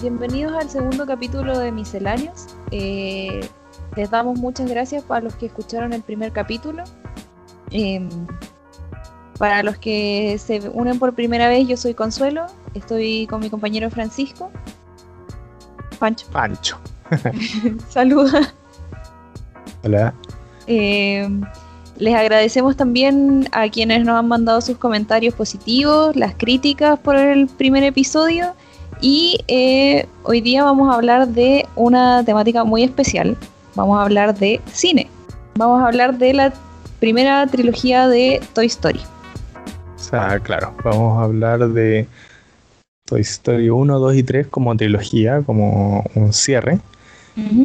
bienvenidos al segundo capítulo de Misceláneos. Eh, les damos muchas gracias para los que escucharon el primer capítulo. Em, para los que se unen por primera vez, yo soy Consuelo, estoy con mi compañero Francisco. Pancho. Pancho. Saluda. Hola. Em, les agradecemos también a quienes nos han mandado sus comentarios positivos, las críticas por el primer episodio y eh, hoy día vamos a hablar de una temática muy especial. Vamos a hablar de cine. Vamos a hablar de la primera trilogía de Toy Story. O sea, claro, vamos a hablar de Toy Story 1, 2 y 3 como trilogía, como un cierre.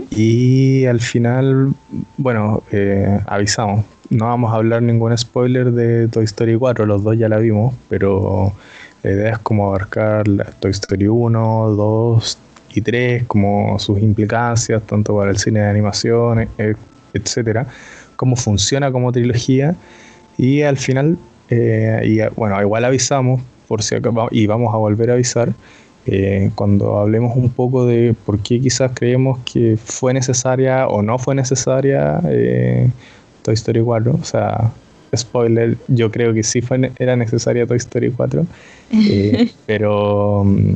Y al final, bueno, eh, avisamos, no vamos a hablar ningún spoiler de Toy Story 4, los dos ya la vimos, pero la idea es como abarcar la Toy Story 1, 2 y 3, como sus implicancias, tanto para el cine de animación, e, etcétera, cómo funciona como trilogía. Y al final, eh, y, bueno, igual avisamos, por si acaso, y vamos a volver a avisar, eh, cuando hablemos un poco de por qué quizás creemos que fue necesaria o no fue necesaria eh, Toy Story 4, o sea, spoiler, yo creo que sí fue, era necesaria Toy Story 4, eh, pero mm,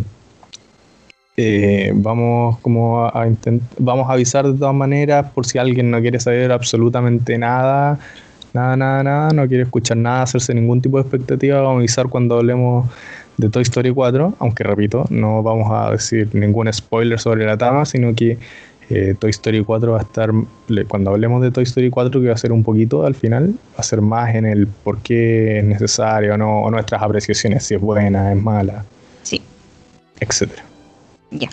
eh, vamos como a, vamos a avisar de todas maneras por si alguien no quiere saber absolutamente nada, nada, nada, nada, no quiere escuchar nada, hacerse ningún tipo de expectativa, vamos a avisar cuando hablemos de Toy Story 4, aunque repito, no vamos a decir ningún spoiler sobre la trama, sino que eh, Toy Story 4 va a estar, cuando hablemos de Toy Story 4, que va a ser un poquito al final, va a ser más en el por qué es necesario o no, o nuestras apreciaciones, si es buena, es mala. Sí. Etcétera. Ya.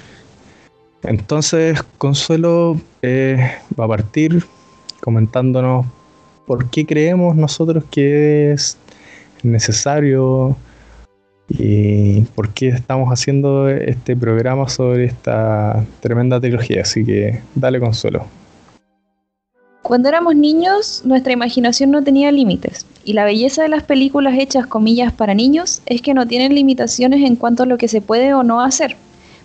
Entonces, Consuelo eh, va a partir comentándonos por qué creemos nosotros que es necesario y por qué estamos haciendo este programa sobre esta tremenda trilogía. Así que dale consuelo. Cuando éramos niños, nuestra imaginación no tenía límites, y la belleza de las películas hechas comillas para niños es que no tienen limitaciones en cuanto a lo que se puede o no hacer.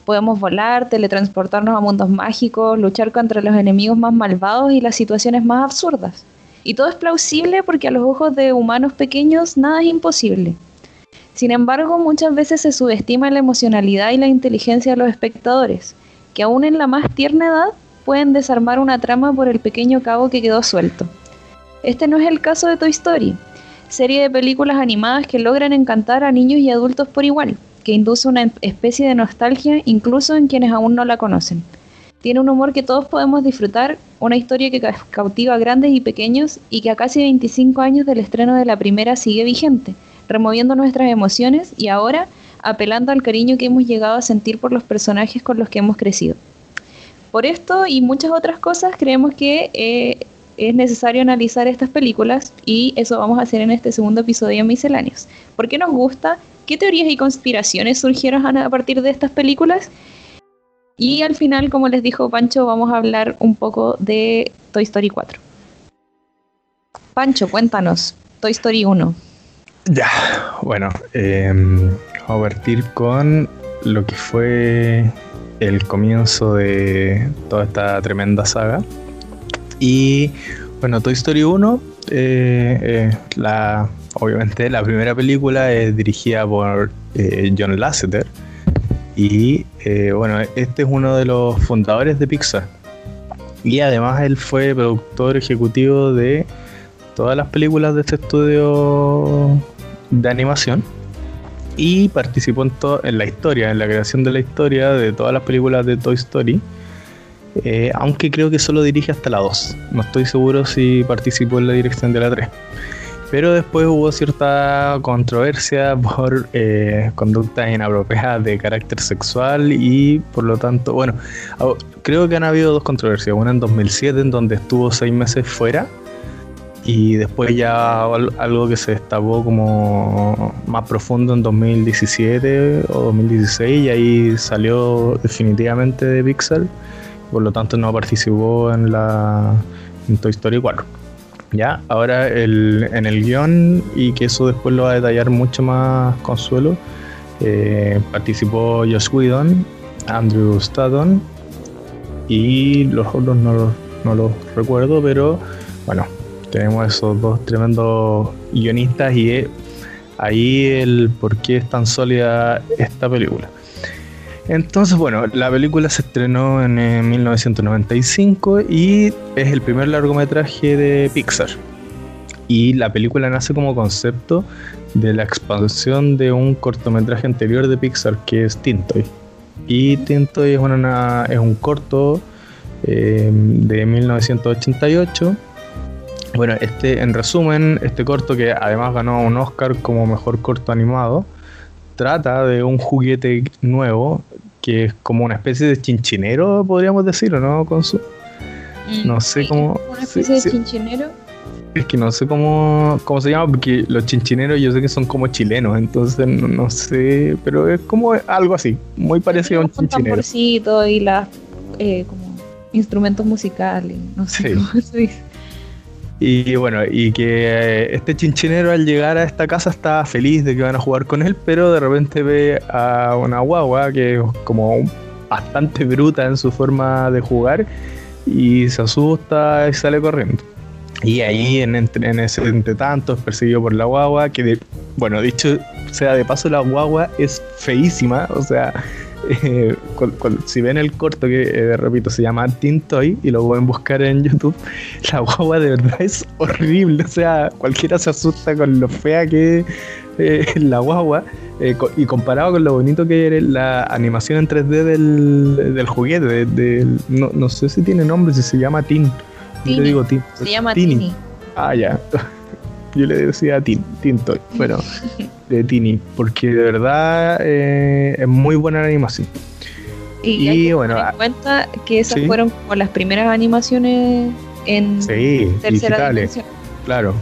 Podemos volar, teletransportarnos a mundos mágicos, luchar contra los enemigos más malvados y las situaciones más absurdas. Y todo es plausible porque a los ojos de humanos pequeños nada es imposible. Sin embargo, muchas veces se subestima la emocionalidad y la inteligencia de los espectadores, que aún en la más tierna edad pueden desarmar una trama por el pequeño cabo que quedó suelto. Este no es el caso de Toy Story, serie de películas animadas que logran encantar a niños y adultos por igual, que induce una especie de nostalgia incluso en quienes aún no la conocen. Tiene un humor que todos podemos disfrutar, una historia que cautiva a grandes y pequeños y que a casi 25 años del estreno de la primera sigue vigente, removiendo nuestras emociones y ahora apelando al cariño que hemos llegado a sentir por los personajes con los que hemos crecido. Por esto y muchas otras cosas creemos que eh, es necesario analizar estas películas y eso vamos a hacer en este segundo episodio de Misceláneos. ¿Por qué nos gusta? ¿Qué teorías y conspiraciones surgieron a partir de estas películas? Y al final, como les dijo Pancho, vamos a hablar un poco de Toy Story 4. Pancho, cuéntanos, Toy Story 1. Ya, bueno, em, vamos a partir con lo que fue el comienzo de toda esta tremenda saga. Y bueno, Toy Story 1, eh, eh, la, obviamente la primera película es dirigida por eh, John Lasseter. Y bueno, este es uno de los fundadores de Pixar. Y además él fue productor ejecutivo de todas las películas de este estudio de animación y participó en, en la historia, en la creación de la historia de todas las películas de Toy Story. Eh, aunque creo que solo dirige hasta la 2. No estoy seguro si participó en la dirección de la 3. Pero después hubo cierta controversia por eh, conductas inapropiadas de carácter sexual y por lo tanto, bueno, creo que han habido dos controversias. Una en 2007 en donde estuvo seis meses fuera y después ya algo que se destapó como más profundo en 2017 o 2016 y ahí salió definitivamente de Pixar por lo tanto no participó en la en Toy Story 4 ya ahora el, en el guion y que eso después lo va a detallar mucho más Consuelo eh, participó Josh Whedon Andrew Stanton y los otros no no los recuerdo, pero bueno, tenemos esos dos tremendos guionistas y ahí el por qué es tan sólida esta película. Entonces, bueno, la película se estrenó en 1995 y es el primer largometraje de Pixar. Y la película nace como concepto de la expansión de un cortometraje anterior de Pixar que es Tintoy. Y Tintoy es, una, es un corto eh, de 1988. Bueno, este, en resumen, este corto que además ganó un Oscar como mejor corto animado, trata de un juguete nuevo que es como una especie de chinchinero, podríamos decirlo, ¿no? Con su, mm, no sé cómo. ¿Una especie de chinchinero? Es que no sé cómo, cómo se llama, porque los chinchineros yo sé que son como chilenos, entonces no, sé, pero es como algo así, muy parecido a un chinchinero. y las eh, como instrumentos musicales, no sé cómo se dice. Y bueno, y que eh, este chinchinero al llegar a esta casa está feliz de que van a jugar con él, pero de repente ve a una guagua que es como bastante bruta en su forma de jugar y se asusta y sale corriendo. Y ahí en, en ese entre tanto es perseguido por la guagua, que bueno, dicho sea de paso la guagua es feísima, o sea, eh, si ven el corto que, eh, repito, se llama Tintoy y lo pueden buscar en YouTube, la guagua de verdad es horrible. O sea, cualquiera se asusta con lo fea que es eh, la guagua. y comparado con lo bonito que es la animación en 3D del, juguete, no, no, sé si tiene nombre, si se llama Tin. Yo digo Tin. Se llama Tini. Ah, ya. Yo le decía Tin, Tintoy. Bueno. de Tini, porque de verdad eh, es muy buena la animación. Y, y bueno, tener en ah, cuenta que esas fueron como las primeras animaciones en sí, tercera dimensión. Claro.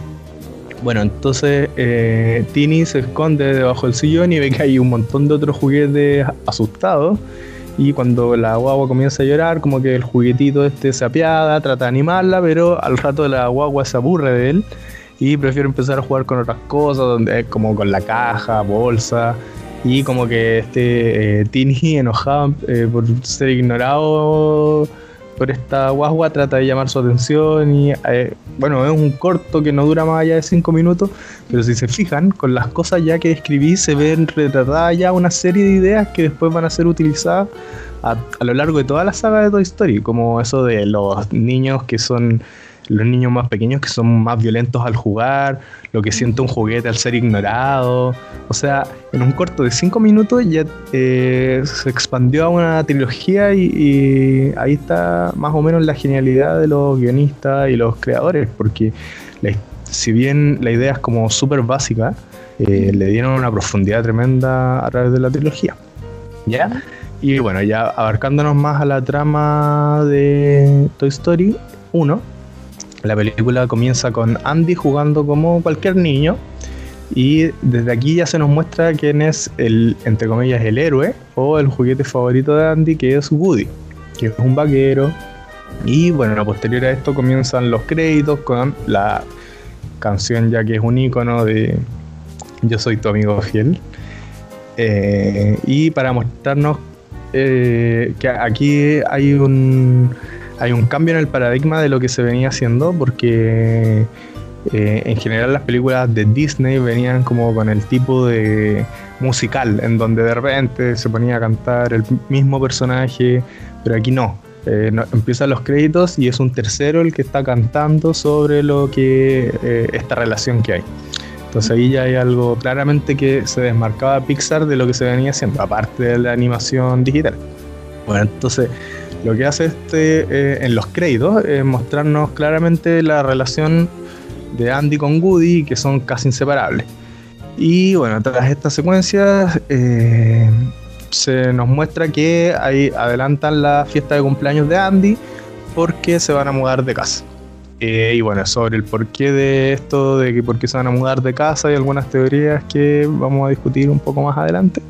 Bueno, entonces eh, Tini se esconde debajo del sillón y ve que hay un montón de otros juguetes asustados. Y cuando la guagua comienza a llorar, como que el juguetito este se apiada, trata de animarla, pero al rato la guagua se aburre de él y prefiero empezar a jugar con otras cosas, donde como con la caja, bolsa y como que este eh, Tini enojado eh, por ser ignorado por esta guagua trata de llamar su atención y eh, bueno, es un corto que no dura más allá de 5 minutos, pero si se fijan, con las cosas ya que escribí se ven retratadas ya una serie de ideas que después van a ser utilizadas a lo largo de toda la saga de Toy Story, como eso de los niños que son los niños más pequeños que son más violentos al jugar, lo que siente un juguete al ser ignorado. O sea, en un corto de cinco minutos ya eh, se expandió a una trilogía y, ahí está más o menos la genialidad de los guionistas y los creadores, porque si bien la idea es como súper básica, eh, le dieron una profundidad tremenda a través de la trilogía. ¿Ya? Y bueno, ya abarcándonos más a la trama de Toy Story 1, la película comienza con Andy jugando como cualquier niño y desde aquí ya se nos muestra quién es el, entre comillas, el héroe o el juguete favorito de Andy, que es Woody, que es un vaquero. Y bueno, posterior a esto comienzan los créditos con la canción ya que es un icono de Yo soy tu amigo fiel. Eh, y para mostrarnos eh, que aquí hay un hay un cambio en el paradigma de lo que se venía haciendo porque eh, en general las películas de Disney venían como con el tipo de musical en donde de repente se ponía a cantar el mismo personaje, pero aquí no. Eh, empiezan los créditos y es un tercero el que está cantando sobre lo que eh, esta relación que hay. Entonces ahí ya hay algo claramente que se desmarcaba Pixar de lo que se venía haciendo, aparte de la animación digital. Bueno, entonces lo que hace este eh, en los créditos es mostrarnos claramente la relación de Andy con Woody, que son casi inseparables. Y bueno, tras esta secuencia eh, se nos muestra que ahí adelantan la fiesta de cumpleaños de Andy porque se van a mudar de casa. Eh, y bueno, sobre el porqué de esto, de que por qué se van a mudar de casa, hay algunas teorías que vamos a discutir un poco más adelante.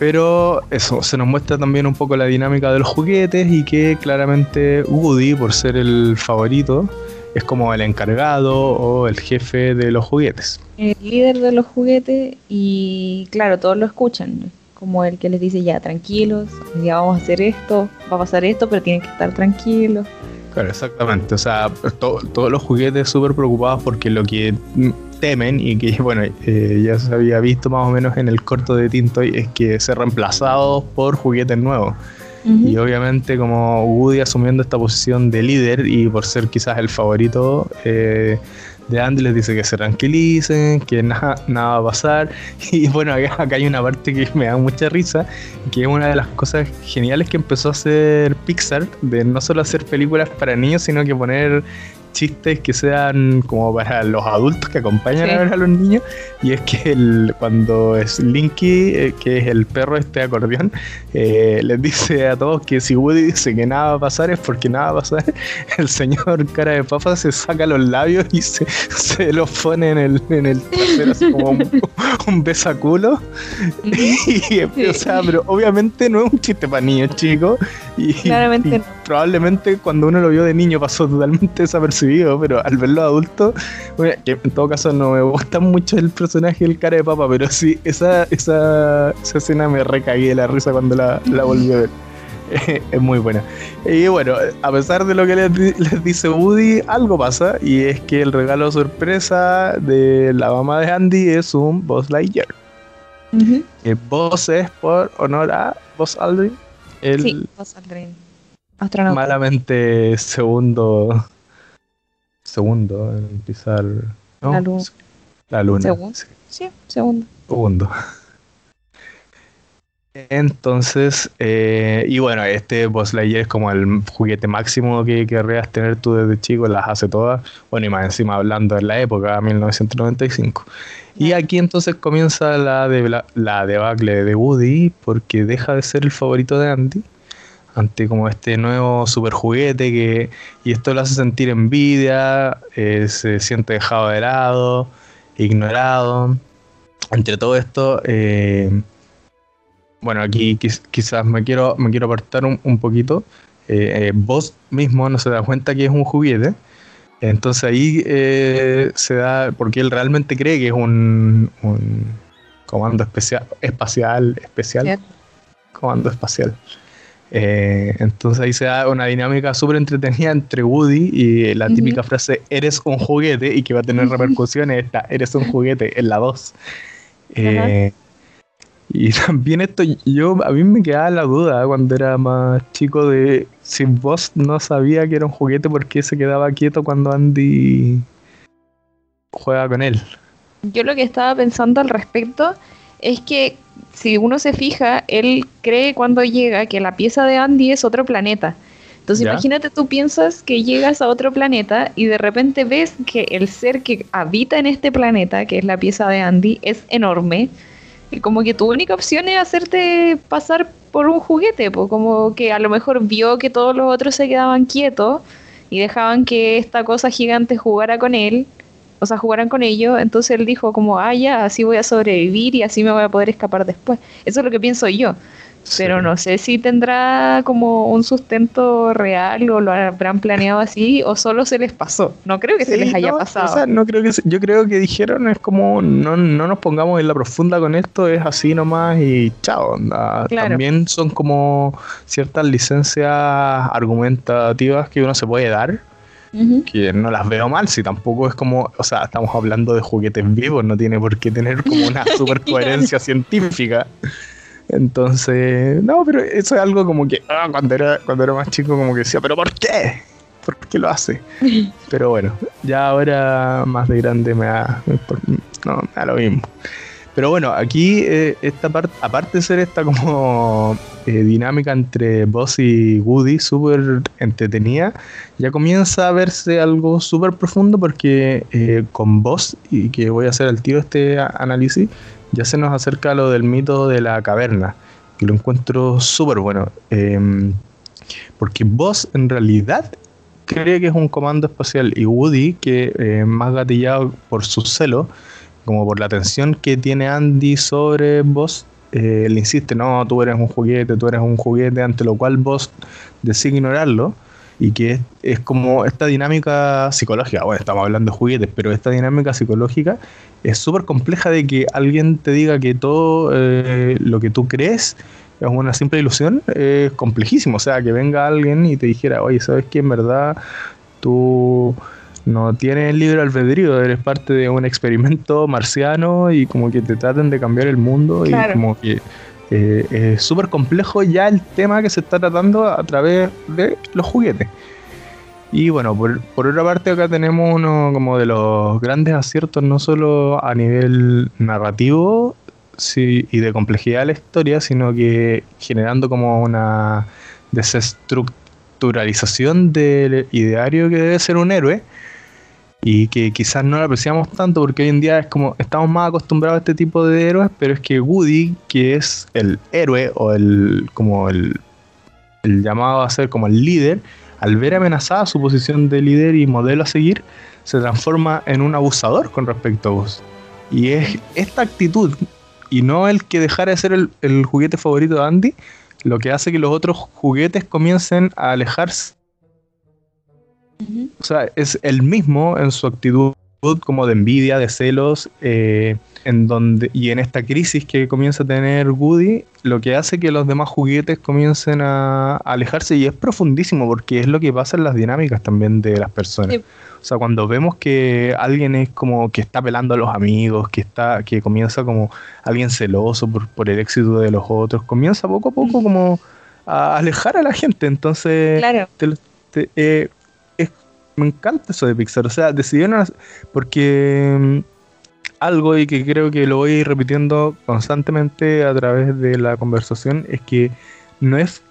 Pero eso, se nos muestra también un poco la dinámica de los juguetes y que claramente Woody, por ser el favorito, es como el encargado o el jefe de los juguetes. El líder de los juguetes y claro, todos lo escuchan. como el que les dice ya tranquilos, ya vamos a hacer esto, va a pasar esto, pero tienen que estar tranquilos. Claro, exactamente. O sea, todos los juguetes súper preocupados porque lo que temen y que, bueno, eh, ya se había visto más o menos en el corto de Tintoy es que ser reemplazados por juguetes nuevos. Y obviamente como Woody asumiendo esta posición de líder y por ser quizás el favorito, eh, de Andy les dice que se tranquilicen, que nada, nada va a pasar. Y bueno, acá, hay una parte que me da mucha risa, que es una de las cosas geniales que empezó a hacer Pixar, de no solo hacer películas para niños, sino que poner chistes que sean como para los adultos que acompañan a ver a los niños. Y es que el, cuando Slinky, eh, que es el perro este acordeón, eh, les dice a todos que si Woody dice que nada va a pasar es porque nada va a pasar. El señor cara de papa se saca los labios y se, se los pone en el, en el trasero así como un, besaculo. y, O sea, pero obviamente no es un chiste para niños, chicos. Y, Claramente probablemente cuando uno lo vio de niño pasó totalmente desapercibido, pero al verlo adulto, que en todo caso no me gusta mucho el personaje del cara de papa, pero sí, esa, esa, esa escena me recagué de la risa cuando la, la volví a ver. es muy buena. Y bueno, a pesar de lo que les, dice Woody, algo pasa y es que el regalo sorpresa de la mamá de Andy es un Buzz Lightyear. Uh Buzz es por honor a Buzz Aldrin. El, sí, Buzz Aldrin Malamente segundo. Segundo en pisar. La luna. La luna. Segundo. Sí. segundo. Segundo. Entonces, eh, y bueno, este Boss Lightyear es como el juguete máximo que querrías tener tú desde chico, las hace todas. Bueno, y más encima hablando de la época, 1995. Y aquí entonces comienza la, de, la debacle de Woody, porque deja de ser el favorito de Andy ante como este nuevo super juguete que y esto lo hace sentir envidia, eh, se siente dejado de lado, ignorado. Entre todo esto, eh, bueno, aquí quizás me quiero, me quiero apartar un, poquito. Eh, vos mismo no se da cuenta que es un juguete. Entonces ahí se da, porque él realmente cree que es un, un comando especial, espacial, especial. Comando espacial. Eh, entonces ahí se da una dinámica súper entretenida entre Woody y la típica frase eres un juguete y que va a tener repercusiones esta eres un juguete en la 2. Eh, y también esto, yo a mí me quedaba la duda cuando era más chico de si vos no sabía que era un juguete, ¿por qué se quedaba quieto cuando Andy juega con él? Yo lo que estaba pensando al respecto es que si uno se fija, él cree cuando llega que la pieza de Andy es otro planeta. Entonces imagínate tú piensas que llegas a otro planeta y de repente ves que el ser que habita en este planeta, que es la pieza de Andy, es enorme. Y como que tu única opción es hacerte pasar por un juguete, pues como que a lo mejor vio que todos los otros se quedaban quietos y dejaban que esta cosa gigante jugara con él o sea, jugaran con ellos, entonces él dijo como, ah, ya, así voy a sobrevivir y así me voy a poder escapar después. Eso es lo que pienso yo. Pero no sé si tendrá como un sustento real o lo habrán planeado así o solo se les pasó. No creo que se les haya pasado. O sea, no creo que yo creo que dijeron es como no, no nos pongamos en la profunda con esto, es así nomás y chao. También son como ciertas licencias argumentativas que uno se puede dar que no las veo mal, si tampoco es como, o sea, estamos hablando de juguetes vivos, no tiene por qué tener como una super coherencia científica. Entonces, no, pero eso es algo como que ah, cuando, era, cuando era más chico como que decía, pero ¿por qué? ¿Por qué lo hace? Pero bueno, ya ahora más de grande me da, no, me da lo mismo. Pero bueno, aquí eh, esta parte, aparte de ser esta como eh, dinámica entre Buzz y Woody súper entretenida, ya comienza a verse algo súper profundo porque eh, con Buzz, y que voy a hacer al tiro este análisis, ya se nos acerca lo del mito de la caverna, que lo encuentro súper bueno. Em, porque Buzz en realidad cree que es un comando espacial y Woody, que más gatillado por su celo, como por la atención que tiene Andy sobre vos, eh, le insiste, no, tú eres un juguete, tú eres un juguete, ante lo cual vos decide ignorarlo. y que es, como esta dinámica psicológica, bueno, estamos hablando de juguetes, pero esta dinámica psicológica es súper compleja de que alguien te diga que todo eh, lo que tú crees es una simple ilusión, es complejísimo, o sea, que venga alguien y te dijera, oye, ¿sabes qué? En verdad tú no tienes libre albedrío, eres parte de un experimento marciano y como que te traten de cambiar el mundo y como que eh, es súper complejo ya el tema que se está tratando a través de los juguetes. Y bueno, por, otra parte acá tenemos uno como de los grandes aciertos, no solo a nivel narrativo y de complejidad de la historia, sino que generando como una desestructuralización del ideario que debe ser un héroe y que quizás no lo apreciamos tanto porque hoy en día es como estamos más acostumbrados a este tipo de héroes, pero es que Woody, que es el héroe o el como el, llamado a ser como el líder, al ver amenazada su posición de líder y modelo a seguir, se transforma en un abusador con respecto a vos. Y es esta actitud y no el que dejara de ser el juguete favorito de Andy, lo que hace que los otros juguetes comiencen a alejarse o sea, es el mismo en su actitud como de envidia, de celos, eh, en donde, y en esta crisis que comienza a tener Woody, lo que hace que los demás juguetes comiencen a, alejarse y es profundísimo porque es lo que pasa en las dinámicas también de las personas. O sea, cuando vemos que alguien es como que está pelando a los amigos, que está, que comienza como alguien celoso por, el éxito de los otros, comienza poco a poco como a alejar a la gente. Entonces, claro. Eh, me encanta eso de Pixar. O sea, decidieron porque mm, algo y que creo que lo voy a ir repitiendo constantemente a través de la conversación es que no es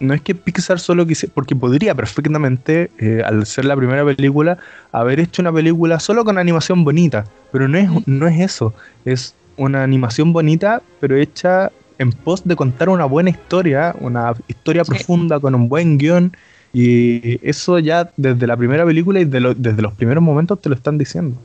no es que Pixar solo quisiera, porque podría perfectamente, eh, al ser la primera película, haber hecho una película solo con animación bonita, pero no es, no es eso, es una animación bonita, pero hecha en pos de contar una buena historia, una historia profunda con un buen guion y eso ya desde la primera película y desde los primeros momentos te lo están diciendo.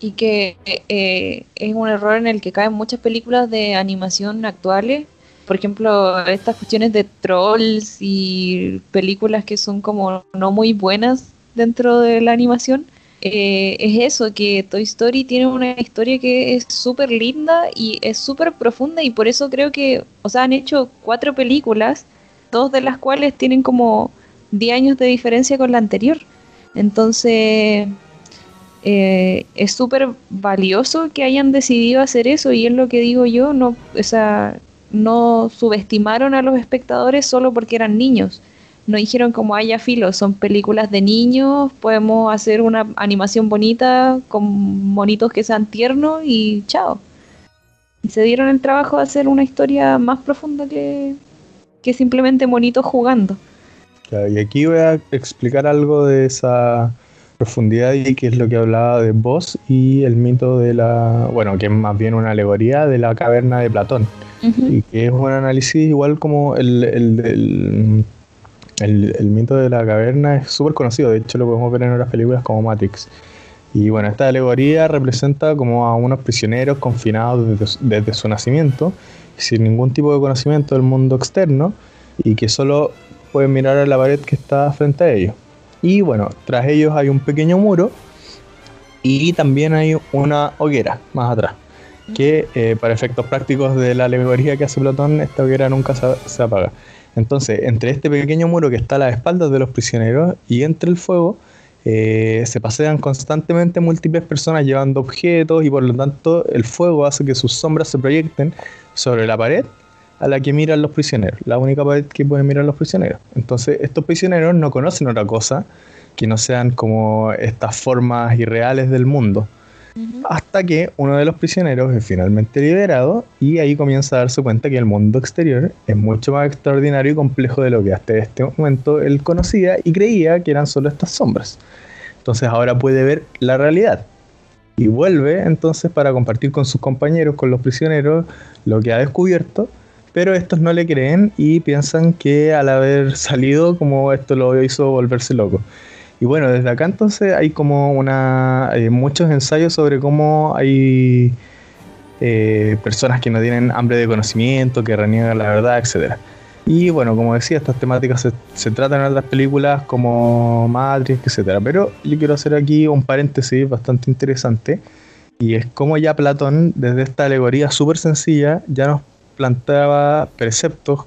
Y que eh, es un error en el que caen muchas películas de animación actuales. Por ejemplo, estas cuestiones de trolls y películas que son como no muy buenas dentro de la animación. Eh, es eso, que Toy Story tiene una historia que es súper linda y es súper profunda y por eso creo que, o sea, han hecho cuatro películas, dos de las cuales tienen como 10 años de diferencia con la anterior. Entonces, eh, es súper valioso que hayan decidido hacer eso y es lo que digo yo, no, o no subestimaron a los espectadores solo porque eran niños. No dijeron como haya filo, son películas de niños, podemos hacer una animación bonita con monitos que sean tiernos y chao. se dieron el trabajo de hacer una historia más profunda que, que simplemente monitos jugando y aquí voy a explicar algo de esa profundidad y que es lo que hablaba de vos y el mito de la, bueno, que es más bien una alegoría de la caverna de Platón. Y que es un análisis igual como el, el, el, mito de la caverna es súper conocido, de hecho lo podemos ver en otras películas como Matrix. Y bueno, esta alegoría representa como a unos prisioneros confinados desde, desde su nacimiento, sin ningún tipo de conocimiento del mundo externo, y que solo pueden mirar a la pared que está frente a ellos. Y bueno, tras ellos hay un pequeño muro y también hay una hoguera más atrás. Que eh, para efectos prácticos de la alegoría que hace Platón, esta hoguera nunca se, apaga. Entonces, entre este pequeño muro que está a las espaldas de los prisioneros y entre el fuego, eh, se pasean constantemente múltiples personas llevando objetos y por lo tanto el fuego hace que sus sombras se proyecten sobre la pared a la que miran los prisioneros, la única pared que pueden mirar los prisioneros. Entonces, estos prisioneros no conocen otra cosa que no sean como estas formas irreales del mundo. Hasta que uno de los prisioneros es finalmente liberado y ahí comienza a darse cuenta que el mundo exterior es mucho más extraordinario y complejo de lo que hasta este momento él conocía y creía que eran solo estas sombras. Entonces ahora puede ver la realidad y vuelve entonces para compartir con sus compañeros, con los prisioneros, lo que ha descubierto pero estos no le creen y piensan que al haber salido, como esto lo hizo volverse loco. Y bueno, desde acá entonces hay como una hay muchos ensayos sobre cómo hay eh, personas que no tienen hambre de conocimiento, que reniegan la verdad, etc. Y bueno, como decía, estas temáticas se, tratan en otras películas como Matrix, etcétera. Pero yo quiero hacer aquí un paréntesis bastante interesante. Y es como ya Platón, desde esta alegoría súper sencilla, ya nos planteaba preceptos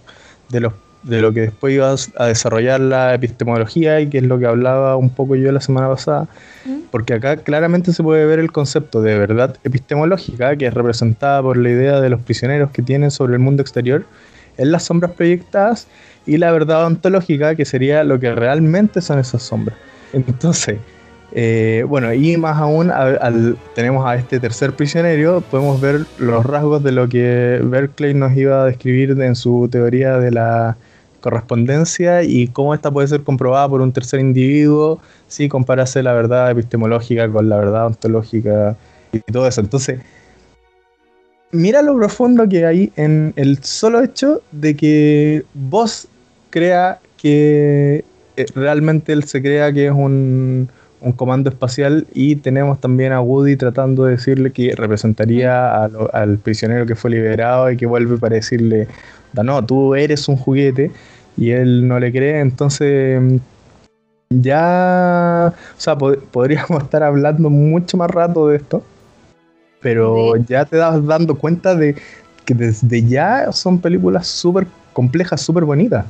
de, los, de lo que después iba a desarrollar la epistemología y que es lo que hablaba un poco yo la semana pasada. Mm. Porque acá claramente se puede ver el concepto de verdad epistemológica, que es representada por la idea de los prisioneros que tienen sobre el mundo exterior en las sombras proyectadas y la verdad ontológica, que sería lo que realmente son esas sombras. Entonces, eh, bueno, y más aún, al, tenemos a este tercer prisionero, podemos ver los rasgos de lo que Berkeley nos iba a describir en su teoría de la correspondencia y cómo esta puede ser comprobada por un tercer individuo si comparase la verdad epistemológica con la verdad ontológica y todo eso. Entonces, mira lo profundo que hay en el solo hecho de que vos crea que eh, realmente él se crea que es un, comando espacial y tenemos también a Woody tratando de decirle que representaría al prisionero que fue liberado y que vuelve para decirle, no, tú eres un juguete y él no le cree, entonces ya, o sea, podríamos estar hablando mucho más rato de esto pero ya te das dando cuenta de que desde ya son películas súper complejas, súper bonitas.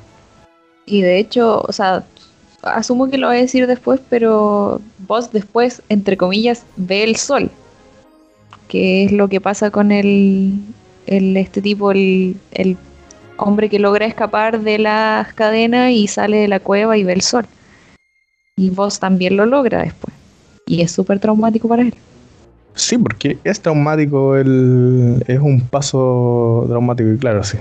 Y de hecho, o sea, asumo que lo voy a decir después, pero vos después, entre comillas, ve el sol. Que es lo que pasa con el, el este tipo, el, el hombre que logra escapar de las cadenas y sale de la cueva y ve el sol. Y vos también lo logra después. Y es súper traumático para él. Sí, porque es traumático, el, es un paso traumático y claro, sí,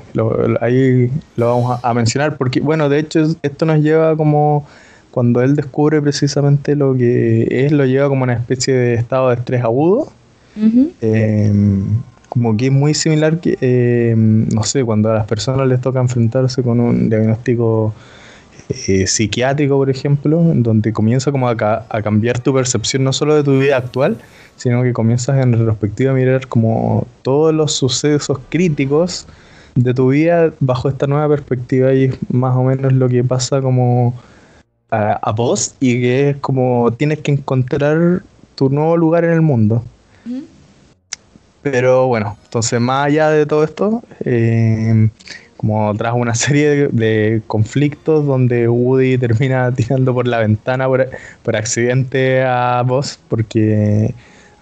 ahí lo vamos a, mencionar porque, bueno, de hecho esto nos lleva como, cuando él descubre precisamente lo que es, lo lleva como una especie de estado de estrés agudo, em, como que es muy similar que, em, no sé, cuando a las personas les toca enfrentarse con un diagnóstico eh, psiquiátrico, por ejemplo, donde comienza como a, a cambiar tu percepción no solo de tu vida actual, sino que comienzas en retrospectiva a mirar como todos los sucesos críticos de tu vida bajo esta nueva perspectiva y es más o menos lo que pasa como a, vos y que es como tienes que encontrar tu nuevo lugar en el mundo. Pero bueno, entonces más allá de todo esto, eh, como tras una serie de, conflictos donde Woody termina tirando por la ventana por, por accidente a vos porque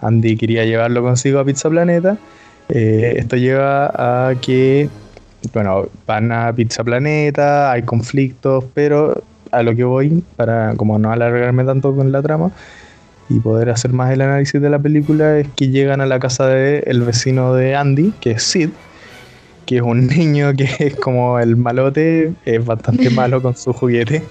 Andy quería llevarlo consigo a Pizza Planeta. Eh, esto lleva a que, bueno, van a Pizza Planeta, hay conflictos, pero a lo que voy, para como no alargarme tanto con la trama y poder hacer más el análisis de la película, es que llegan a la casa del el vecino de Andy, que es Sid, que es un niño que es como el malote, es bastante malo con su juguete.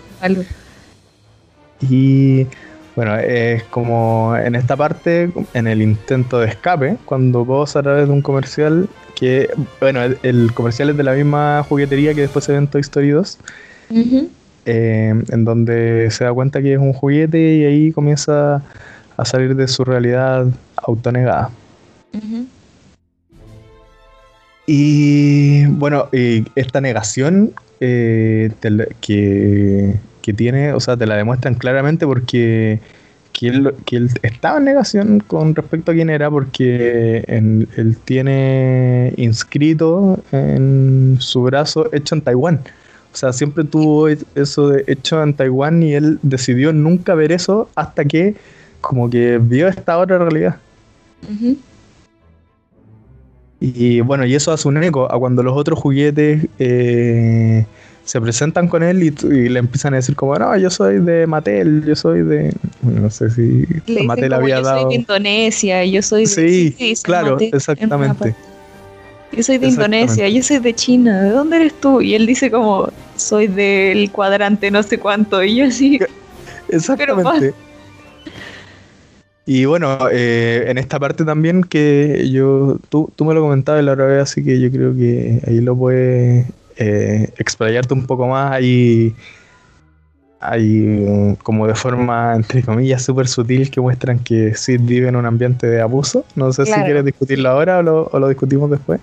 Y bueno, es como en esta parte, en el intento de escape, cuando vos a través de un comercial, que, bueno, el, comercial es de la misma juguetería que después se ve en Toy Story 2, eh, en donde se da cuenta que es un juguete y ahí comienza a salir de su realidad autonegada. Y bueno, esta negación eh, que que tiene, o sea, te la demuestran claramente porque que él estaba en negación con respecto a quién era porque él tiene inscrito en su brazo hecho en Taiwán. O sea, siempre tuvo eso de hecho en Taiwán y él decidió nunca ver eso hasta que como que vio esta otra realidad. Y bueno, y eso hace un eco a cuando los otros juguetes eh, se presentan con él y, le empiezan a decir como, no, yo soy de Mattel, yo soy de... no sé si Mattel había yo dado... Yo soy de Indonesia, yo soy de... Sí, claro, exactamente. Yo soy de Indonesia, yo soy de China, ¿de dónde eres tú? Y él dice como, soy del cuadrante no sé cuánto, y yo así... Exactamente. Y bueno, eh, en esta parte también que yo, tú, tú me lo comentabas la otra vez, así que yo creo que ahí lo puedes eh, explayarte un poco más ahí hay como de forma, entre comillas, súper sutil que muestran que Sid vive en un ambiente de abuso. No sé si quieres discutirlo ahora o lo, discutimos después.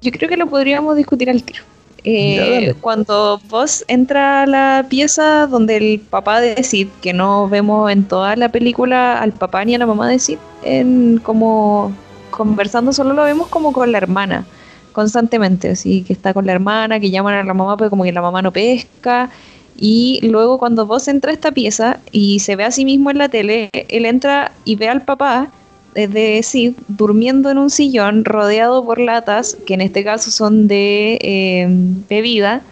Yo creo que lo podríamos discutir al tiro. Eh, cuando vos entra a la pieza donde el papá de Sid, que no vemos en toda la película al papá ni a la mamá de Sid, en como conversando, solo lo vemos como con la hermana, constantemente, así que está con la hermana, que llaman a la mamá, pero como que la mamá no pesca. Y luego cuando vos entra a esta pieza y se ve a sí mismo en la tele, él entra y ve al papá de Sid durmiendo en un sillón rodeado por latas, que en este caso son de eh, bebida,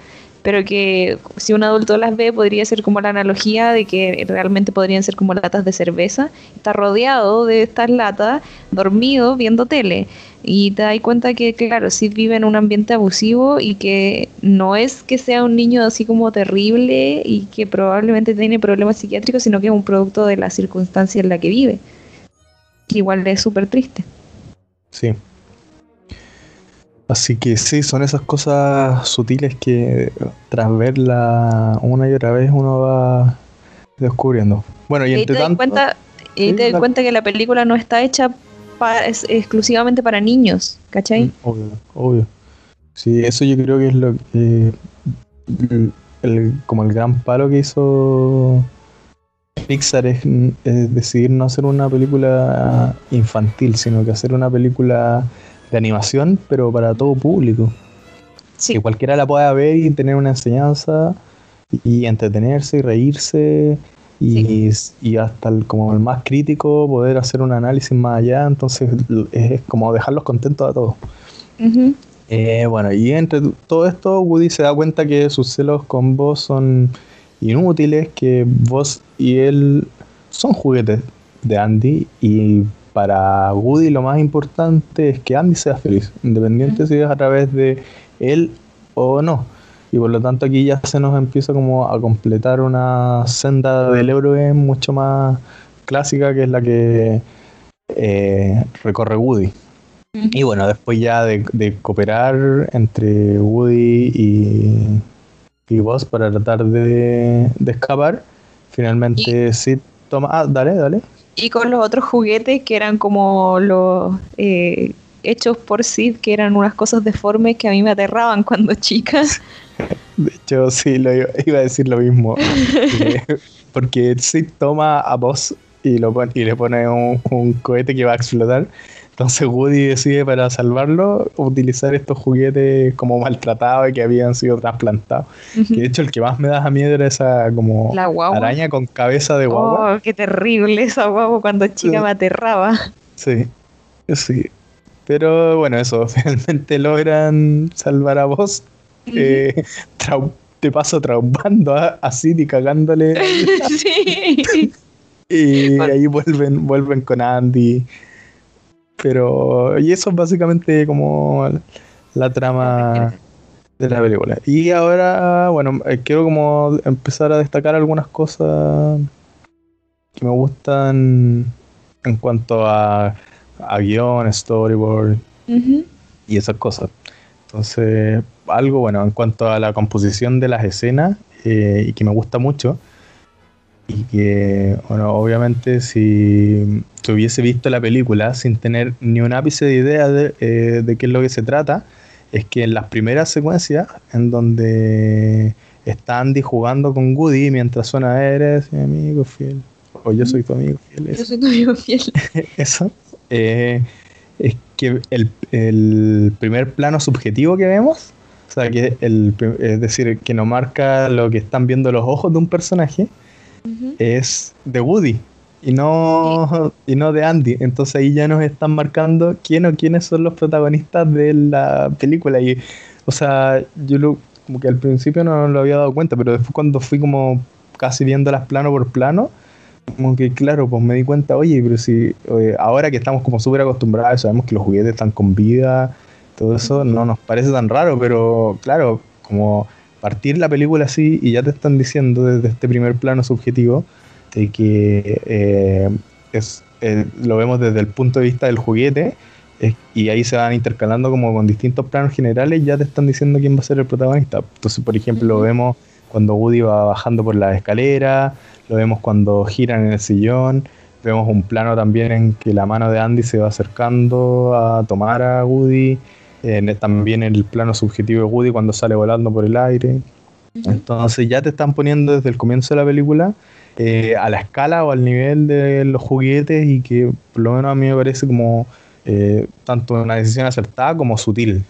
pero que si un adulto las ve podría ser como la analogía de que realmente podrían ser como latas de cerveza. Está rodeado de estas latas, dormido, viendo tele. Y te das cuenta que, claro, Sid vive en un ambiente abusivo y que no es que sea un niño así como terrible y que probablemente tiene problemas psiquiátricos, sino que es un producto de la circunstancia en la que vive que igual es súper triste. Sí. Así que sí, son esas cosas sutiles que tras verla una y otra vez uno va descubriendo. Bueno, y, entre te das cuenta, y te das cuenta que la película no está hecha para, exclusivamente para niños, ¿cachai? Mm, obvio, obvio. Sí, eso yo creo que es lo que el, como el gran palo que hizo Pixar es, decidir no hacer una película infantil, sino que hacer una película de animación, pero para todo público. Que cualquiera la pueda ver y tener una enseñanza y entretenerse y reírse y, hasta el, como el más crítico poder hacer un análisis más allá. Entonces es como dejarlos contentos a todos. Eh, bueno, y entre todo esto, Woody se da cuenta que sus celos con vos son inútiles que vos y él son juguetes de Andy y para Woody lo más importante es que Andy sea feliz, independiente si es a través de él o no. Y por lo tanto aquí ya se nos empieza como a completar una senda del héroe mucho más clásica que es la que eh, recorre Woody. Y bueno, después ya de, de cooperar entre Woody y y vos para tratar de, escapar. Finalmente sí toma. Ah, dale, dale. Y con los otros juguetes que eran como los eh, hechos por Sid, que eran unas cosas deformes que a mí me aterraban cuando chicas. De hecho, sí, lo iba, a decir lo mismo. Eh, porque Sid toma a vos y, lo y le pone un, un cohete que va a explotar. Entonces Woody decide para salvarlo utilizar estos juguetes como maltratados y que habían sido trasplantados. de hecho el que más me da miedo era esa como araña con cabeza de guagua. Oh, qué terrible esa guagua cuando chica me aterraba. Sí, sí. Pero bueno, eso, finalmente logran salvar a vos. Eh, te paso traumando a, a y cagándole. sí. y ahí vuelven, vuelven con Andy pero, y eso es básicamente como la trama de la película. Y ahora, bueno, eh, quiero como empezar a destacar algunas cosas que me gustan en cuanto a, a guion, storyboard y esas cosas. Entonces, algo bueno en cuanto a la composición de las escenas eh, y que me gusta mucho y que, bueno, obviamente si, hubiese visto la película sin tener ni un ápice de idea eh, de, qué es lo que se trata, es que en las primeras secuencias, en donde está Andy jugando con Woody mientras suena Eres mi amigo fiel, o yo soy tu amigo fiel. Yo soy tu amigo fiel. Eso. Eh, es que el, el, primer plano subjetivo que vemos, o sea, que el, es decir, que nos marca lo que están viendo los ojos de un personaje, es de Woody y no, y no de Andy. Entonces ahí ya nos están marcando quién o quiénes son los protagonistas de la película. Y, o sea, yo lo, como que al principio no lo había dado cuenta, pero después cuando fui como casi viéndolas plano por plano, como que claro, pues me di cuenta, oye, pero si ahora que estamos como súper acostumbrados, sabemos que los juguetes están con vida, todo eso no nos parece tan raro, pero claro, como partir la película así y ya te están diciendo desde este primer plano subjetivo de que eh, es, eh, lo vemos desde el punto de vista del juguete y ahí se van intercalando como con distintos planos generales ya te están diciendo quién va a ser el protagonista. Entonces, por ejemplo, lo vemos cuando Woody va bajando por la escalera, lo vemos cuando giran en el sillón, vemos un plano también en que la mano de Andy se va acercando a tomar a Woody también el plano subjetivo de Woody cuando sale volando por el aire. Entonces ya te están poniendo desde el comienzo de la película eh, a la escala o al nivel de los juguetes y que por lo menos a mí me parece como eh, tanto una decisión acertada como sutil.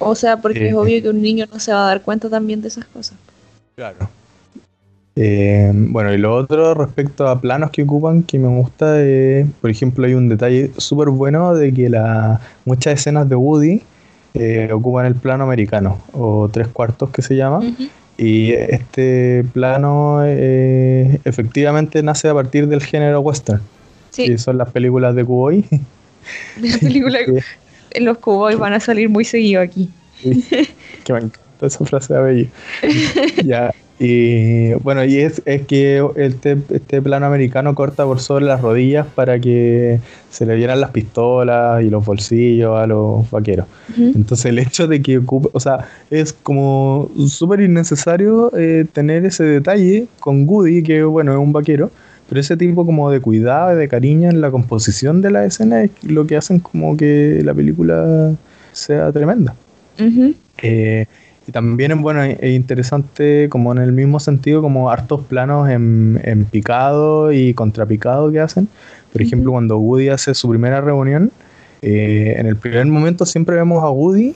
O sea, porque es eh, obvio que un niño no se va a dar cuenta también de esas cosas. Claro. Bueno, y lo otro respecto a planos que ocupan que me gusta, por ejemplo, hay un detalle súper bueno de que la, muchas escenas de Woody ocupan el plano americano, o tres cuartos que se llama, y este plano eh, efectivamente nace a partir del género western. Sí. Que son las películas de Cowboy. Las películas los Cowboys van a salir muy seguido aquí. que me encanta esa frase de Abello. ya, y bueno, y es, es que este, este plano americano corta por sobre las rodillas para que se le vieran las pistolas y los bolsillos a los vaqueros. Entonces el hecho de que ocupe, o sea, es como súper innecesario eh, tener ese detalle con Goody, que bueno, es un vaquero, pero ese tipo como de cuidado y de cariño en la composición de la escena es lo que hacen como que la película sea tremenda. Y también es bueno es interesante como en el mismo sentido como hartos planos en, picado y contrapicado que hacen. Por ejemplo, cuando Woody hace su primera reunión, eh, en el primer momento siempre vemos a Woody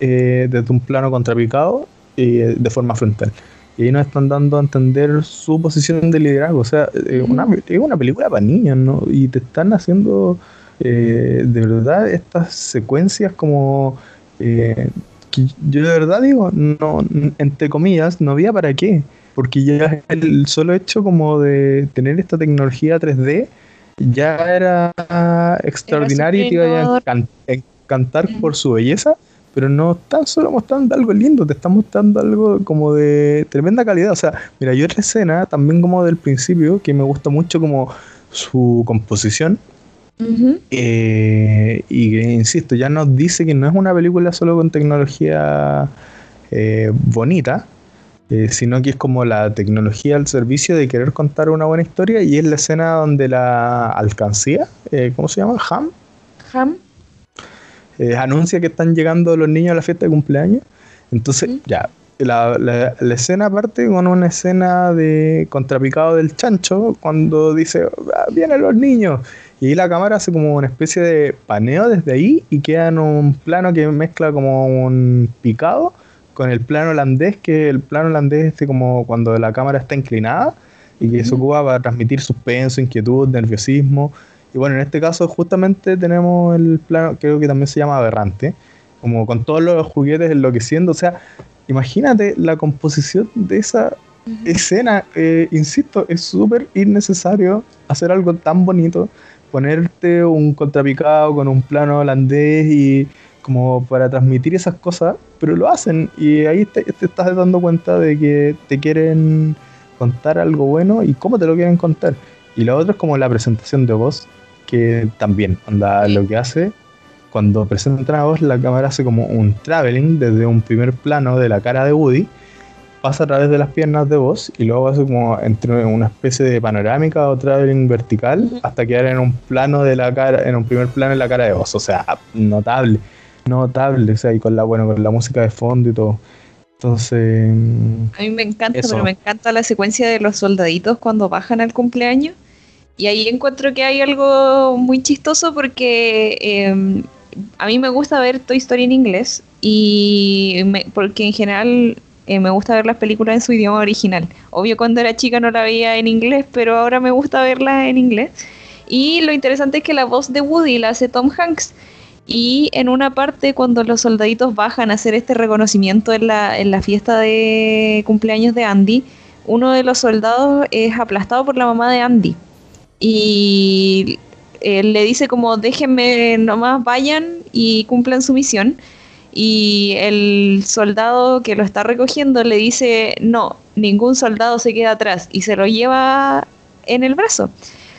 eh, desde un plano contrapicado y eh, de forma frontal. Y ahí nos están dando a entender su posición de liderazgo. O sea, una, es una película para niños, ¿no? Y te están haciendo de verdad estas secuencias como yo de verdad digo, no, entre comillas, no había para qué. Porque ya el solo hecho como de tener esta tecnología 3D ya era extraordinario y te iba a encantar por su belleza, pero no tan solo mostrando algo lindo, te está mostrando algo como de tremenda calidad. O sea, mira, yo otra escena también como del principio que me gusta mucho como su composición eh, y que, insisto, ya nos dice que no es una película solo con tecnología eh, bonita, eh, sino que es como la tecnología al servicio de querer contar una buena historia y es la escena donde la alcancía, ¿cómo se llama? Ham. Ham. anuncia que están llegando los niños a la fiesta de cumpleaños. Entonces, ya, la, la, escena parte con una escena de contrapicado del chancho cuando dice, ah, vienen los niños. Y ahí la cámara hace como una especie de paneo desde ahí y queda en un plano que mezcla como un picado con el plano holandés, que el plano holandés es como cuando la cámara está inclinada y que se ocupa para transmitir suspenso, inquietud, nerviosismo. Y bueno, en este caso justamente tenemos el plano, creo que también se llama aberrante, como con todos los juguetes enloqueciendo. O sea, imagínate la composición de esa escena, eh, insisto, es súper innecesario hacer algo tan bonito ponerte un contrapicado con un plano holandés y como para transmitir esas cosas, pero lo hacen y ahí te, estás dando cuenta de que te quieren contar algo bueno y cómo te lo quieren contar. Y lo otro es como la presentación de voz, que también, anda, lo que hace, cuando presentan a voz, la cámara hace como un traveling desde un primer plano de la cara de Woody pasa a través de las piernas de voz y luego hace como entre una especie de panorámica o traveling vertical hasta quedar en un plano de la cara, en un primer plano en la cara de voz. O sea, notable, notable. O sea, y con la, bueno, con la música de fondo y todo. Entonces. A mí me encanta, pero me encanta la secuencia de los soldaditos cuando bajan al cumpleaños. Y ahí encuentro que hay algo muy chistoso porque em, a mí me gusta ver Toy Story en inglés y porque en general eh, me gusta ver las películas en su idioma original. Obvio cuando era chica no la veía en inglés, pero ahora me gusta verla en inglés. Y lo interesante es que la voz de Woody la hace Tom Hanks. Y en una parte, cuando los soldaditos bajan a hacer este reconocimiento en la, en la fiesta de cumpleaños de Andy, uno de los soldados es aplastado por la mamá de Andy. Y él le dice como déjenme nomás vayan y cumplan su misión y el soldado que lo está recogiendo le dice, no, ningún soldado se queda atrás y se lo lleva en el brazo.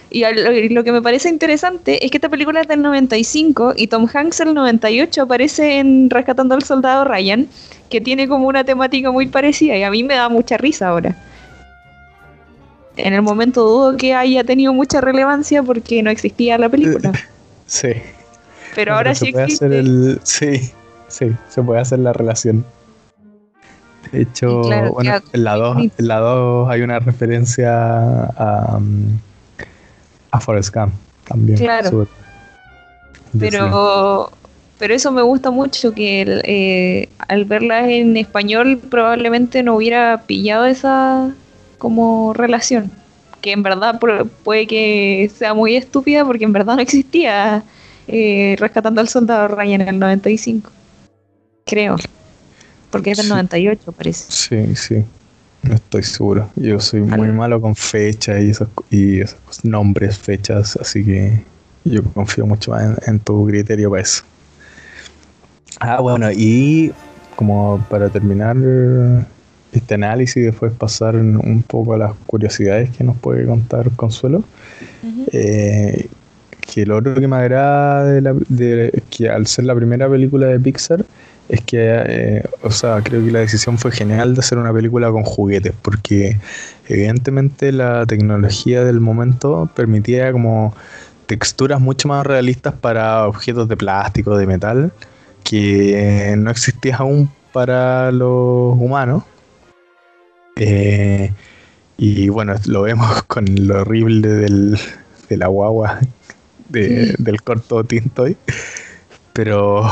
Y lo que me parece interesante es que esta película es del 95 y Tom Hanks el 98 aparece en Rescatando al Soldado Ryan, que tiene como una temática muy parecida y a mí me da mucha risa ahora. En el momento dudo que haya tenido mucha relevancia porque no existía la película. Sí. Pero ahora sí existe. el. Sí, sí, se puede hacer la relación. De hecho, claro, bueno, en la 2 bonito. en la 2 hay una referencia a, um, a Forrest Gump también. Claro. Pero, pero eso me gusta mucho, que eh, al verla en español probablemente no hubiera pillado esa como relación. Que en verdad pu- puede que sea muy estúpida porque en verdad no existía eh, Rescatando al Soldado Ryan en el 95. Creo. Porque es del Sí. 98 parece. Sí, sí. No estoy seguro. Yo soy muy Al- malo con fechas y esos, y esos nombres, fechas, así que yo confío mucho más en, en tu criterio para eso. Ah, bueno, y como para terminar este análisis y después pasar un poco a las curiosidades que nos puede contar Consuelo, eh, que lo otro que me agrada de, la, de que al ser la primera película de Pixar es que, eh, o sea, creo que la decisión fue genial de hacer una película con juguetes, porque evidentemente la tecnología del momento permitía como texturas mucho más realistas para objetos de plástico, de metal, que no existía aún para los humanos. Eh, y bueno, lo vemos con lo horrible del, de la guagua de- Sí. del corto Tintoy. Pero,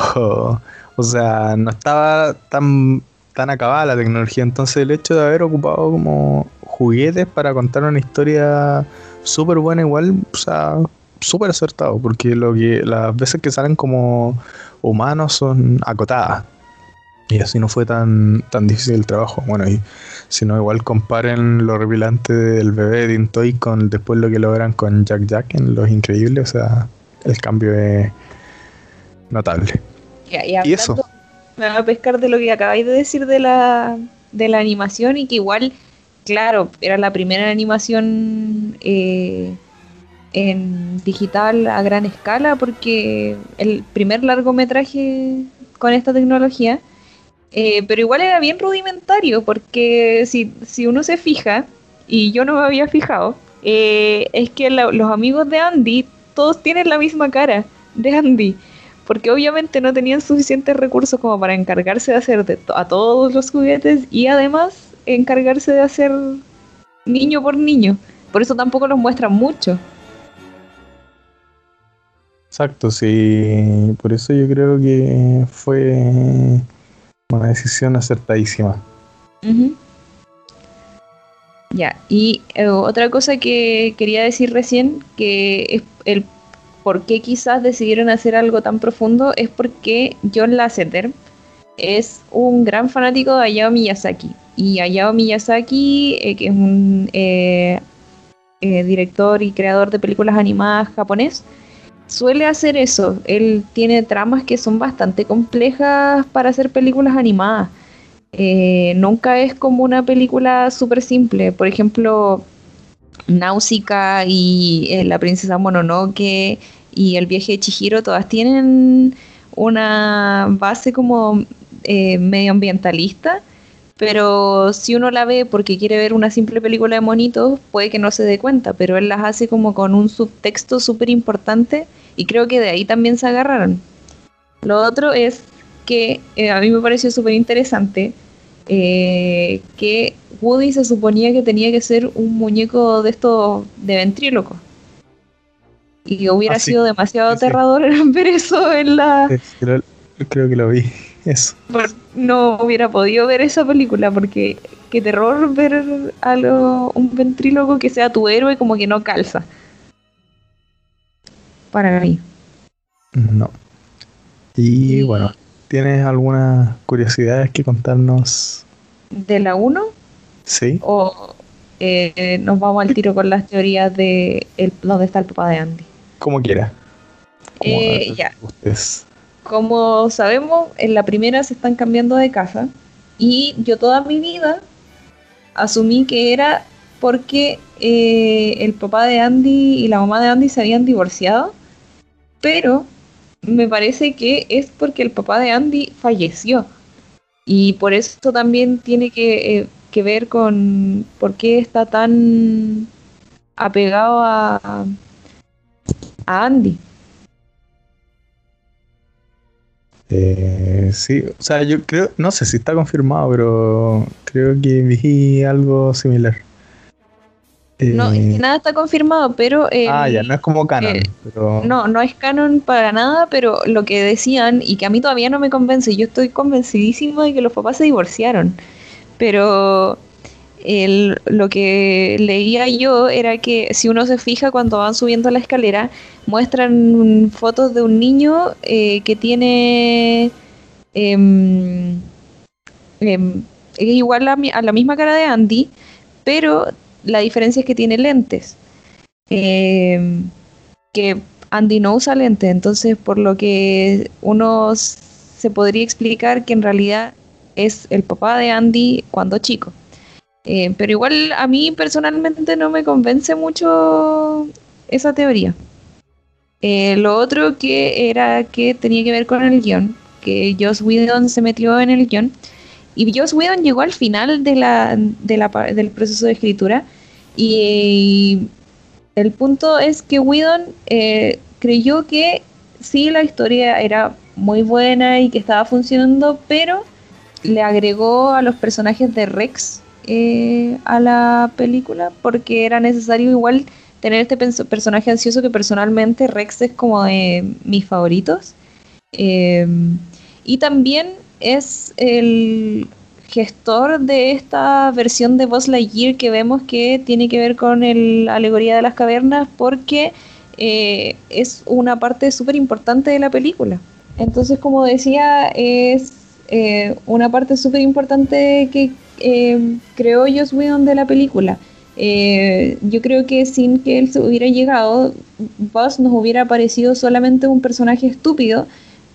o sea, no estaba tan, tan acabada la tecnología. Entonces, el hecho de haber ocupado como juguetes para contar una historia súper buena, igual, o sea, súper acertado. Porque lo que las veces que salen como humanos son acotadas. Y así no fue tan, tan difícil el trabajo. Bueno, y si no, igual comparen lo horripilante del bebé de Tintoy con después lo que logran con Jack Jack en Los Increíbles. O sea, el cambio es notable. Ya, y Y eso. hablando- Me va a pescar de lo que acabáis de decir de la, de la animación y que igual, claro, era la primera animación eh, en digital a gran escala porque el primer largometraje con esta tecnología, eh, pero igual era bien rudimentario porque si, si uno se fija, y yo no me había fijado, eh, es que la- los amigos de Andy todos tienen la misma cara de Andy porque obviamente no tenían suficientes recursos como para encargarse de hacer de to- a todos los juguetes y además encargarse de hacer niño por niño. Por eso tampoco los muestran mucho. Exacto, sí. Por eso yo creo que fue una decisión acertadísima. Ya, y eh, otra cosa que quería decir recién, que es el por qué quizás decidieron hacer algo tan profundo, es porque John Lasseter es un gran fanático de Hayao Miyazaki. Y Hayao Miyazaki, eh, que es un eh, eh, director y creador de películas animadas japonés, suele hacer eso. Él tiene tramas que son bastante complejas para hacer películas animadas. Nunca es como una película súper simple. Por ejemplo, Náusica y eh, La Princesa Mononoke y El viaje de Chihiro, todas tienen una base como eh, medioambientalista, pero si uno la ve porque quiere ver una simple película de monitos, puede que no se dé cuenta, pero él las hace como con un subtexto súper importante y creo que de ahí también se agarraron. Lo otro es que eh, a mí me pareció súper interesante eh, que Woody se suponía que tenía que ser un muñeco de estos de ventríloco. Y hubiera Ah, sí. sido demasiado Sí, sí. aterrador ver eso en la... Creo, creo que lo vi. Eso. no hubiera podido ver esa película porque qué terror ver a lo- un ventríloco que sea tu héroe como que no calza. Para mí. No. Y- bueno, ¿tienes algunas curiosidades que contarnos? ¿De la 1 Sí. o eh, nos vamos al tiro con las teorías de el, dónde está el papá de Andy? Como quiera. Como Eh, ya. Ustedes. Como sabemos, en la primera se están cambiando de casa y yo toda mi vida asumí que era porque eh, el papá de Andy y la mamá de Andy se habían divorciado, pero me parece que es porque el papá de Andy falleció y por eso también tiene que, eh, ver con por qué está tan apegado a, a Andy. Eh, sí, o sea, yo creo, no sé si está confirmado, pero creo que vi algo similar. No, es que eh, nada está confirmado, pero... ah, ya, no es como canon. Eh, no, no es canon para nada, pero lo que decían, y que a mí todavía no me convence, yo estoy convencidísimo de que los papás se divorciaron, pero el, lo que leía yo era que si uno se fija cuando van subiendo la escalera, muestran fotos de un niño eh, que tiene... Em, em, es igual a, a la misma cara de Andy, pero la diferencia es que tiene lentes. Eh, que Andy no usa lentes, entonces por lo que uno se podría explicar que en realidad es el papá de Andy cuando chico. Eh, pero igual a mí personalmente no me convence mucho esa teoría. Eh, lo otro que era que tenía que ver con el guion, que Joss Whedon se metió en el guion y Joss Whedon llegó al final de la, del proceso de escritura y el punto es que Whedon eh, creyó que sí, la historia era muy buena y que estaba funcionando, pero le agregó a los personajes de Rex eh, a la película porque era necesario igual tener este personaje ansioso que personalmente Rex es como de mis favoritos. Eh, y también es el gestor de esta versión de Buzz Lightyear que vemos que tiene que ver con la alegoría de las cavernas porque eh, es una parte súper importante de la película. Entonces, como decía, es eh, una parte súper importante que eh, creó Joss Whedon de la película. yo creo que sin que él se hubiera llegado, Buzz nos hubiera parecido solamente un personaje estúpido,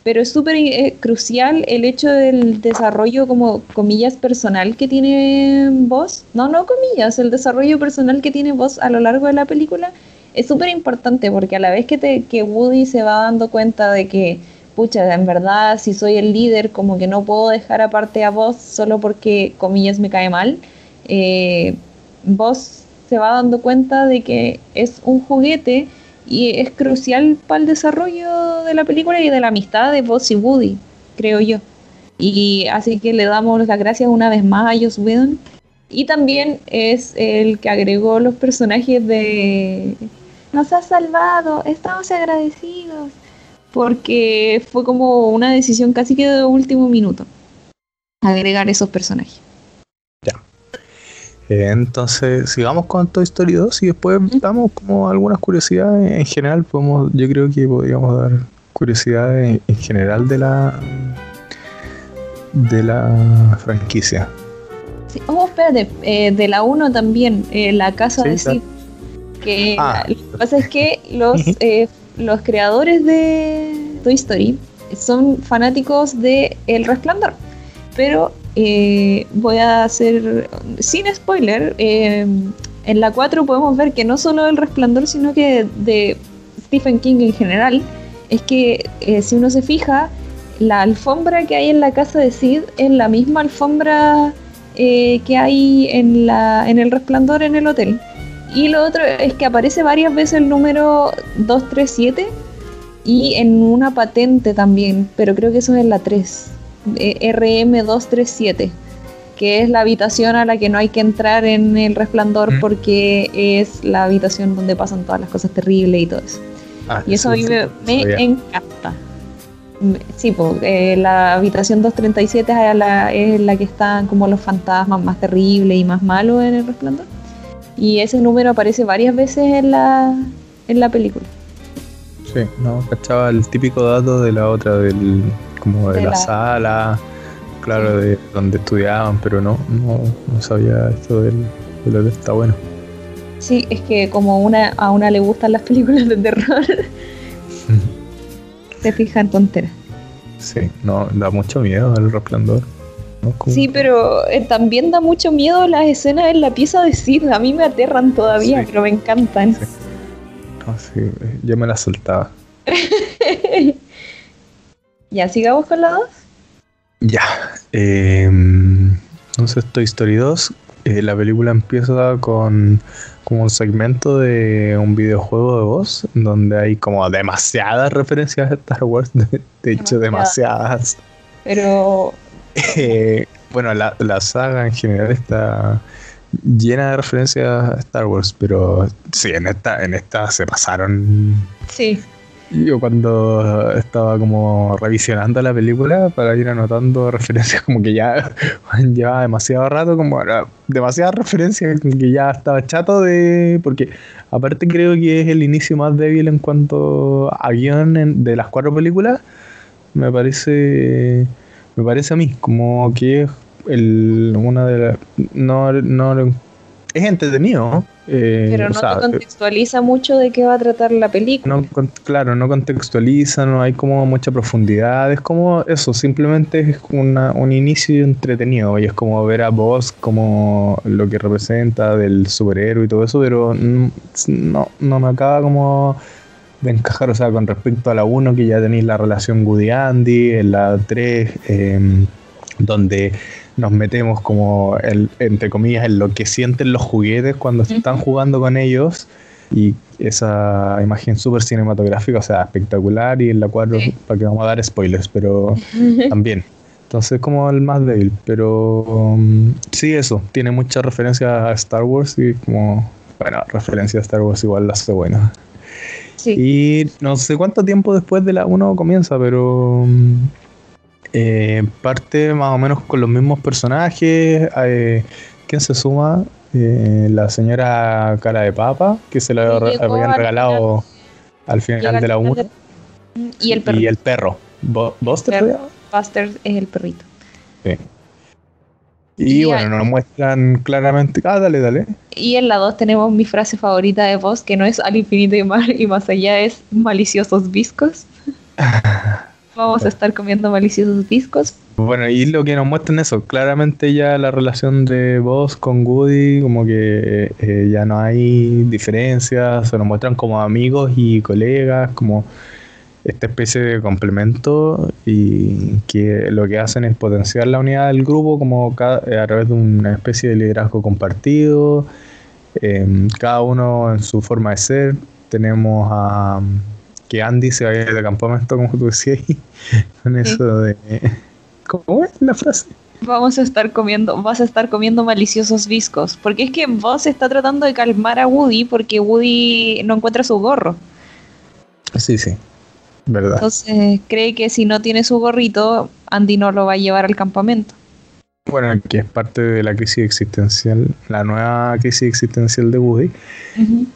pero es súper eh, crucial el hecho del desarrollo como comillas personal que tiene vos, no, no comillas, el desarrollo personal que tiene vos a lo largo de la película es súper importante porque a la vez que, te, que Woody se va dando cuenta de que, pucha, en verdad si soy el líder como que no puedo dejar aparte a vos solo porque comillas me cae mal, eh, vos se va dando cuenta de que es un juguete y es crucial para el desarrollo de la película y de la amistad de Buzz y Woody, creo yo. Y así que le damos las gracias una vez más a Joss Whedon. Y también es el que agregó los personajes de Nos ha salvado, estamos agradecidos. Porque fue como una decisión casi que de último minuto. Agregar esos personajes. Eh, entonces, sigamos con Toy Story 2 y después damos como algunas curiosidades en general. Podemos, yo creo que podríamos dar curiosidades en, general de la de la franquicia. Sí. Oh, espérate, eh, de la 1 también, eh, la casa de Sid. Que ah. lo que pasa es que los, los creadores de Toy Story son fanáticos de El Resplandor, pero eh, voy a hacer, sin spoiler, eh, en la 4 podemos ver que no solo el resplandor, sino que de Stephen King en general, es que eh, si uno se fija, la alfombra que hay en la casa de Sid es la misma alfombra que hay en, la, en el resplandor en el hotel. Y lo otro es que aparece varias veces el número 237 y en una patente también, pero creo que eso es la 3. RM237, que es la habitación a la que no hay que entrar en el resplandor porque es la habitación donde pasan todas las cosas terribles y todo eso. Ah, y eso a mí me, encanta. Sí, pues, la habitación 237 es la, es la que están como los fantasmas más terribles y más malos en el resplandor. Y ese número aparece varias veces en la, en la película. Sí, no, cachaba el típico dato de la otra, del como de, la, sala, claro, de donde estudiaban, pero no, no, sabía esto del, lo que está bueno. Sí, es que como una, a una le gustan las películas de terror, se fija en tonteras. Sí, no, da mucho miedo el resplandor. Sí, pero eh, también da mucho miedo las escenas en la pieza de Sid. A mí me aterran todavía, pero me encantan. Sí. sí, eh, yo me la soltaba. Ya, sigamos con la 2. Ya. Eh, entonces, Toy Story 2. eh, la película empieza con como un segmento de un videojuego de voz donde hay como demasiadas referencias a Star Wars, de, hecho demasiadas. Pero... Eh, bueno, la, la, saga en general está llena de referencias a Star Wars, pero sí, en esta, en esta se pasaron. Sí. Yo cuando estaba como revisionando la película para ir anotando referencias, como que ya llevaba demasiado rato, como demasiadas referencias, que ya estaba chato de... Porque aparte creo que es el inicio más débil en cuanto a guion de las cuatro películas. Me parece... Me parece a mí, como que es el, una de las... No, no, es entretenido, eh, Pero no te contextualiza mucho de qué va a tratar la película. claro, no contextualiza, no hay como mucha profundidad. Es como eso, simplemente es una, un inicio entretenido. Y es como ver a vos como lo que representa del superhéroe y todo eso, pero no, no me acaba como de encajar. O sea, con respecto a la 1, que ya tenéis la relación Goody-Andy, en la 3, em, donde nos metemos como, el, entre comillas, en lo que sienten los juguetes cuando están jugando con ellos. Y esa imagen súper cinematográfica, o sea, espectacular. Y en la 4, para que vamos a dar spoilers, pero también. Entonces, como el más débil. Pero um, sí, eso. Tiene muchas referencias a Star Wars y como, bueno, referencia a Star Wars igual la hace buena. Y no sé cuánto tiempo después de la 1 comienza, pero um, eh, parte más o menos con los mismos personajes. Eh, ¿Quién se suma? Eh, la señora Cara de Papa, que se lo habían regalado al final de la 1. Y el perro. Y el perro. ¿Buster? Buster es el perrito. Sí. Y, bueno, nos muestran claramente. Ah, dale, dale. Y en la 2 tenemos mi frase favorita de voz, que no es al infinito y más, y más allá, es maliciosos viscos. Vamos a estar comiendo maliciosos discos. Bueno, y lo que nos muestran eso, claramente ya la relación de vos con Woody, como que eh, ya no hay diferencias, se nos muestran como amigos y colegas, como esta especie de complemento y que lo que hacen es potenciar la unidad del grupo como eh, a través de una especie de liderazgo compartido, em, cada uno en su forma de ser. Tenemos a que Andy se vaya de campamento, como tú decías, con eso de... ¿Cómo es la frase? Vamos a estar comiendo, vas a estar comiendo maliciosos viscos, porque es que vos está tratando de calmar a Woody porque Woody no encuentra su gorro. Sí, sí, verdad. Entonces cree que si no tiene su gorrito, Andy no lo va a llevar al campamento. Bueno, que es parte de la crisis existencial, la nueva crisis existencial de Woody.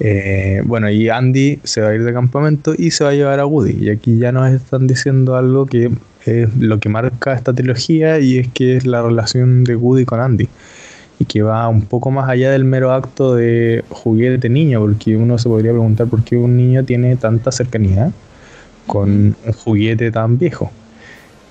Eh, bueno, y Andy se va a ir de campamento y se va a llevar a Woody. Y aquí ya nos están diciendo algo que es lo que marca esta trilogía y es que es la relación de Woody con Andy. Y que va un poco más allá del mero acto de juguete niño, porque uno se podría preguntar por qué un niño tiene tanta cercanía con un juguete tan viejo.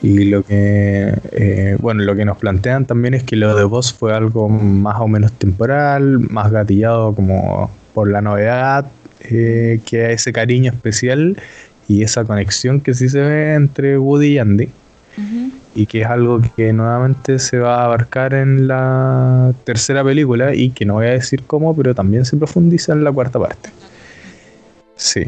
Y lo que, eh, bueno, lo que nos plantean también es que lo de Voz fue algo más o menos temporal, más gatillado como por la novedad, eh, que ese cariño especial y esa conexión que sí se ve entre Woody y Andy. Y que es algo que nuevamente se va a abarcar en la tercera película y que no voy a decir cómo, pero también se profundiza en la cuarta parte. Sí.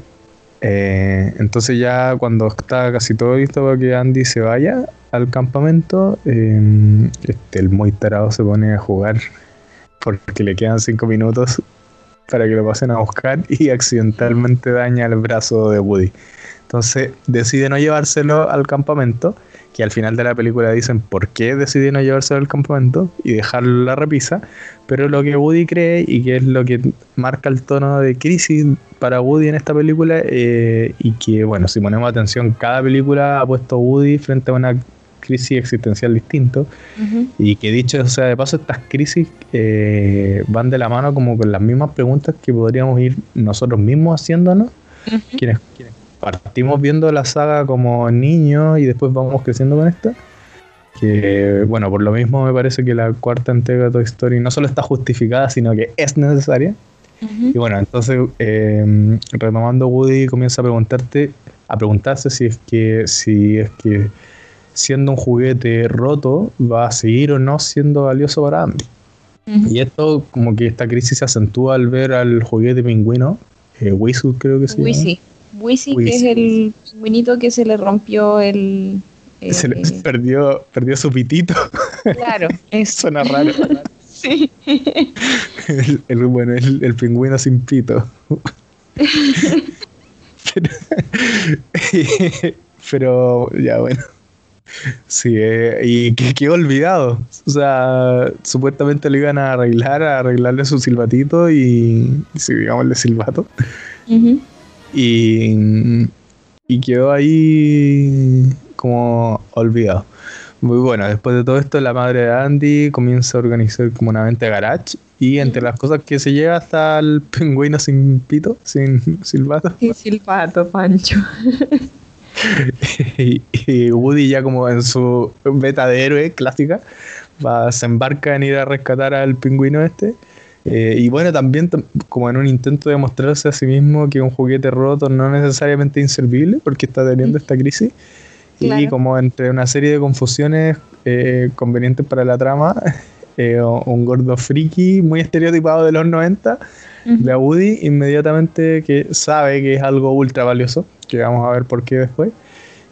Eh, entonces ya cuando está casi todo listo para que Andy se vaya al campamento, em, este, el muy tarado se pone a jugar porque le quedan cinco minutos para que lo pasen a buscar y accidentalmente daña el brazo de Woody. Entonces decide no llevárselo al campamento, que al final de la película dicen por qué decide no llevárselo al campamento y dejarlo en la repisa, pero lo que Woody cree y que es lo que marca el tono de crisis para Woody en esta película eh, y que, bueno, si ponemos atención, cada película ha puesto Woody frente a una crisis existencial distinto. Y que dicho sea de paso, estas crisis eh, van de la mano como con las mismas preguntas que podríamos ir nosotros mismos haciéndonos, quienes, partimos viendo la saga como niños y después vamos creciendo con esta. Que bueno, por lo mismo me parece que la cuarta entrega de Toy Story no solo está justificada, sino que es necesaria. Y bueno, entonces, eh, retomando Woody, comienza a preguntarte, a preguntarse si es que, si es que siendo un juguete roto, va a seguir o no siendo valioso para Andy. Y esto, como que esta crisis se acentúa al ver al juguete pingüino, eh, creo que se Wisi. Wisi, que es el pingüinito que se le rompió el... se le perdió, perdió su pitito. Claro. Eso Suena raro. sí. El, bueno, el, el pingüino sin pito. pero, ya bueno. Sí, eh, y que quedó olvidado. O sea, supuestamente lo iban a arreglar, a arreglarle su silbatito y, sí, digámosle silbato. Y, y quedó ahí como olvidado. Muy bueno, después de todo esto, la madre de Andy comienza a organizar como una venta de garage. Y entre las cosas que se lleva está el pingüino sin pito, sin silbato. Sin silbato, Pancho. y, Woody ya como en su beta de héroe clásica, va, se embarca en ir a rescatar al pingüino este. Eh, y bueno, también como en un intento de mostrarse a sí mismo que un juguete roto no necesariamente inservible, porque está teniendo esta crisis. Y como entre una serie de confusiones eh, convenientes para la trama, eh, un gordo friki muy estereotipado de los 90 de Woody inmediatamente que sabe que es algo ultra valioso, que vamos a ver por qué después,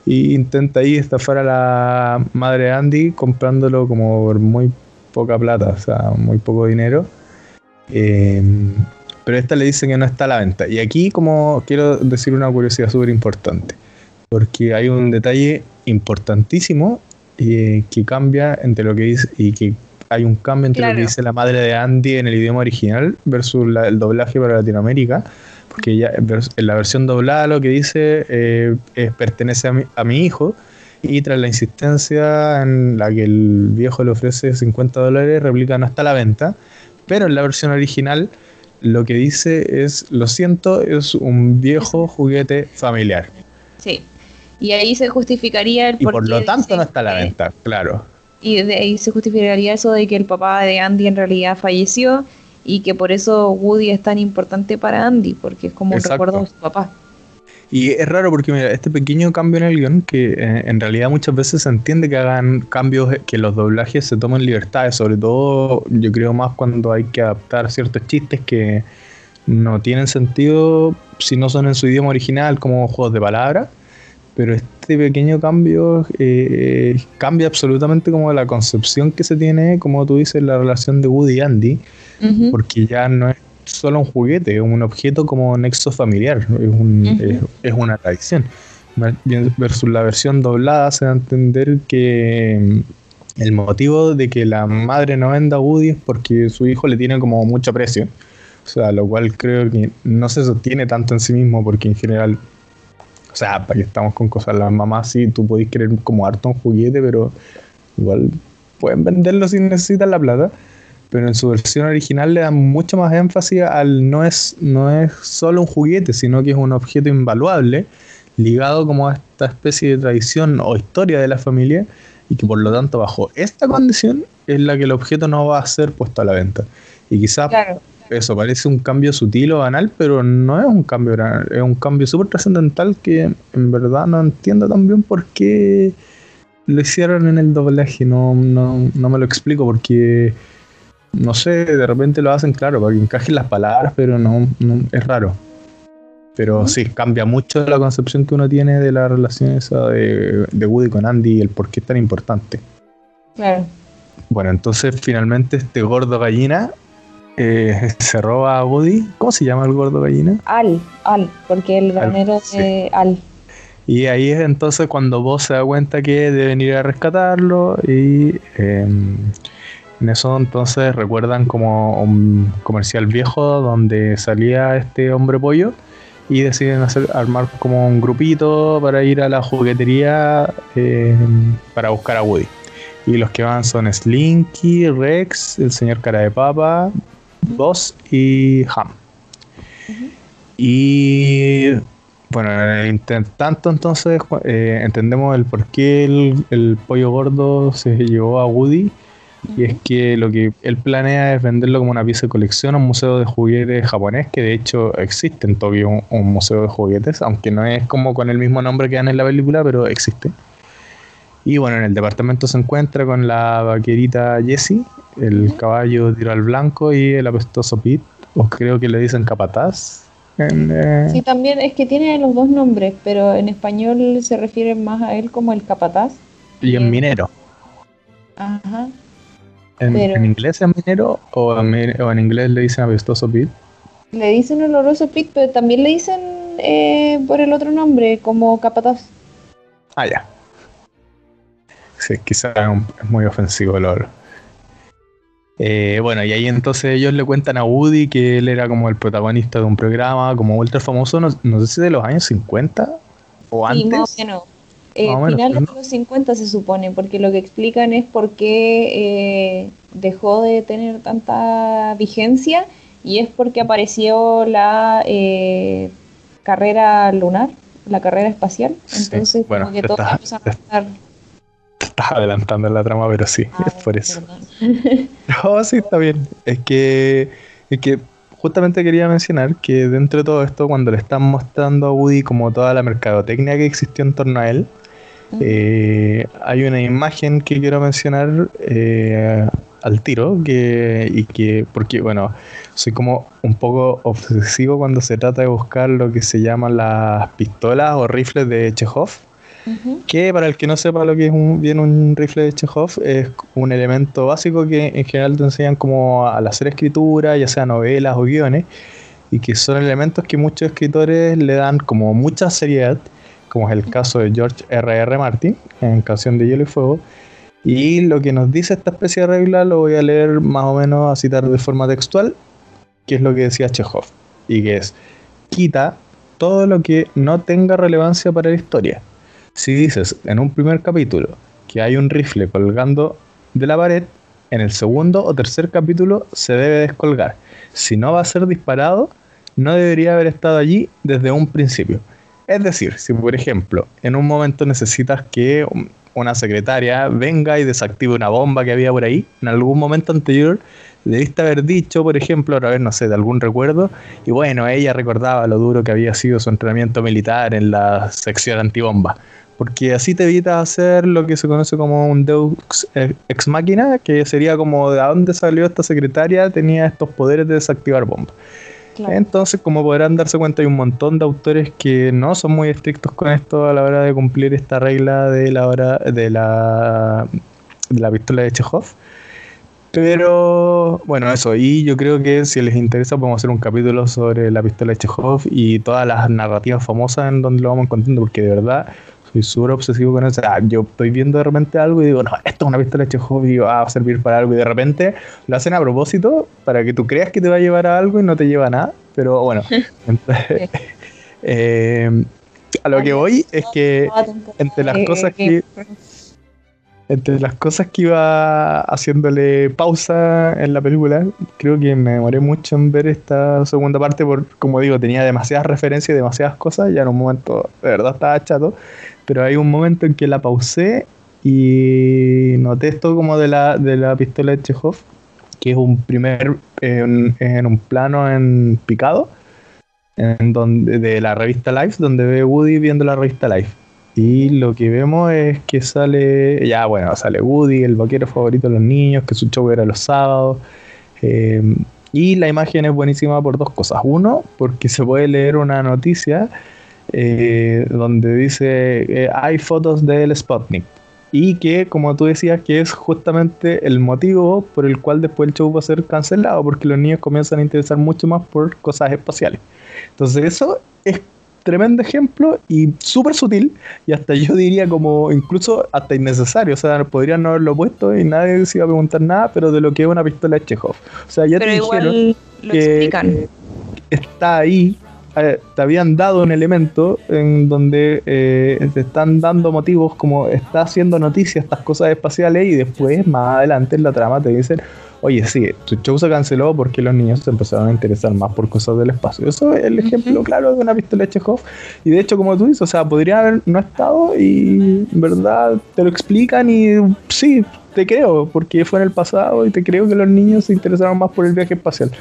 y intenta ahí estafar a la madre Andy comprándolo como por muy poca plata, o sea, muy poco dinero. Eh, pero esta le dice que no está a la venta. Y aquí como quiero decir una curiosidad súper importante porque hay un detalle importantísimo eh, que cambia entre lo que dice y que hay un cambio entre lo que dice la madre de Andy en el idioma original versus el doblaje para Latinoamérica, porque ya en la versión doblada lo que dice eh, es pertenece a mi, a mi hijo y tras la insistencia en la que el viejo le ofrece 50 dólares, replica no está a la venta, pero en la versión original lo que dice es, lo siento, es un viejo juguete familiar. Sí, y ahí se justificaría el Y por lo tanto no está a la venta, claro. Y de ahí se justificaría eso de que el papá de Andy en realidad falleció y que por eso Woody es tan importante para Andy, porque es como un recuerdo de su papá. Y es raro porque mira, este pequeño cambio en el guion, que eh, en realidad muchas veces se entiende que hagan cambios, que los doblajes se tomen libertades, sobre todo yo creo más cuando hay que adaptar ciertos chistes que no tienen sentido si no son en su idioma original, como juegos de palabras pero este pequeño cambio eh, cambia absolutamente como la concepción que se tiene, como tú dices, la relación de Woody y Andy, porque ya no es solo un juguete, es un objeto como nexo familiar, es, una tradición. Versus la versión doblada se da a entender que mm, el motivo de que la madre no venda Woody es porque su hijo le tiene como mucho aprecio. O sea, lo cual creo que no se sostiene tanto en sí mismo porque en general o sea, para que estamos con cosas, las mamás sí, tú podés querer como harto un juguete, pero igual pueden venderlo si necesitan la plata. Pero en su versión original le dan mucho más énfasis al no es, no es solo un juguete, sino que es un objeto invaluable, ligado como a esta especie de tradición o historia de la familia, y que por lo tanto bajo esta condición es la que el objeto no va a ser puesto a la venta. Y quizás eso parece un cambio sutil o banal, pero no es un cambio es un cambio súper trascendental que en verdad no entiendo tan bien por qué lo hicieron en el doblaje, no, no, no me lo explico porque no sé, de repente lo hacen claro, para que encajen las palabras, pero no, es raro. Pero sí, cambia mucho la concepción que uno tiene de la relación esa de, de Woody con Andy y el por qué es tan importante. Claro. Bueno, entonces finalmente este gordo gallina eh, se roba a Woody. ¿Cómo se llama el gordo gallina? Al, Al, porque el granero de Al. Y ahí es entonces cuando vos se da cuenta que deben ir a rescatarlo y em, en eso entonces recuerdan como un comercial viejo donde salía este hombre pollo y deciden hacer, armar como un grupito para ir a la juguetería em, para buscar a Woody. Y los que van son Slinky, Rex, el señor cara de papa, Boss y Ham. Y bueno, tanto entonces eh, entendemos el por qué el, pollo gordo se llevó a Woody. Y es que lo que él planea es venderlo como una pieza de colección a un museo de juguetes japonés, que de hecho existe en Tokio un, museo de juguetes, aunque no es como con el mismo nombre que dan en la película, pero existe. Y bueno, en el departamento se encuentra con la vaquerita Jessie, el caballo tiro al blanco y el apestoso Pete, o creo que le dicen capataz. Eh, sí, también es que tiene los dos nombres, pero en español se refiere más a él como el capataz. Y en minero. Ajá. ¿En, inglés es minero o en, inglés le dicen apestoso Pete? Le dicen oloroso Pete, pero también le dicen eh, por el otro nombre, como capataz. Ah, ya. Sí, quizá es muy ofensivo el olor. Eh, bueno, y ahí entonces ellos le cuentan a Woody que él era como el protagonista de un programa como ultra famoso, no, sé si de los años 50 o antes. Más o menos. Eh, final de los 50 se supone, porque lo que explican es por qué eh, dejó de tener tanta vigencia y es porque apareció la eh, carrera lunar, la carrera espacial. Entonces, como que todos empiezan a estar estás adelantando la trama, pero sí, ah, es por eso. no, sí, está bien. Es que, es que justamente quería mencionar que dentro de todo esto, cuando le están mostrando a Woody como toda la mercadotecnia que existió en torno a él, eh, hay una imagen que quiero mencionar eh, al tiro, que, y que, porque, bueno, soy como un poco obsesivo cuando se trata de buscar lo que se llaman las pistolas o rifles de Chekhov que para el que no sepa lo que es un, bien un rifle de Chekhov, es un elemento básico que en general te enseñan como al hacer escritura, ya sea novelas o guiones, y que son elementos que muchos escritores le dan como mucha seriedad, como es el caso de George R.R. R. Martin en Canción de Hielo y Fuego. Y lo que nos dice esta especie de regla lo voy a leer más o menos a citar de forma textual, que es lo que decía Chekhov, y que es, quita todo lo que no tenga relevancia para la historia si dices en un primer capítulo que hay un rifle colgando de la pared, en el segundo o tercer capítulo se debe descolgar. Si no va a ser disparado, no debería haber estado allí desde un principio. Es decir, si por ejemplo en un momento necesitas que una secretaria venga y desactive una bomba que había por ahí, en algún momento anterior debiste haber dicho, por ejemplo, a través, no sé, de algún recuerdo, y bueno, ella recordaba lo duro que había sido su entrenamiento militar en la sección antibomba porque así te evitas hacer lo que se conoce como un Deus ex machina, que sería como de dónde salió esta secretaria, tenía estos poderes de desactivar bombas. Entonces, como podrán darse cuenta, hay un montón de autores que no son muy estrictos con esto a la hora de cumplir esta regla de la hora de la, de la pistola de Chekhov. Pero bueno, eso, y yo creo que si les interesa podemos hacer un capítulo sobre la pistola de Chekhov y todas las narrativas famosas en donde lo vamos encontrando, porque de verdad soy súper obsesivo con eso. Ah, yo estoy viendo de repente algo y digo, no, esto es una pistola de Chekhov y va a servir para algo. Y de repente lo hacen a propósito para que tú creas que te va a llevar a algo y no te lleva a nada. Pero bueno, eh, a lo que voy es que entre las cosas que entre las cosas que iba haciéndole pausa en la película, creo que me demoré mucho en ver esta segunda parte, por como digo, tenía demasiadas referencias y demasiadas cosas, ya en un momento de verdad estaba chato, pero hay un momento en que la pausé y noté esto como de la, de la pistola de Chekhov, que es un primer, en, un plano en picado, en donde, de la revista Life, donde ve Woody viendo la revista Life. Y lo que vemos es que sale, ya bueno, sale Woody, el vaquero favorito de los niños, que su show era los sábados. Eh, y la imagen es buenísima por dos cosas. Uno, porque se puede leer una noticia eh, donde dice eh, hay fotos del Sputnik y que como tú decías que es justamente el motivo por el cual después el show va a ser cancelado porque los niños comienzan a interesar mucho más por cosas espaciales. Entonces eso es tremendo ejemplo y súper sutil y hasta yo diría como incluso hasta innecesario, o sea, podrían no haberlo puesto y nadie se iba a preguntar nada, pero de lo que es una pistola de Chekhov. O sea, ya te dijeron que está ahí eh, te habían dado un elemento en donde eh, te están dando motivos como está haciendo noticias estas cosas espaciales y después más adelante en la trama te dicen oye sí, tu show se canceló porque los niños se empezaron a interesar más por cosas del espacio eso es el ejemplo claro de una pistola de Chekhov. Y de hecho como tú dices, o sea, podría haber no estado y en verdad te lo explican y sí, te creo porque fue en el pasado y te creo que los niños se interesaron más por el viaje espacial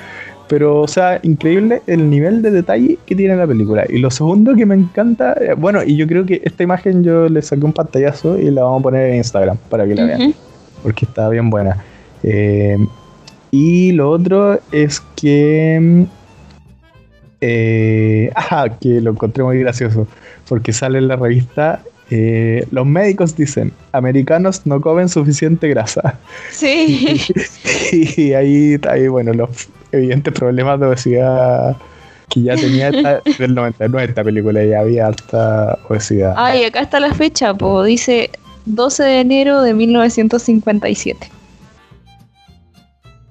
pero, o sea, increíble el nivel de detalle que tiene la película. Y lo segundo que me encanta, eh, bueno, y yo creo que esta imagen yo le saqué un pantallazo y la vamos a poner en Instagram para que la vean, porque está bien buena. Eh, y lo otro es que... Eh, que lo encontré muy gracioso, porque sale en la revista eh, los médicos dicen, americanos no comen suficiente grasa. Sí. y, ahí, ahí, bueno, los evidentes problemas de obesidad que ya tenía esta, del 99 esta película, ya había alta obesidad. Ay, acá está la fecha, po, dice 12 de enero de 1957.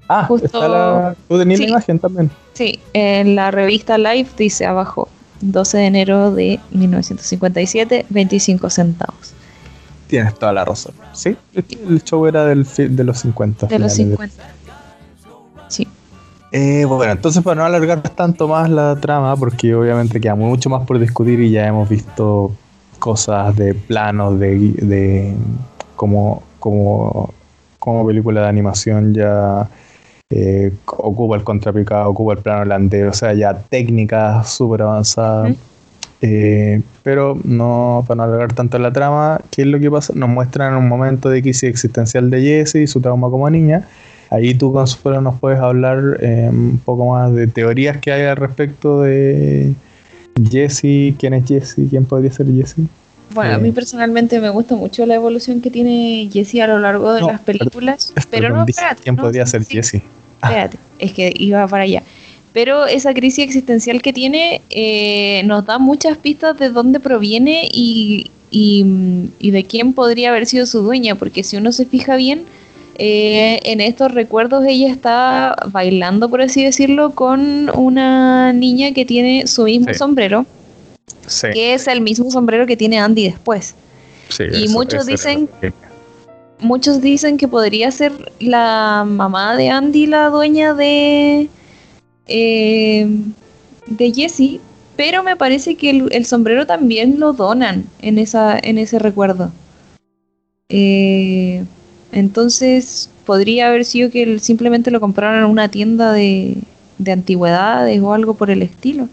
Ah, está la, tú tenías la imagen también. Sí, en la revista Life dice abajo, 12 de enero de 1957, 25 centavos. Tienes toda la razón. Sí, el show era del, de los 50. De los 50. Sí. Eh, bueno, entonces para no alargar tanto más la trama, porque obviamente queda mucho más por discutir y ya hemos visto cosas de planos, de, de como, como, como película de animación ya eh, ocupa el contrapicado, ocupa el plano holandés, o sea, ya técnicas súper avanzadas. Eh, pero no para no alargar tanto la trama, ¿qué es lo que pasa? Nos muestran un momento de crisis existencial de Jessie y su trauma como niña. Ahí tú, Consuelo, nos puedes hablar eh, un poco más de teorías que hay al respecto de Jessie, quién es Jessie, quién podría ser Jessie. Bueno, a mí personalmente me gusta mucho la evolución que tiene Jessie a lo largo de las películas. pero no, espérate, ¿Quién podría ser Jessie? Espérate, es que iba para allá. Pero esa crisis existencial que tiene eh, nos da muchas pistas de dónde proviene y, y, de quién podría haber sido su dueña, porque si uno se fija bien, eh, en estos recuerdos ella está bailando, por así decirlo, con una niña que tiene su mismo sombrero, que es el mismo sombrero que tiene Andy después. y muchos dicen muchos dicen que podría ser la mamá de Andy la dueña de eh, de Jessie, pero me parece que el, sombrero también lo donan en esa en ese recuerdo. Eh, entonces podría haber sido que simplemente lo compraron en una tienda de, de antigüedades o algo por el estilo.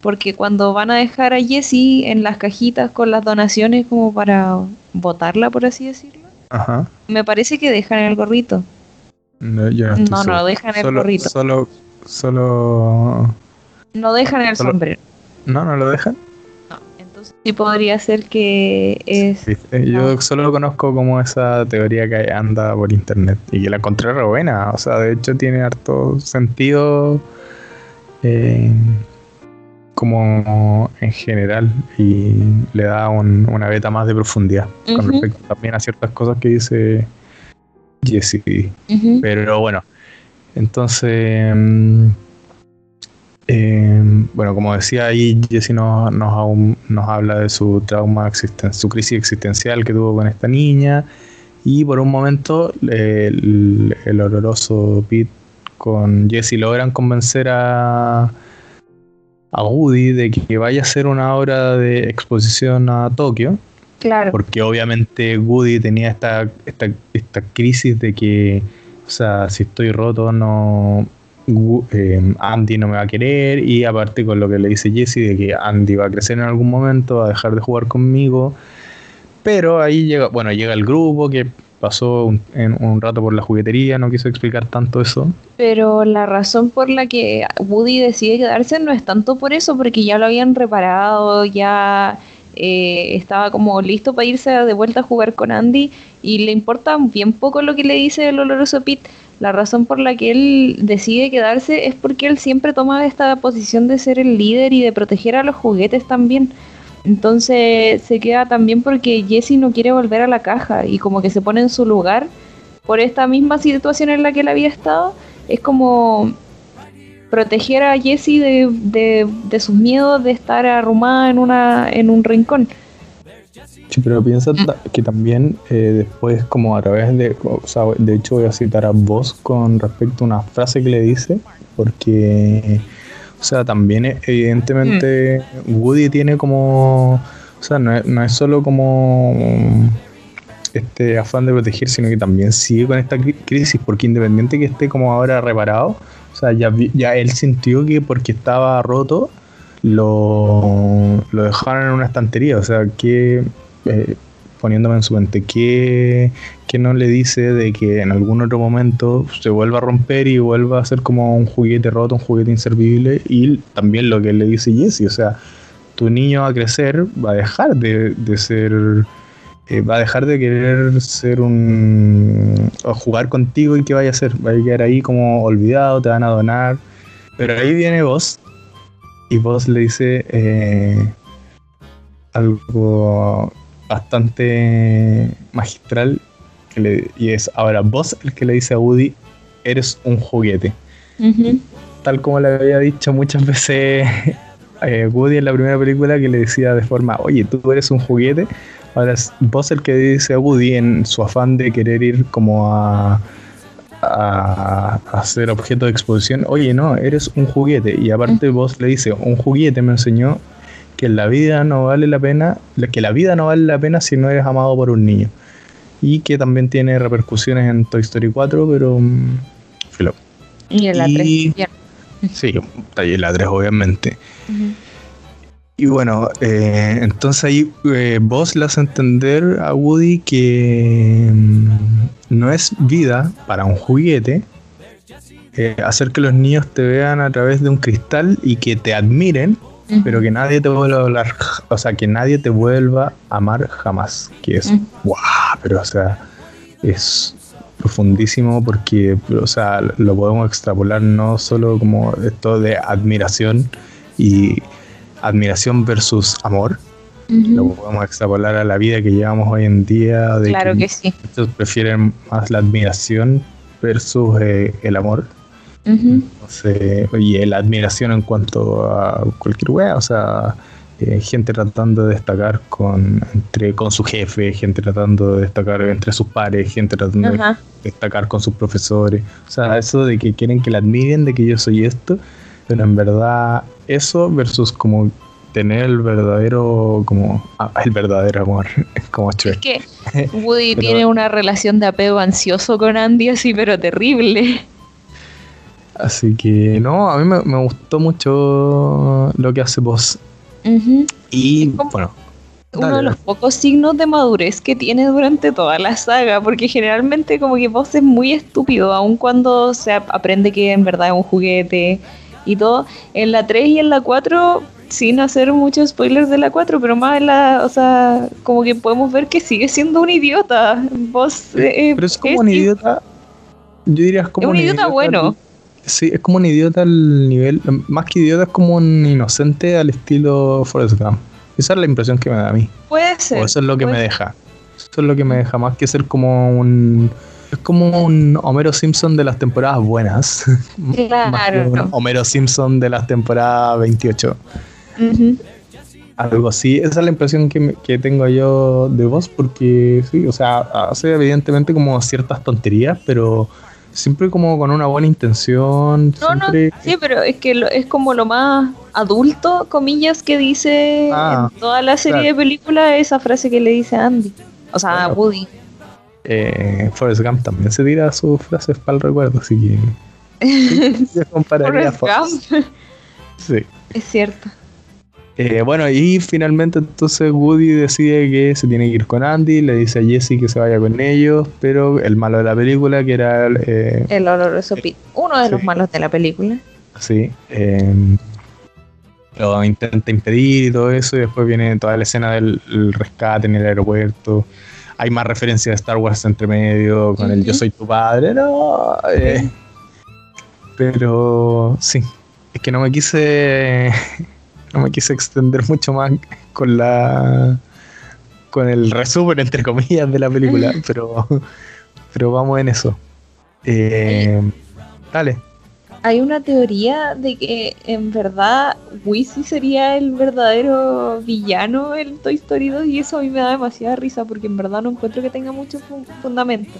Porque cuando van a dejar a Jessie en las cajitas con las donaciones como para votarla, por así decirlo, Ajá. Me parece que dejan el gorrito. No, no, no, dejan el gorrito. Solo, solo. No dejan el sombrero. No, no lo dejan. No, entonces sí podría ser que es. Yo solo conozco como esa teoría que anda por internet y que la encontré re buena. O sea, de hecho tiene harto sentido. Eh, como en general y le da una beta más de profundidad con respecto también a ciertas cosas que dice Jesse. Pero bueno, entonces, mm, em, bueno, como decía ahí, Jesse nos, nos, habla de su trauma, su crisis existencial que tuvo con esta niña y por un momento el, el horroroso Pete con Jesse logran convencer a a Woody de que vaya a hacer una obra de exposición a Tokio. Claro. Porque obviamente Woody tenía esta, esta, esta crisis de que, o sea, si estoy roto, no. Eh, Andy no me va a querer. Y aparte con lo que le dice Jesse de que Andy va a crecer en algún momento, va a dejar de jugar conmigo. Pero ahí llega, bueno, llega el grupo que pasó un, en un rato por la juguetería, no quiso explicar tanto eso. Pero la razón por la que Woody decide quedarse no es tanto por eso, porque ya lo habían reparado, ya eh, estaba como listo para irse de vuelta a jugar con Andy y le importa bien poco lo que le dice el oloroso Pete. La razón por la que él decide quedarse es porque él siempre toma esta posición de ser el líder y de proteger a los juguetes también. Entonces se queda también porque Jesse no quiere volver a la caja y como que se pone en su lugar por esta misma situación en la que él había estado. Es como proteger a Jesse de, de, sus miedos de estar arrumada en, una, en un rincón. Sí, pero piensa que también eh, después, como a través de, o sea, de hecho voy a citar a vos con respecto a una frase que le dice, porque o sea, también eh, evidentemente mm. Woody tiene como, o sea, no es, no es solo como este afán de proteger, sino que también sigue con esta crisis, porque independiente que esté como ahora reparado, o sea, ya, ya él sintió que porque estaba roto, lo, lo dejaron en una estantería. O sea, que eh, poniéndome en su mente, ¿qué, no le dice de que en algún otro momento se vuelva a romper y vuelva a ser como un juguete roto, un juguete inservible? Y también lo que le dice Jesse, o sea, tu niño a crecer va a dejar de, ser... Eh, va a dejar de querer ser un... jugar contigo y qué vaya a hacer. Va a quedar ahí como olvidado, te van a donar. Pero ahí viene vos y vos le dice eh, algo bastante magistral y es ahora vos el que le dice a Woody eres un juguete tal como le había dicho muchas veces eh, Woody en la primera película que le decía de forma oye tú eres un juguete ahora es vos el que dice a Woody en su afán de querer ir como a a, ser objeto de exposición, oye, no, eres un juguete. Y aparte vos le dice, un juguete me enseñó que la vida no vale la pena, que la vida no vale la pena si no eres amado por un niño. Y que también tiene repercusiones en Toy Story 4, pero... Mm, y en la 3. Sí, en la 3 obviamente. Y bueno, eh, entonces ahí eh, vos le haces entender a Woody que mm, no es vida para un juguete eh, hacer que los niños te vean a través de un cristal y que te admiren pero que nadie te vuelva a hablar, o sea, que nadie te vuelva a amar jamás. Que es, wow, pero o sea, es profundísimo porque, o sea, lo podemos extrapolar no solo como esto de admiración y admiración versus amor. Lo podemos extrapolar a la vida que llevamos hoy en día. De claro que, sí. Estos prefieren más la admiración versus eh, el amor y la admiración en cuanto a cualquier wea, o sea, eh, gente tratando de destacar con, entre, con su jefe, gente tratando de destacar entre sus pares, gente tratando de destacar con sus profesores. O sea, eso de que quieren que la admiren, de que yo soy esto, pero en verdad eso versus como tener el verdadero como ah, el verdadero amor como Es que Woody tiene una relación de apego ansioso con Andy así pero terrible. Así que no, a mí me, gustó mucho lo que hace vos. Y bueno. Uno de los pocos signos de madurez que tiene durante toda la saga, porque generalmente como que vos es muy estúpido, aun cuando se aprende que en verdad es un juguete y todo. En la 3 y en la 4, sin hacer muchos spoilers de la 4, pero más en la, o sea, como que podemos ver que sigue siendo un idiota. Vos... Eh, pero es como un idiota, yo diría como un, idiota bueno. Sí, es como un idiota al nivel. Más que idiota, es como un inocente al estilo Forrest Gump. Esa es la impresión que me da a mí. Puede ser. O eso es lo que me deja. Eso es lo que me deja más que ser como un. Es como un Homero Simpson de las temporadas buenas. Claro. un Homero Simpson de las temporadas 28. Algo así. Esa es la impresión que, que, tengo yo de vos, porque sí, o sea, hace evidentemente como ciertas tonterías, pero siempre como con una buena intención. No, no, sí, pero es que es como lo más adulto, comillas, que dice ah, en toda la serie de películas esa frase que le dice a Andy, o sea, a Woody. Eh, Forrest Gump también se tira sus frases para el recuerdo, así que yo compararía Forrest Gump. Sí. Es cierto. Eh, bueno, y finalmente entonces Woody decide que se tiene que ir con Andy, le dice a Jesse que se vaya con ellos, pero el malo de la película, que era... Eh, el oloroso Pete, uno de los malos de la película. Sí, eh, lo intenta impedir y todo eso, y después viene toda la escena del rescate en el aeropuerto. Hay más referencias de Star Wars entre medio, con el Yo soy tu padre, no. pero sí, es que no me quise no me quise extender mucho más con la con el resumen entre comillas de la película, pero pero vamos en eso. Eh, dale. Hay una teoría de que en verdad Wizzy sería el verdadero villano en Toy Story 2 y eso a mí me da demasiada risa porque en verdad no encuentro que tenga mucho fundamento.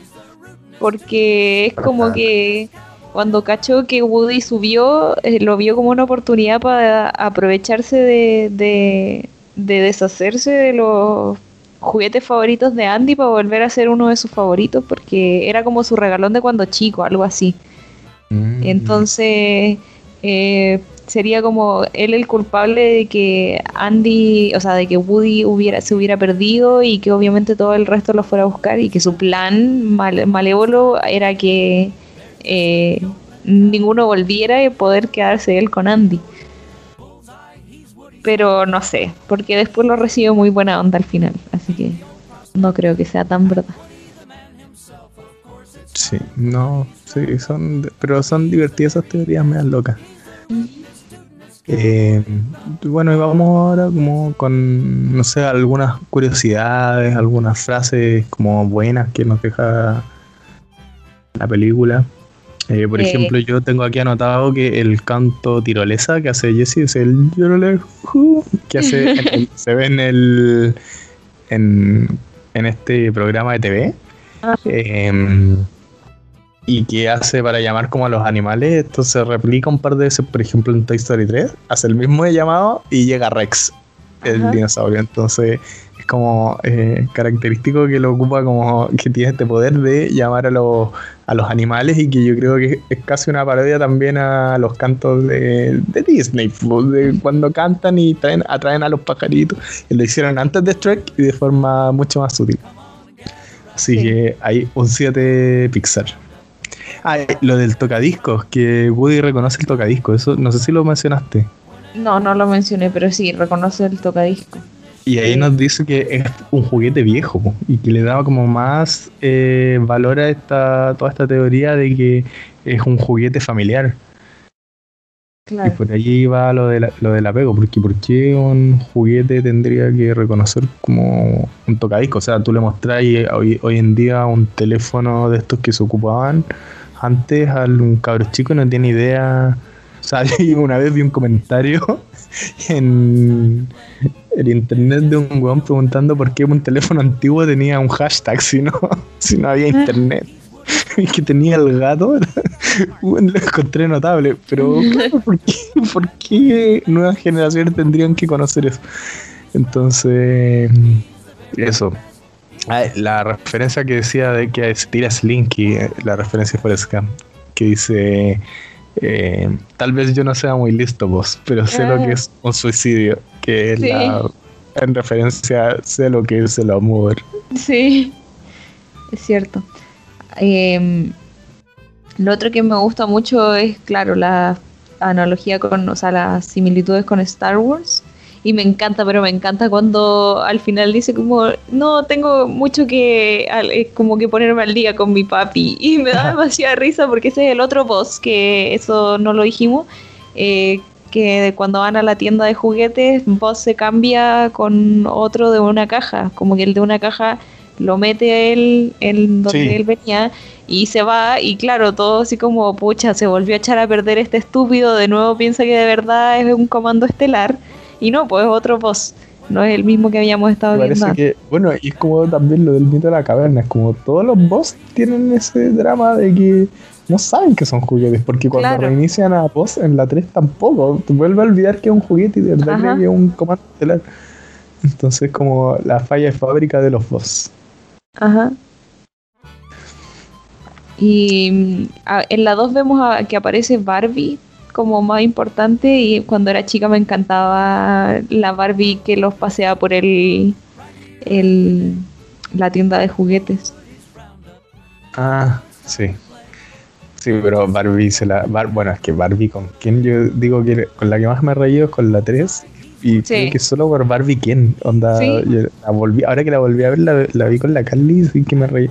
Porque es como que cuando cachó que Woody subió, eh, lo vio como una oportunidad para aprovecharse de, deshacerse de los juguetes favoritos de Andy para volver a ser uno de sus favoritos, porque era como su regalón de cuando chico, algo así. Mm. Entonces, eh, sería como él el culpable de que Andy, o sea, de que Woody hubiera, se hubiera perdido y que obviamente todo el resto lo fuera a buscar y que su plan malévolo era que eh, ninguno volviera y poder quedarse él con Andy. Pero no sé, porque después lo recibe muy buena onda al final, así que no creo que sea tan verdad. Sí, no, sí, son, pero son divertidas esas teorías me dan locas. Eh, bueno, y vamos ahora como con, no sé, algunas curiosidades, algunas frases como buenas que nos deja la película. Eh, por ejemplo, yo tengo aquí anotado que el canto tirolesa que hace Jesse es el que hace se ve en el en, este programa de TV. Ah. Em, y que hace para llamar como a los animales. Esto se replica un par de veces, por ejemplo, en Toy Story 3. Hace el mismo llamado y llega Rex, el dinosaurio. Entonces es como eh, característico que lo ocupa como que tiene este poder de llamar a los, a los animales y que yo creo que es casi una parodia también a los cantos de, Disney, de cuando cantan y traen, atraen a los pajaritos. Y lo hicieron antes de Shrek y de forma mucho más sutil. Así que hay un 7 Pixar. Ah, lo del tocadiscos, que Woody reconoce el tocadisco, eso no sé si lo mencionaste. No, no lo mencioné, pero sí, reconoce el tocadisco. Y ahí nos dice que es un juguete viejo y que le daba como más eh, valor a esta, toda esta teoría de que es un juguete familiar. Y por allí va lo, de lo del apego, porque ¿por qué un juguete tendría que reconocer como un tocadisco? O sea, tú le mostrás hoy, hoy en día un teléfono de estos que se ocupaban antes a un cabro chico no tiene idea. O sea, una vez vi un comentario en el internet de un weón preguntando por qué un teléfono antiguo tenía un hashtag si no, si no había internet. Y que tenía el gato, bueno, lo encontré notable. Pero, ¿por qué, ¿por qué nuevas generaciones tendrían que conocer eso? Entonces, eso. Ah, la referencia que decía de que tira Slinky, eh, la referencia fue Scam, que dice, eh, tal vez yo no sea muy listo vos, pero sé lo que es un suicidio, que es la, en referencia, sé lo que es el amor. Sí, es cierto. Em, lo otro que me gusta mucho es, claro, la analogía con, o sea, las similitudes con Star Wars y me encanta, pero me encanta cuando al final dice como, no, tengo mucho que, eh, como que ponerme al día con mi papi. Y me da demasiada risa porque ese es el otro boss, que eso no lo dijimos, eh, que cuando van a la tienda de juguetes, boss se cambia con otro de una caja, como que el de una caja lo mete él en donde él venía y se va y claro, todo así como, pucha, se volvió a echar a perder este estúpido, de nuevo piensa que de verdad es un comando estelar y no, pues otro boss. No es el mismo que habíamos estado Parece viendo. Que, bueno, y es como también lo del mito de la caverna. Es como todos los boss tienen ese drama de que no saben que son juguetes. Porque cuando reinician a boss en la 3 tampoco. Te vuelve a olvidar que es un juguete y de verdad que es un comando estelar. Entonces, como la falla de fábrica de los boss. Ajá. Y mm, en la 2 vemos que aparece Barbie como más importante y cuando era chica me encantaba la Barbie que los paseaba por el, el la tienda de juguetes. Ah, sí. Sí, pero Barbie se la. bueno, es que Barbie con quien yo digo que con la que más me he reído es con la 3. Y que solo por Barbie, ¿quién? Onda, la volví, ahora que la volví a ver, la, vi con la Carly, y que me reí,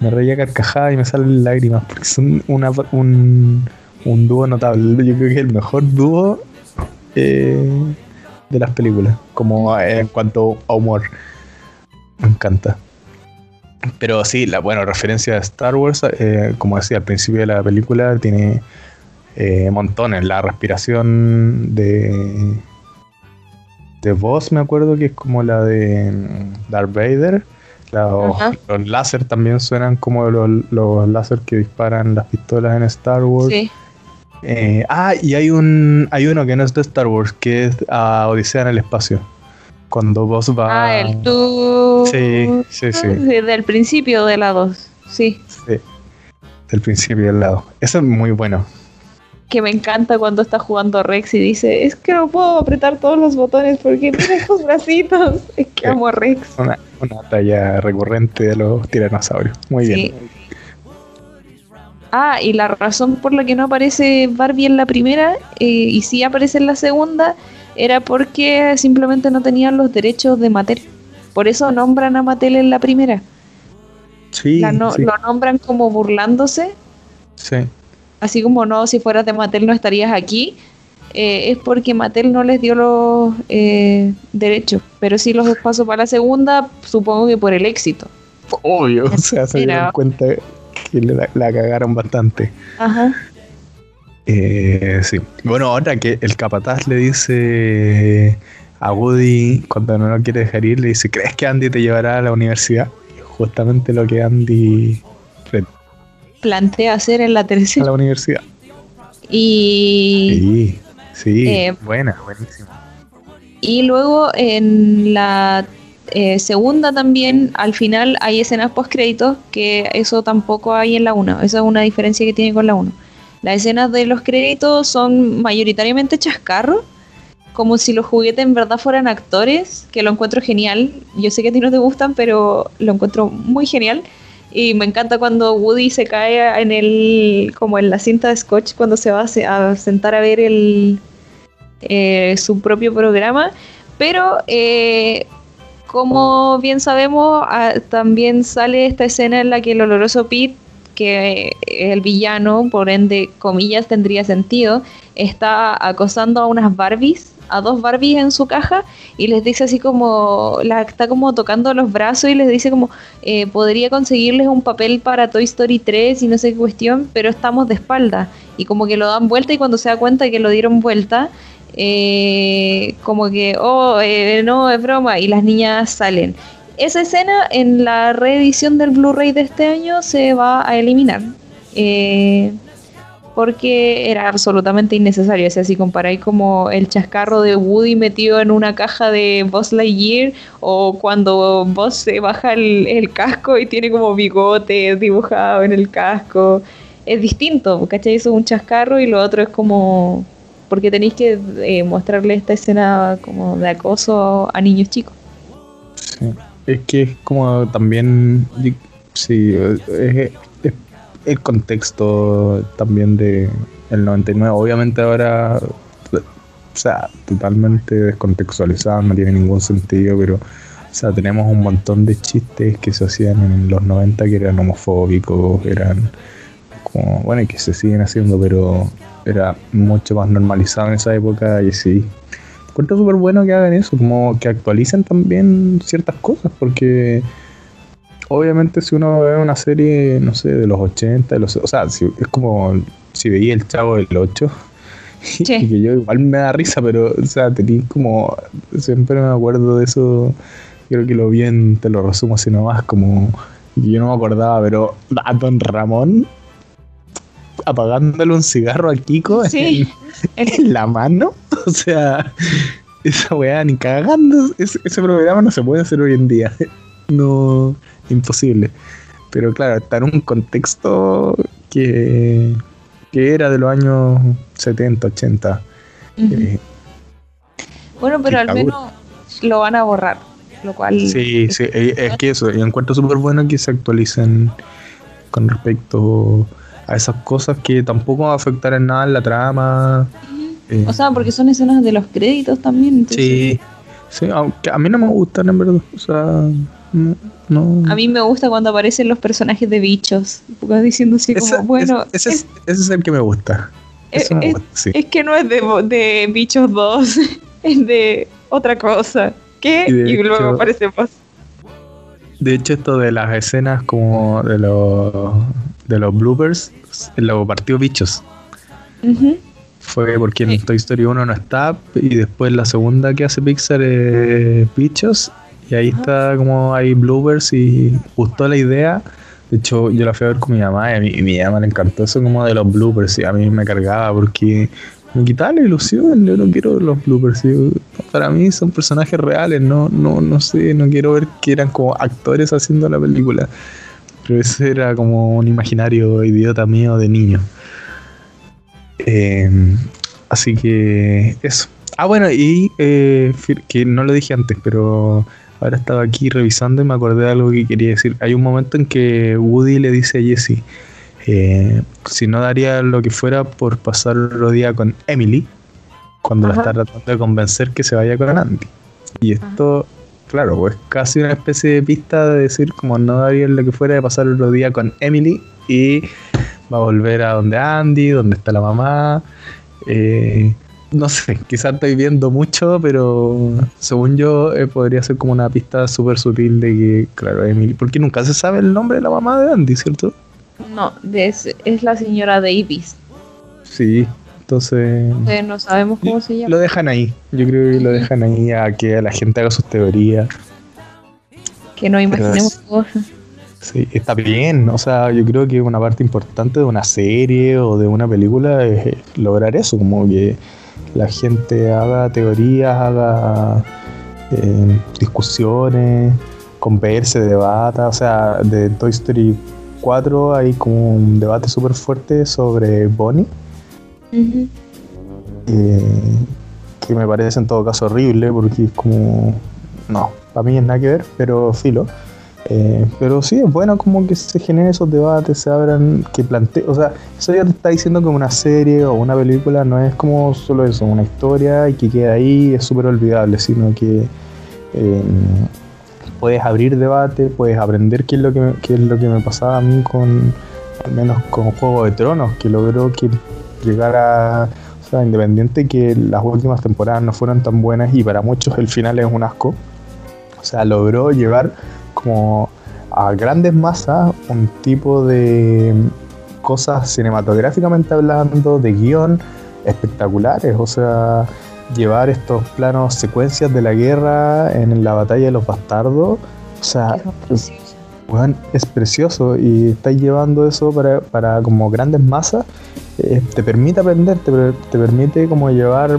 me reía carcajada y me salen lágrimas, porque son una, un, un dúo notable. Yo creo que es el mejor dúo eh, de las películas, como en cuanto a humor. Me encanta. Pero sí, la buena referencia a Star Wars, eh, como decía al principio de la película, tiene eh, montones. La respiración de de voz, me acuerdo que es como la de Darth Vader. los, los láser también suenan como los, los láser que disparan las pistolas en Star Wars. Sí. Eh, ah, y hay un hay uno que no es de Star Wars, que es a Odisea en el espacio. Cuando vos vas. Ah, el tú. Sí, sí, sí. Del principio de la 2. Sí. Sí. Del principio del lado. Eso es muy bueno. que me encanta cuando está jugando Rex y dice, es que no puedo apretar todos los botones porque mira estos bracitos. Es que amo a Rex. Una, talla recurrente de los tiranosaurios. Muy bien. Ah, y la razón por la que no aparece Barbie en la primera eh, y sí aparece en la segunda era porque simplemente no tenían los derechos de Mattel. Por eso nombran a Mattel en la primera. Sí, Lo nombran como burlándose. Sí así como no, si fueras de Mattel no estarías aquí, eh, es porque Mattel no les dio los eh, derechos, pero sí los paso para la segunda, supongo que por el éxito. Obvio, o sea, se dieron cuenta que la, cagaron bastante. Ajá. Eh, sí. Bueno, ahora que el capataz le dice a Woody, cuando no lo quiere dejar ir, le dice, ¿crees que Andy te llevará a la universidad? justamente lo que Andy plantea hacer en la tercera. A la universidad. Y. Sí, sí, eh, buena, buenísima. Y luego en la eh, segunda también, al final hay escenas post créditos, que eso tampoco hay en la 1. Esa es una diferencia que tiene con la 1. Las escenas de los créditos son mayoritariamente chascarros, como si los juguetes en verdad fueran actores, que lo encuentro genial. Yo sé que a ti no te gustan, pero lo encuentro muy genial. Y me encanta cuando Woody se cae en el, como en la cinta de Scotch cuando se va a, sentar a ver el, eh, su propio programa. Pero eh, como bien sabemos, ah, también sale esta escena en la que el oloroso Pete, que el villano, por ende, comillas, tendría sentido, está acosando a unas Barbies a dos Barbies en su caja y les dice así como, la está como tocando los brazos y les dice como, eh, podría conseguirles un papel para Toy Story 3 y no sé qué cuestión, pero estamos de espalda. Y como que lo dan vuelta y cuando se da cuenta que lo dieron vuelta, eh, como que, oh, eh, no, es broma, y las niñas salen. Esa escena en la reedición del Blu-ray de este año se va a eliminar. Eh, porque era absolutamente innecesario. O sea, si comparáis como el chascarro de Woody metido en una caja de Buzz Lightyear o cuando Buzz se baja el, casco y tiene como bigote dibujado en el casco, es distinto, ¿cachai? Eso es un chascarro y lo otro es como... porque tenéis que eh, mostrarle esta escena como de acoso a niños chicos. Sí, es que es como también... Sí, es, el contexto también de el 99. Obviamente ahora, o sea, totalmente descontextualizado, no tiene ningún sentido, pero, o sea, tenemos un montón de chistes que se hacían en los 90 que eran homofóbicos, eran como, bueno, que se siguen haciendo, pero era mucho más normalizado en esa época y sí. Encuentro súper bueno que hagan eso, como que actualicen también ciertas cosas, porque obviamente si uno ve una serie, no sé, de los 80, de los, o sea, es como si veía el chavo del 8, y que yo igual me da risa, pero, o sea, tenía como, siempre me acuerdo de eso, creo que lo vi te lo resumo así nomás, como, yo no me acordaba, pero a Don Ramón apagándole un cigarro a Kiko en, la mano, o sea, esa weá ni cagando, ese, ese programa no se puede hacer hoy en día, no imposible. Pero claro, está en un contexto que, que era de los años 70, 80. Eh, bueno, pero al menos lo van a borrar, lo cual... Sí, sí, eh, es que eso, yo encuentro súper bueno que se actualicen con respecto a esas cosas que tampoco va a afectar en nada en la trama. Eh, o sea, porque son escenas de los créditos también. Sí, sí, aunque a mí no me gustan en verdad. O sea, a mí me gusta cuando aparecen los personajes de bichos, diciendo así como, bueno... ese, es, el que me gusta. Es, que no es de, Bichos 2, es de otra cosa. ¿Qué? Y, luego aparece vos. De hecho, esto de las escenas como de los, de los bloopers, lo partió Bichos. Fue porque en Toy Story 1 no está y después la segunda que hace Pixar es Bichos y ahí está como hay bloopers y gustó la idea. De hecho, yo la fui a ver con mi mamá y a mi, mi mamá le encantó eso como de los bloopers y a mí me cargaba porque me quitaba la ilusión, yo no quiero los bloopers. para mí son personajes reales, no, no, no sé, no quiero ver que eran como actores haciendo la película. Pero ese era como un imaginario idiota mío de niño. Em, así que eso. Ah, bueno, y eh, que no lo dije antes, pero ahora estaba aquí revisando y me acordé de algo que quería decir. Hay un momento en que Woody le dice a Jesse, eh, si no daría lo que fuera por pasar otro día con Emily, cuando la está tratando de convencer que se vaya con Andy. Y esto, claro, pues casi una especie de pista de decir como no daría lo que fuera de pasar otro día con Emily y va a volver a donde Andy, donde está la mamá. Eh, no sé, quizás estoy viendo mucho, pero según yo eh, podría ser como una pista súper sutil de que, claro, Emily, porque nunca se sabe el nombre de la mamá de Andy, ¿cierto? No, es, es la señora Davis. Sí, entonces... no sabemos cómo se llama. Lo dejan ahí, yo creo que lo dejan ahí a que la gente haga sus teorías. Que no imaginemos cosas. Sí, está bien. O sea, yo creo que una parte importante de una serie o de una película es lograr eso, como que la gente haga teorías, haga eh, discusiones, converse, debata. O sea, de Toy Story 4 hay como un debate súper fuerte sobre Bonnie. Eh, que me parece en todo caso horrible porque es como... No, para mí es nada que ver, pero filo. Eh, pero sí, es bueno como que se generen esos debates, se abran, que plante, o sea, eso ya te está diciendo que una serie o una película no es como solo eso, una historia y que queda ahí, es súper olvidable, sino que eh, puedes abrir debate, puedes aprender qué es lo que, qué es lo que me pasaba a mí con, al menos con Juego de Tronos, que logró que llegara, o sea, independiente que las últimas temporadas no fueran tan buenas y para muchos el final es un asco, o sea, logró llevar como a grandes masas un tipo de cosas cinematográficamente hablando, de guion espectaculares, o sea, llevar estos planos, secuencias de la guerra en la batalla de los bastardos, o sea, es, precioso. Y estáis llevando eso para, para como grandes masas, eh, te permite aprender, te, te, permite como llevar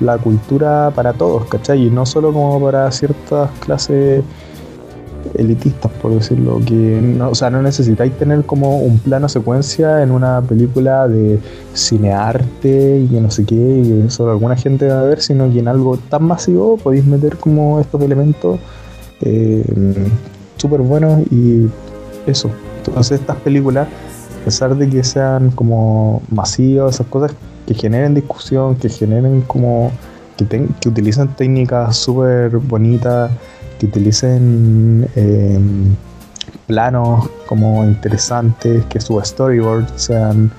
la cultura para todos, ¿cachai? Y no solo como para ciertas clases elitistas, por decirlo, que no, o sea, no necesitáis tener como un plano secuencia en una película de cinearte y que no sé qué, y que solo alguna gente va a ver, sino que en algo tan masivo podéis meter como estos elementos eh, súper buenos y eso. Entonces estas películas, a pesar de que sean como masivas, esas cosas que generen discusión, que generen como que, que utilizan técnicas súper bonitas, que utilicen em, planos como interesantes, que su storyboard sean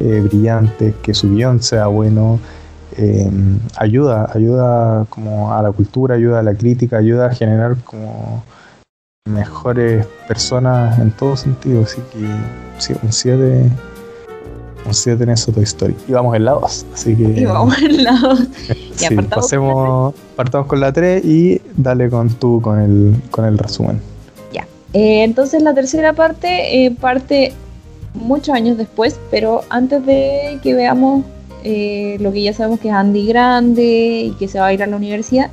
eh, brillantes, que su guion sea bueno. Em, ayuda, ayuda como a la cultura, ayuda a la crítica, ayuda a generar como mejores personas en todo sentido. Así que sí, un 7 un 7 en eso Toy Story. Y vamos en la 2, así que. Y vamos en la 2. sí, pasemos, partamos con la 3 y dale con tú con el, con el resumen. Ya. Eh, entonces la tercera parte eh, parte muchos años después, pero antes de que veamos eh, lo que ya sabemos que es Andy grande y que se va a ir a la universidad,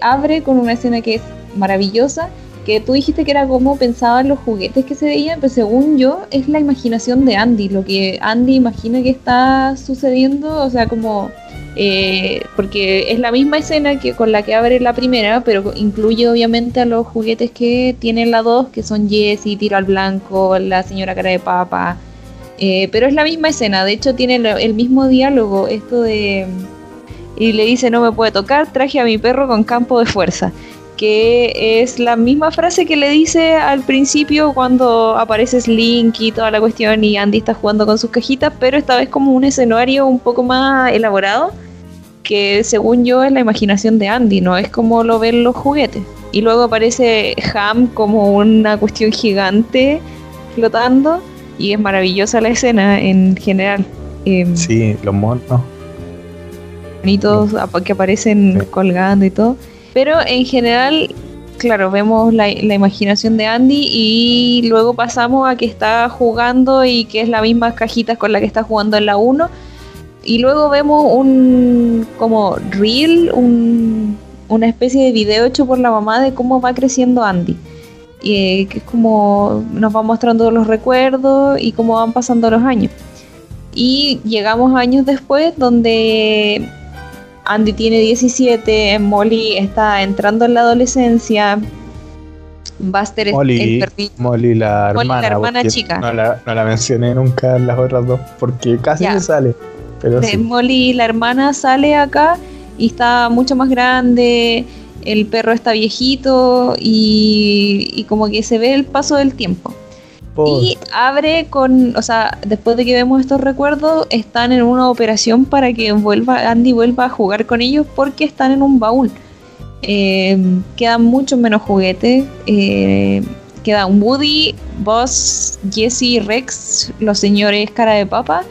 abre con una escena que es maravillosa que tú dijiste que era como pensaban los juguetes que se veían, pero según yo es la imaginación de Andy, lo que Andy imagina que está sucediendo, o sea, como... Eh, porque es la misma escena que con la que abre la primera, pero incluye obviamente a los juguetes que tiene la 2, que son Jessie, Tiro al Blanco, la señora cara de papa. Eh, pero es la misma escena, de hecho tiene el mismo diálogo, esto de... Y le dice, no me puede tocar, traje a mi perro con campo de fuerza que es la misma frase que le dice al principio cuando aparece Link y toda la cuestión y Andy está jugando con sus cajitas, pero esta vez como un escenario un poco más elaborado, que según yo es la imaginación de Andy, no es como lo ven los juguetes. Y luego aparece Ham como una cuestión gigante flotando y es maravillosa la escena en general. Em, sí, los monos. Bonitos que aparecen colgando y todo. Pero en general, claro, vemos la, imaginación de Andy y luego pasamos a que está jugando y que es la misma cajita con la que está jugando en la 1. Y luego vemos un como reel, una especie de video hecho por la mamá de cómo va creciendo Andy. Y, que es como nos va mostrando los recuerdos y cómo van pasando los años. Y llegamos años después donde Andy tiene 17, Molly está entrando en la adolescencia, Buster es el. Molly, la hermana, la hermana chica. No la, no la, mencioné nunca en las otras dos porque casi me sale. Pero Molly, la hermana, sale acá y está mucho más grande, el perro está viejito y, como que se ve el paso del tiempo. Y abre con, o sea, después de que vemos estos recuerdos, están en una operación para que Andy vuelva a jugar con ellos porque están en un baúl. Eh, quedan muchos menos juguetes. Eh, queda un Woody, Boss, Jesse, Rex, los señores cara de papa,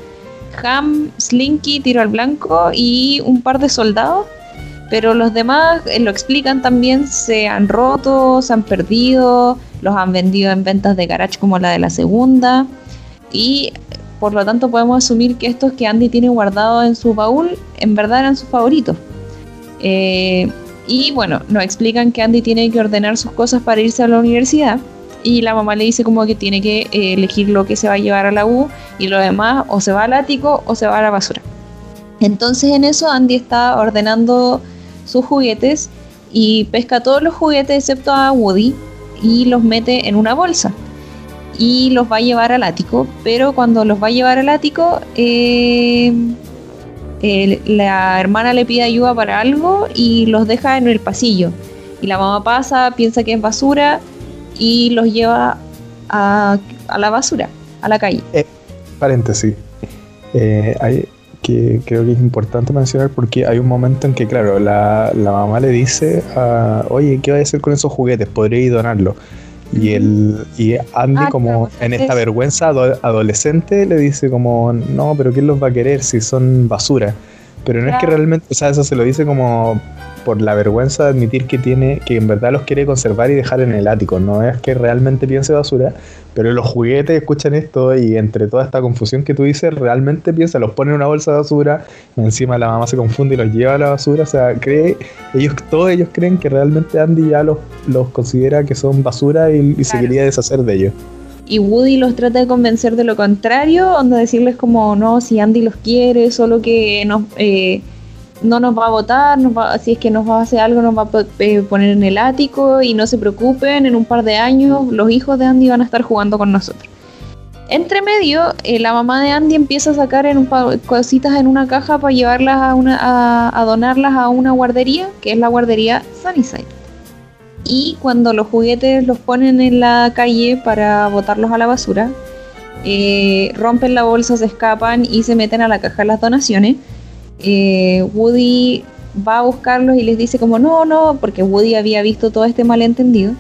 Ham, Slinky, tiro al blanco y un par de soldados. Pero los demás eh, lo explican también, se han roto, se han perdido, los han vendido en ventas de garage como la de la segunda. Y por lo tanto podemos asumir que estos que Andy tiene guardados en su baúl en verdad eran sus favoritos. Eh, y bueno, nos explican que Andy tiene que ordenar sus cosas para irse a la universidad. Y la mamá le dice como que tiene que eh, elegir lo que se va a llevar a la U y lo demás o se va al ático o se va a la basura. Entonces en eso Andy está ordenando sus juguetes y pesca todos los juguetes excepto a Woody y los mete en una bolsa y los va a llevar al ático. Pero cuando los va a llevar al ático, eh, la hermana le pide ayuda para algo y los deja en el pasillo. Y la mamá pasa, piensa que es basura y los lleva a, la basura, a la calle. Eh, paréntesis. Eh, hay, que creo que es importante mencionar porque hay un momento en que, claro, la, mamá le dice, oye, ¿qué va a hacer con esos juguetes? Podría donarlo. Y, el, y Andy, ah, como en esta vergüenza adolescente, le dice como, no, pero ¿quién los va a querer si son basura? Pero no es que realmente, o sea, eso se lo dice como por la vergüenza de admitir que tiene, que en verdad los quiere conservar y dejar en el ático. No es que realmente piense basura, pero los juguetes escuchan esto y entre toda esta confusión que tú dices, realmente piensa, los pone en una bolsa de basura, encima la mamá se confunde y los lleva a la basura. O sea, cree, ellos, todos ellos creen que realmente Andy ya los, los considera que son basura y, se quería deshacer de ellos y Woody los trata de convencer de lo contrario, donde decirles como, no, si Andy los quiere, solo que no, eh, no nos va a votar, si es que nos va a hacer algo, nos va a eh, poner en el ático y no se preocupen, en un par de años los hijos de Andy van a estar jugando con nosotros. Entre medio, eh, la mamá de Andy empieza a sacar en un cositas en una caja para llevarlas a, una, donarlas a una guardería, que es la guardería Sunnyside y cuando los juguetes los ponen en la calle para botarlos a la basura, eh, rompen la bolsa, se escapan y se meten a la caja de las donaciones. Eh, Woody va a buscarlos y les dice como no, no, porque Woody había visto todo este malentendido.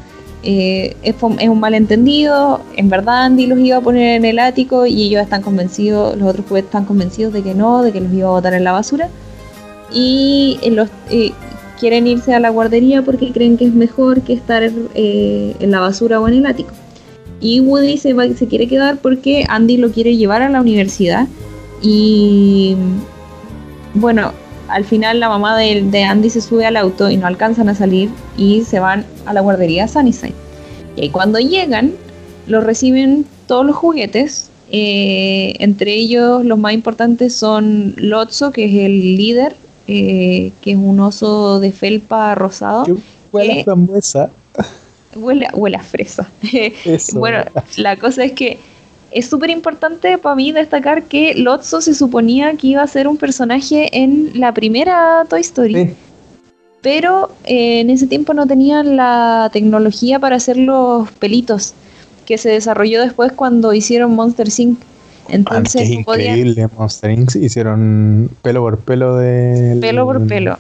Eh, es, un malentendido, en verdad Andy los iba a poner en el ático y ellos están convencidos, los otros juguetes están convencidos de que no, de que los iba a botar en la basura. Y los, quieren irse a la guardería porque creen que es mejor que estar eh, en la basura o en el ático. Y Woody se, se quiere quedar porque Andy lo quiere llevar a la universidad. Y bueno, al final la mamá de, Andy se sube al auto y no alcanzan a salir y se van a la guardería Sunnyside. Y cuando llegan, los reciben todos los juguetes. Eh, entre ellos los más importantes son Lotso, que es el líder eh, que es un oso de felpa rosado. huele a frambuesa. Huele, huele, a fresa. bueno, la cosa es que es súper importante para mí destacar que Lotso se suponía que iba a ser un personaje en la primera Toy Story. Pero eh, en ese tiempo no tenían la tecnología para hacer los pelitos que se desarrolló después cuando hicieron Monster Inc. Entonces, es increíble, Monster Inc. hicieron pelo por pelo de. Pelo por pelo.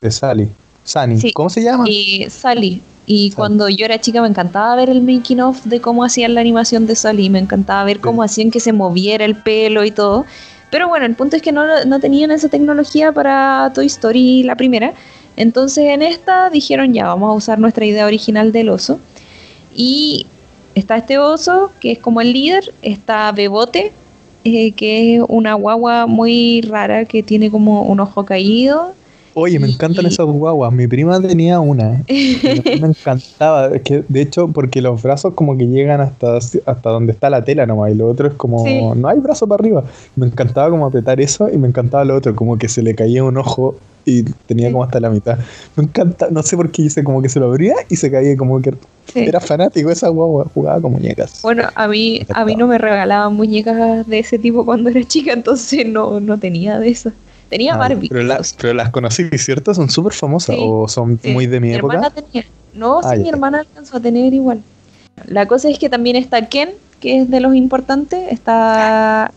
De Sally. Sunny. ¿Cómo se llama? Y Sally. Y cuando yo era chica me encantaba ver el making of de cómo hacían la animación de Sally. Me encantaba ver cómo hacían que se moviera el pelo y todo. Pero bueno, el punto es que no, no tenían esa tecnología para Toy Story la primera. Entonces en esta dijeron ya, vamos a usar nuestra idea original del oso. Y está este oso, que es como el líder, está Bebote, eh, que es una guagua muy rara que tiene como un ojo caído, Oye, me encantan esas guaguas. Mi prima tenía una. me encantaba. Es que, de hecho, porque los brazos como que llegan hasta, hasta donde está la tela nomás. Y lo otro es como. No hay brazo para arriba. Me encantaba como apretar eso y me encantaba lo otro. Como que se le caía un ojo y tenía como hasta la mitad. Me encanta. No sé por qué hice como que se lo abría y se caía como que. Era fanático esa guagua. Jugaba con muñecas. Bueno, a mí, a mí no me regalaban muñecas de ese tipo cuando era chica. Entonces no, no tenía de esas. Tenía ah, Barbie. Pero, pero, las conocí, ¿cierto? Son súper famosas o son muy de mi, época. No, sí, ah, mi hermana alcanzó a tener igual. La cosa es que también está Ken, que es de los importantes. Está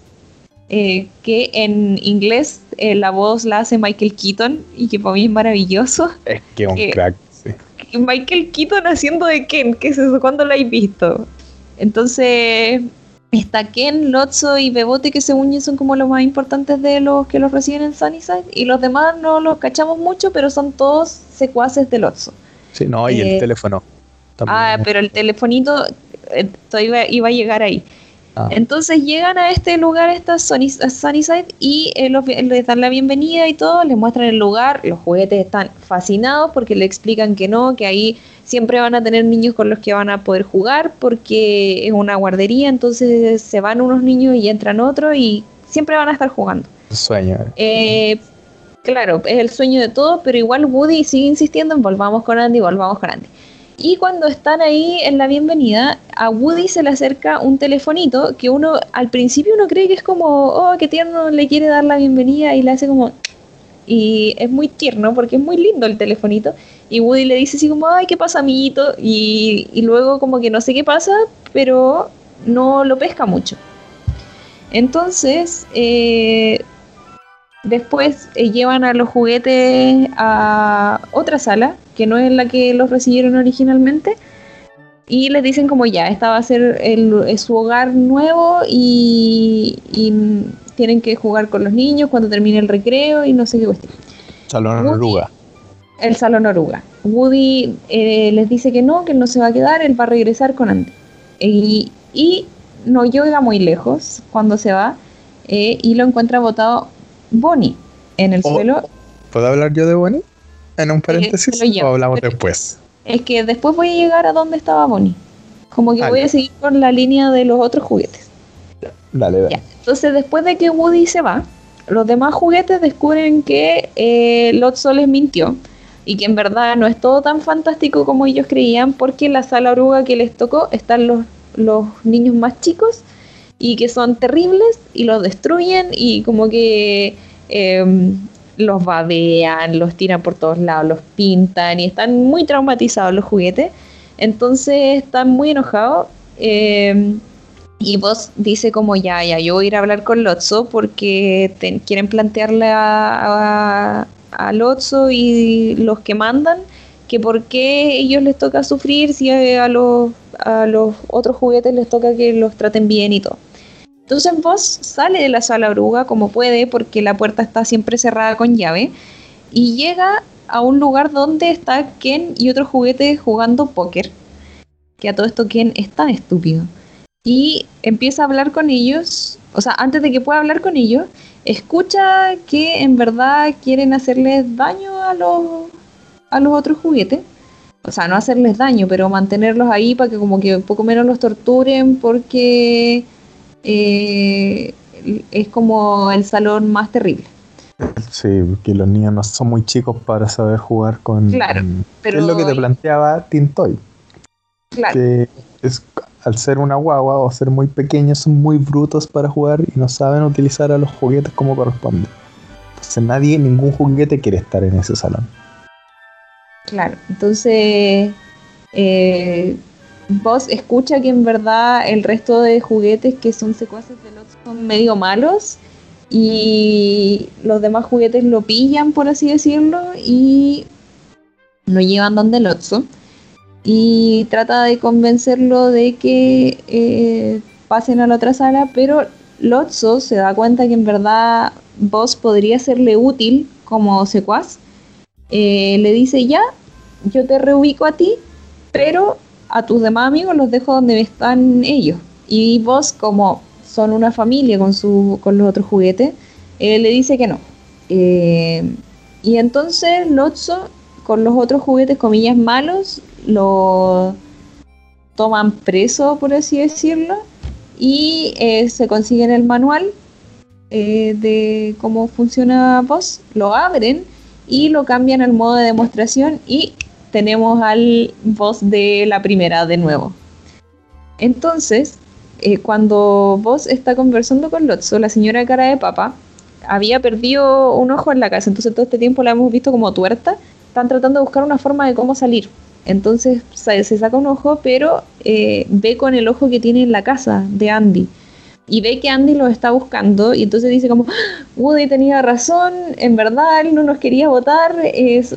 eh, que en inglés eh, la voz la hace Michael Keaton y que para mí es maravilloso. Es que un crack, sí. Michael Keaton haciendo de Ken, que es eso, ¿cuándo lo habéis visto? Entonces, Está Ken, Lotso y Bebote, que según yo son como los más importantes de los que los reciben en Sunnyside. Y los demás no los cachamos mucho, pero son todos secuaces de Lotso. Sí, no, y el eh, teléfono. Ah, pero el telefonito eh, iba a llegar ahí. Ah. Entonces llegan a este lugar, esta Sunnyside, y eh, les dan la bienvenida y todo, les muestran el lugar, los juguetes están fascinados porque le explican que no, que ahí siempre van a tener niños con los que van a poder jugar porque es una guardería, entonces se van unos niños y entran otros y siempre van a estar jugando. Sueño. Eh, claro, es el sueño de todos, pero igual Woody sigue insistiendo en volvamos con Andy, volvamos con Andy. Y cuando están ahí en la bienvenida, a Woody se le acerca un telefonito que uno al principio uno cree que es como, oh, qué tierno, le quiere dar la bienvenida y le hace como... Y es muy tierno porque es muy lindo el telefonito. Y Woody le dice así como, ay, ¿qué pasa, amiguito? Y, y luego como que no sé qué pasa, pero no lo pesca mucho. Entonces, eh, después eh, llevan a los juguetes a otra sala, que no es la que los recibieron originalmente, y les dicen como ya, esta va a ser el, su hogar nuevo y, y, tienen que jugar con los niños cuando termine el recreo y no sé qué cuestión. Salón Oruga el Salón Oruga. Woody eh, les dice que no, que él no se va a quedar, él va a regresar con Andy. Y, no llega muy lejos cuando se va eh, y lo encuentra botado Bonnie en el oh, suelo. ¿Puedo hablar yo de Bonnie? En un eh, paréntesis o hablamos después. Es que después voy a llegar a donde estaba Bonnie. Como que voy a seguir con la línea de los otros juguetes. Dale, dale. Entonces, después de que Woody se va, los demás juguetes descubren que eh, Lotso les mintió y que en verdad no es todo tan fantástico como ellos creían porque en la sala oruga que les tocó están los, los niños más chicos y que son terribles y los destruyen y como que em, los babean, los tiran por todos lados, los pintan y están muy traumatizados los juguetes. Entonces están muy enojados. Em, y vos dice como ya, ya, yo voy a ir a hablar con Lotso porque quieren plantearle a, al Otso y los que mandan que por qué ellos les toca sufrir si a los, a los otros juguetes les toca que los traten bien y todo. Entonces vos sale de la sala oruga como puede porque la puerta está siempre cerrada con llave y llega a un lugar donde está Ken y otros juguetes jugando póker. Que a todo esto Ken es tan estúpido. Y empieza a hablar con ellos, o sea, antes de que pueda hablar con ellos, escucha que en verdad quieren hacerles daño a los, a los otros juguetes. O sea, no hacerles daño, pero mantenerlos ahí para que como que un poco menos los torturen porque eh, es como el salón más terrible. Sí, porque los niños no son muy chicos para saber jugar con... Claro, pero... Es lo que te planteaba Tintoy. Claro. Que es al ser una guagua o ser muy pequeños, son muy brutos para jugar y no saben utilizar a los juguetes como corresponde. Entonces nadie, ningún juguete quiere estar en ese salón. Claro, entonces eh, vos escucha que en verdad el resto de juguetes que son secuaces del otro son medio malos y los demás juguetes lo pillan, por así decirlo, y lo llevan donde el otro y trata de convencerlo de que eh, pasen a la otra sala, pero Lotso se da cuenta que en verdad vos podría serle útil como secuaz. Eh, le dice ya, yo te reubico a ti, pero a tus demás amigos los dejo donde están ellos. Y vos, como son una familia con, su, con los otros juguetes, le dice que no. Eh, y entonces Lotso, con los otros juguetes, comillas, malos, lo toman preso, por así decirlo, y eh, se consiguen el manual eh, de cómo funciona Boss, lo abren y lo cambian al modo de demostración y tenemos al boss de la primera de nuevo. Entonces, eh, cuando vos está conversando con Lotso, la señora cara de papa había perdido un ojo en la casa, entonces todo este tiempo la hemos visto como tuerta. Están tratando de buscar una forma de cómo salir. Entonces se, saca un ojo, pero eh, ve con el ojo que tiene en la casa de Andy. Y ve que Andy lo está buscando y entonces dice como, ah, Woody tenía razón, en verdad él no nos quería votar,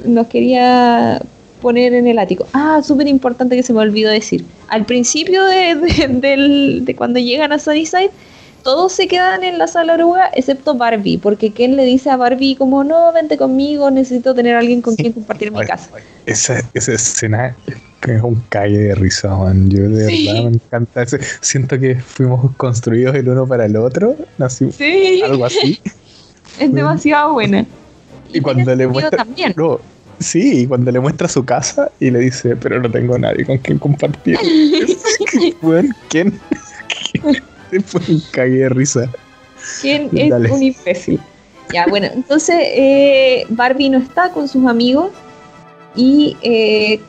nos quería poner en el ático. Ah, súper importante que se me olvidó decir. Al principio de, cuando llegan a Sunnyside, todos se quedan en la sala oruga excepto Barbie, porque Ken le dice a Barbie como, no, vente conmigo, necesito tener a alguien con quien compartir mi casa. Esa, esa escena es un calle de risa, man. Yo de verdad me encanta. Siento que fuimos construidos el uno para el otro, así, sí. algo así. Es demasiado buena. Y, cuando le muestra... También. Sí, cuando le muestra su casa y le dice, pero no tengo nadie con quien compartir. bueno, ¿quién? Un cague de risa. ¿Quién es un imbécil? Ya, bueno, entonces eh, Barbie no está con sus amigos y eh,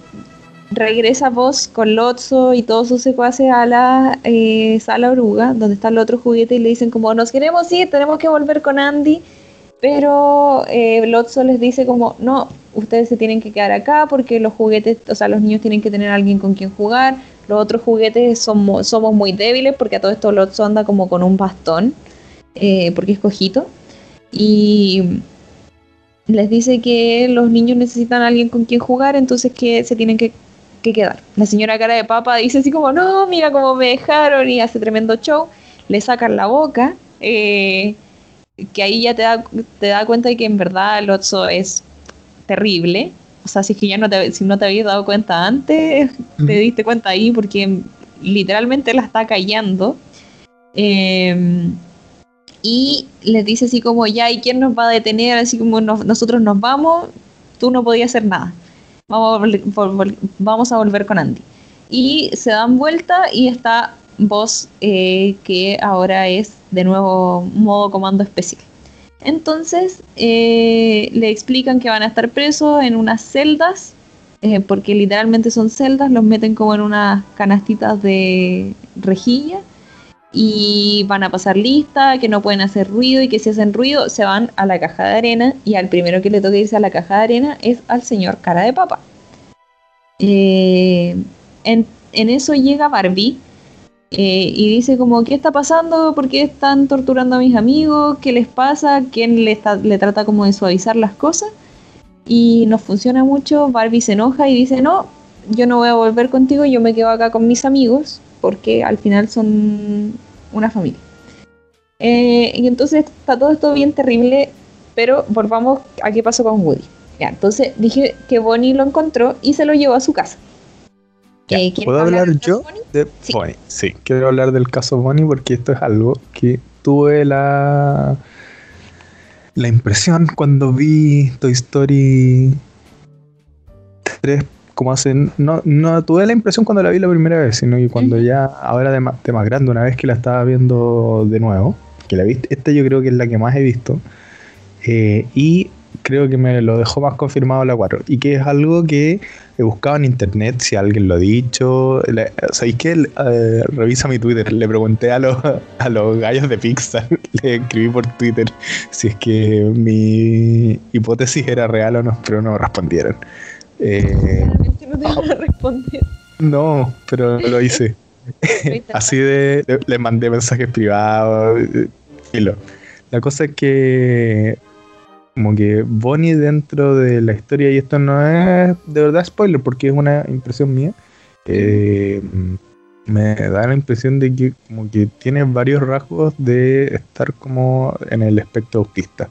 regresa vos con Lotso y todos sus secuaces a la eh, sala oruga, donde está el otro juguete, y le dicen como, nos queremos ir, tenemos que volver con Andy, pero Lotso les dice como, no, ustedes se tienen que quedar acá porque los juguetes, o sea, los niños tienen que tener alguien con quien jugar. Los otros juguetes somos, muy débiles porque a todo esto Lotso anda como con un bastón, eh, porque es cojito. Y les dice que los niños necesitan alguien con quien jugar, entonces que se tienen que, quedar. La señora cara de papa dice así como, no, mira cómo me dejaron y hace tremendo show. Le sacan la boca. Eh, que ahí ya te da, te da cuenta de que en verdad Lotso es terrible. O sea, si es que ya no te, si no te habías dado cuenta antes, te diste cuenta ahí porque literalmente la está callando. Em, y les dice así como, ya, ¿y quién nos va a detener? Así como nosotros nos vamos, tú no podías hacer nada. Vamos a, vamos a volver con Andy. Y se dan vuelta y está vos, eh, que ahora es de nuevo modo comando especial. Entonces eh, le explican que van a estar presos en unas celdas, eh, porque literalmente son celdas, los meten como en unas canastitas de rejilla y van a pasar lista, que no pueden hacer ruido y que si hacen ruido se van a la caja de arena y al primero que le toca irse a la caja de arena es al señor cara de papa. Eh, en eso llega Barbie eh, y dice como, ¿qué está pasando? ¿Por qué están torturando a mis amigos? ¿Qué les pasa? ¿Quién le, le trata como de suavizar las cosas? Y no funciona mucho, Barbie se enoja y dice, no, yo no voy a volver contigo, yo me quedo acá con mis amigos, porque al final son una familia. Eh, y entonces está todo esto bien terrible, pero volvamos a qué pasó con Woody. Ya, entonces dije que Bonnie lo encontró y se lo llevó a su casa. ¿Puedo hablar, yo de Bonnie? Sí, quiero hablar del caso Bonnie porque esto es algo que tuve la la impresión cuando vi Toy Story 3 como hacen no, no tuve la impresión cuando la vi la primera vez sino que cuando ya ahora de más, de más grande una vez que la estaba viendo de nuevo que la vi esta yo creo que es la que más he visto eh, y creo que me lo dejó más confirmado la 4. Y que es algo que he buscado en internet, si alguien lo ha dicho. ¿Sabéis que eh, revisa mi Twitter? Le pregunté a los, a los gallos de Pixar, le escribí por Twitter si es que mi hipótesis era real o no, pero no respondieron. Eh, no te responder. No, pero lo hice. Así de. Le, mandé mensajes privados. Eh, la cosa es que como que Bonnie dentro de la historia, y esto no es de verdad spoiler porque es una impresión mía, eh, me da la impresión de que como que tiene varios rasgos de estar como en el espectro autista.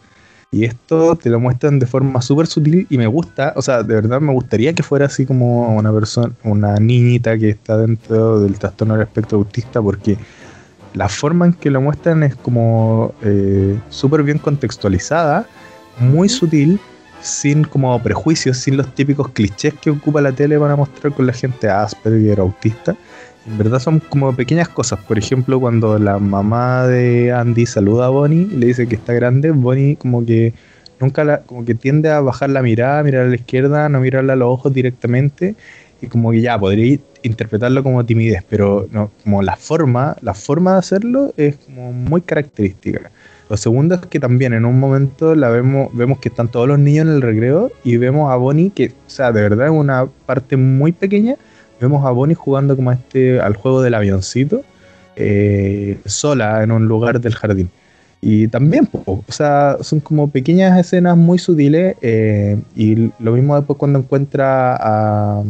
Y esto te lo muestran de forma súper sutil y me gusta, o sea, de verdad me gustaría que fuera así como una persona, una niñita que está dentro del trastorno del espectro autista porque la forma en que lo muestran es como eh, súper bien contextualizada muy sutil sin como prejuicios, sin los típicos clichés que ocupa la tele para mostrar con la gente Asperger autista. En verdad son como pequeñas cosas. Por ejemplo, cuando la mamá de Andy saluda a Bonnie y le dice que está grande, Bonnie como que nunca la, como que tiende a bajar la mirada, mirar a la izquierda, no mirarle a los ojos directamente y como que ya podría interpretarlo como timidez, pero no, como la forma, la forma de hacerlo es como muy característica. Lo segundo es que también en un momento la vemos, vemos que están todos los niños en el recreo y vemos a Bonnie que, o sea, de verdad es una parte muy pequeña, vemos a Bonnie jugando como este al juego del avioncito eh, sola en un lugar del jardín. Y también, o sea, son como pequeñas escenas muy sutiles eh, y lo mismo después cuando encuentra a,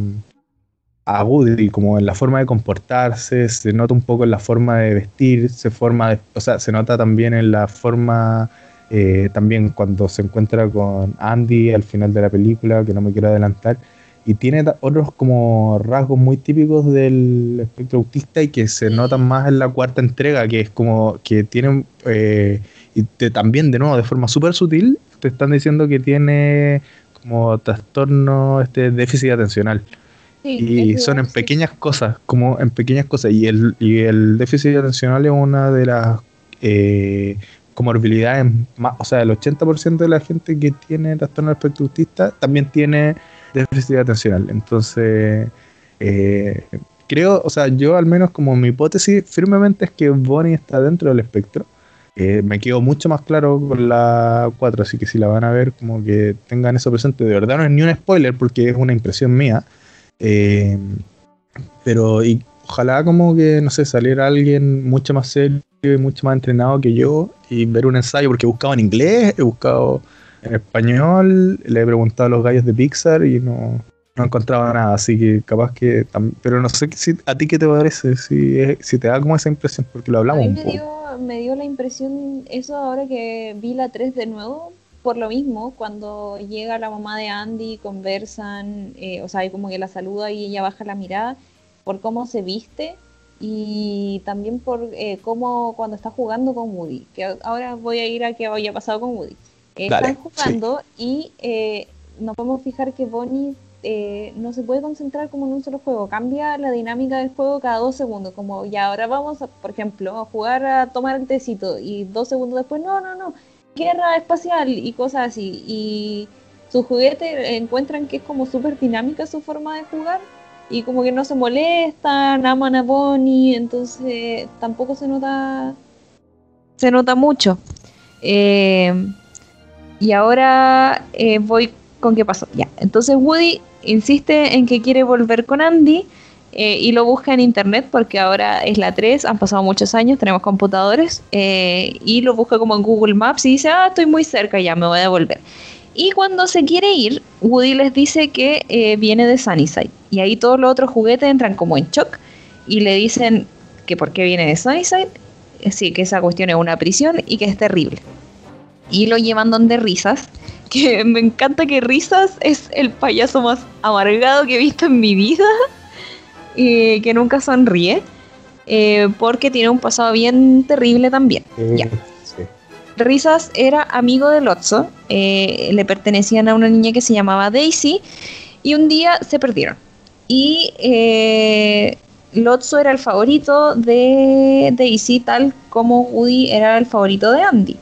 a Woody, como en la forma de comportarse, se nota un poco en la forma de vestir, se forma, o sea, se nota también en la forma, eh, también cuando se encuentra con Andy al final de la película, que no me quiero adelantar, y tiene otros como rasgos muy típicos del espectro autista y que se notan más en la cuarta entrega, que es como que tienen, eh, y también de nuevo de forma súper sutil, te están diciendo que tiene como trastorno, este déficit atencional y son en pequeñas cosas, como en pequeñas cosas. Y el, y el déficit atencional es una de las eh, comorbilidades más, o sea, el 80% de la gente que tiene trastorno espectro autista también tiene déficit atencional. Entonces, eh, creo, o sea, yo al menos como mi hipótesis firmemente es que Bonnie está dentro del espectro. Eh, me quedo mucho más claro con la 4, así que si la van a ver, como que tengan eso presente. De verdad no es ni un spoiler porque es una impresión mía. Eh, pero y ojalá como que, no sé, saliera alguien mucho más serio y mucho más entrenado que yo y ver un ensayo, porque he buscado en inglés, he buscado en español, le he preguntado a los gallos de Pixar y no, no encontraba nada, así que capaz que... Pero no sé si, a ti qué te parece, si, si te da como esa impresión, porque lo hablamos un poco. Dio, me dio la impresión eso ahora que vi la 3 de nuevo, por lo mismo, cuando llega la mamá de Andy, conversan, eh, o sea, como que la saluda y ella baja la mirada, por cómo se viste y también por eh, cómo cuando está jugando con Woody, que ahora voy a ir a qué haya pasado con Woody. están jugando y eh, nos podemos fijar que Bonnie no se puede concentrar como en un solo juego, cambia la dinámica del juego cada dos segundos, como ya ahora vamos, a, por ejemplo, a jugar a tomar el tecito y dos segundos después, no, no, no, guerra espacial y cosas así. Y su juguete encuentran que es como súper dinámica su forma de jugar y como que no se molestan, aman a Bonnie, entonces tampoco se nota se nota mucho. Eh, y ahora eh, voy con qué pasó. Ya, entonces Woody insiste en que quiere volver con Andy eh, y lo busca en internet porque ahora es la 3, han pasado muchos años, tenemos computadores eh, y lo busca como en Google Maps y dice, ah, estoy muy cerca, ya me voy a volver. Y cuando se quiere ir, Woody les dice que eh, viene de Sunnyside y ahí todos los otros juguetes entran como en shock y le dicen que por qué viene de Sunnyside, sí, que esa cuestión es una prisión y que es terrible. Y lo llevan donde Risas, que me encanta que Risas es el payaso más amargado que he visto en mi vida que nunca sonríe, eh, porque tiene un pasado bien terrible también. ya. Risas era amigo de Lotso, eh, le pertenecían a una niña que se llamaba Daisy, y un día se perdieron. Y eh, Lotso era el favorito de Daisy, tal como Woody era el favorito de Andy.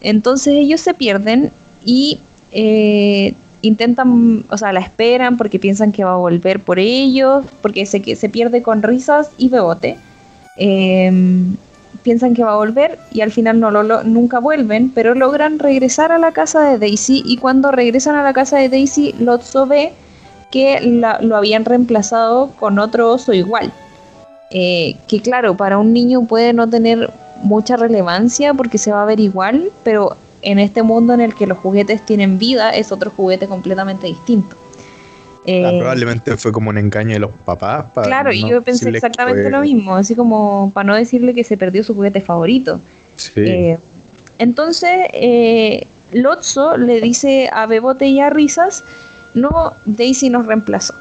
Entonces ellos se pierden y intentan, o sea, la esperan porque piensan que va a volver por ellos, porque se, que se pierde con risas y bebote. Em, piensan que va a volver y al final no lo, nunca vuelven, pero logran regresar a la casa de Daisy y cuando regresan a la casa de Daisy, Lotso ve que lo habían reemplazado con otro oso igual. Eh, que claro, para un niño puede no tener mucha relevancia porque se va a ver igual, pero en este mundo en el que los juguetes tienen vida, es otro juguete completamente distinto. Ah, eh, probablemente fue como un engaño de los papás. claro, y yo pensé exactamente lo mismo, así como para no decirle que se perdió su juguete favorito. Eh, entonces, eh, Lotso le dice a Bebote y a Risas, no, Daisy nos reemplazó.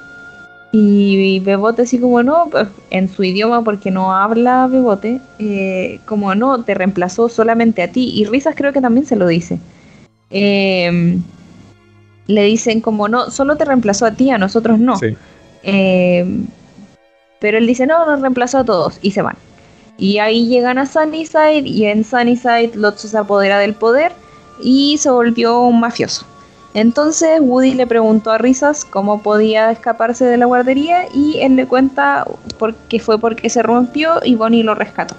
Y Bebote así como no, pues, en su idioma porque no habla Bebote, eh, como no, te reemplazó solamente a ti. Y Risas creo que también se lo dice. Em, le dicen como no, solo te reemplazó a ti, a nosotros no. Eh, pero él dice, no, nos reemplazó a todos y se van. Y ahí llegan a Sunnyside y en Sunnyside Lotso se apodera del poder y se volvió un mafioso. Entonces Woody le preguntó a Risas cómo podía escaparse de la guardería y él le cuenta que fue porque se rompió y Bonnie lo rescató.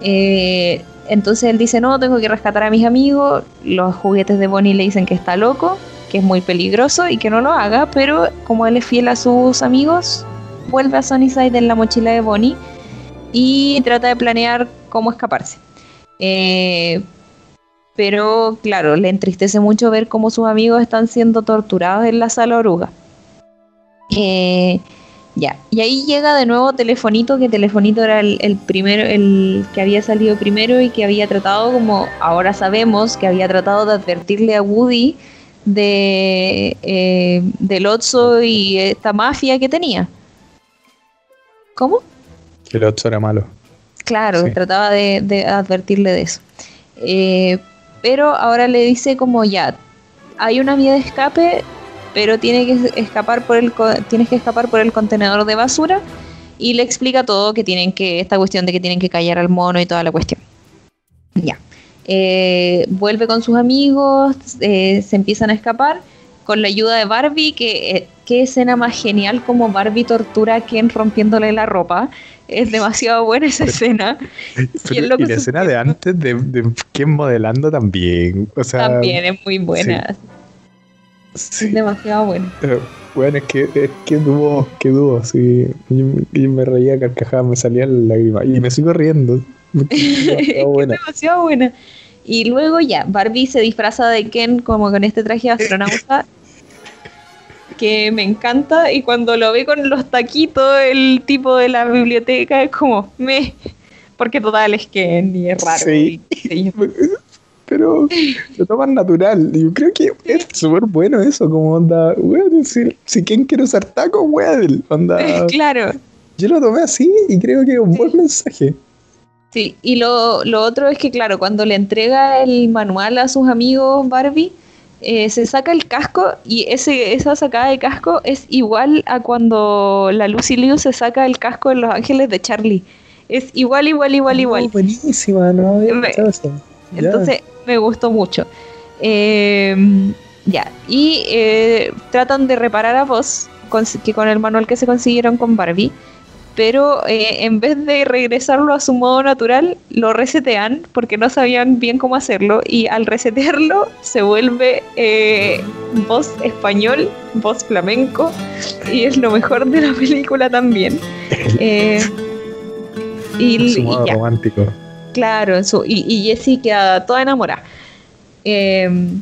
Eh, entonces él dice, no, tengo que rescatar a mis amigos. Los juguetes de Bonnie le dicen que está loco, que es muy peligroso y que no lo haga, pero como él es fiel a sus amigos, vuelve a Sunnyside en la mochila de Bonnie y trata de planear cómo escaparse. Eh, pero claro, le entristece mucho ver cómo sus amigos están siendo torturados en la sala oruga. Eh, ya, y ahí llega de nuevo Telefonito, que Telefonito era el, primero, el que había salido primero y que había tratado, como ahora sabemos, que había tratado de advertirle a Woody de eh, del Otso y esta mafia que tenía. ¿Cómo? Que el Otso era malo. Claro, trataba de, advertirle de eso. Eh, pero ahora le dice como ya, hay una vía de escape, pero tiene que escapar por el tienes que escapar por el contenedor de basura y le explica todo que tienen que esta cuestión de que tienen que callar al mono y toda la cuestión. Ya. Eh, vuelve con sus amigos, eh, se empiezan a escapar con la ayuda de Barbie, que eh, qué escena más genial como Barbie tortura a Ken rompiéndole la ropa. Es demasiado buena esa escena. y, la escena de antes de, Ken modelando también. O sea, también es muy buena. Es demasiado buena. bueno, es que, es que dúo, que dúo, sí. Yo, me reía carcajada, me salía la lágrima. Y me sigo riendo. es demasiado buena. Y luego ya, Barbie se disfraza de Ken como con este traje de astronauta que me encanta y cuando lo ve con los taquitos el tipo de la biblioteca es como me porque total es Ken y es raro. Sí. pero lo toman natural. Yo creo que es súper bueno eso, como onda, weón, si, si Ken quiere usar tacos, weón, onda. Claro. Yo lo tomé así y creo que es un buen mensaje. Sí, y lo, lo otro es que, claro, cuando le entrega el manual a sus amigos Barbie, eh, se saca el casco y ese, esa sacada de casco es igual a cuando la Lucy Liu se saca el casco en Los Ángeles de Charlie. Es igual, igual, igual, igual. buenísima, ¿no? Entonces me gustó mucho. Em, ya, y eh, tratan de reparar a vos, que con el manual que se consiguieron con Barbie pero eh, en vez de regresarlo a su modo natural, lo resetean porque no sabían bien cómo hacerlo y al resetearlo se vuelve eh, voz español, voz flamenco y es lo mejor de la película también. Eh, y, su modo romántico. Claro, y, y Jessie queda toda enamorada. Em,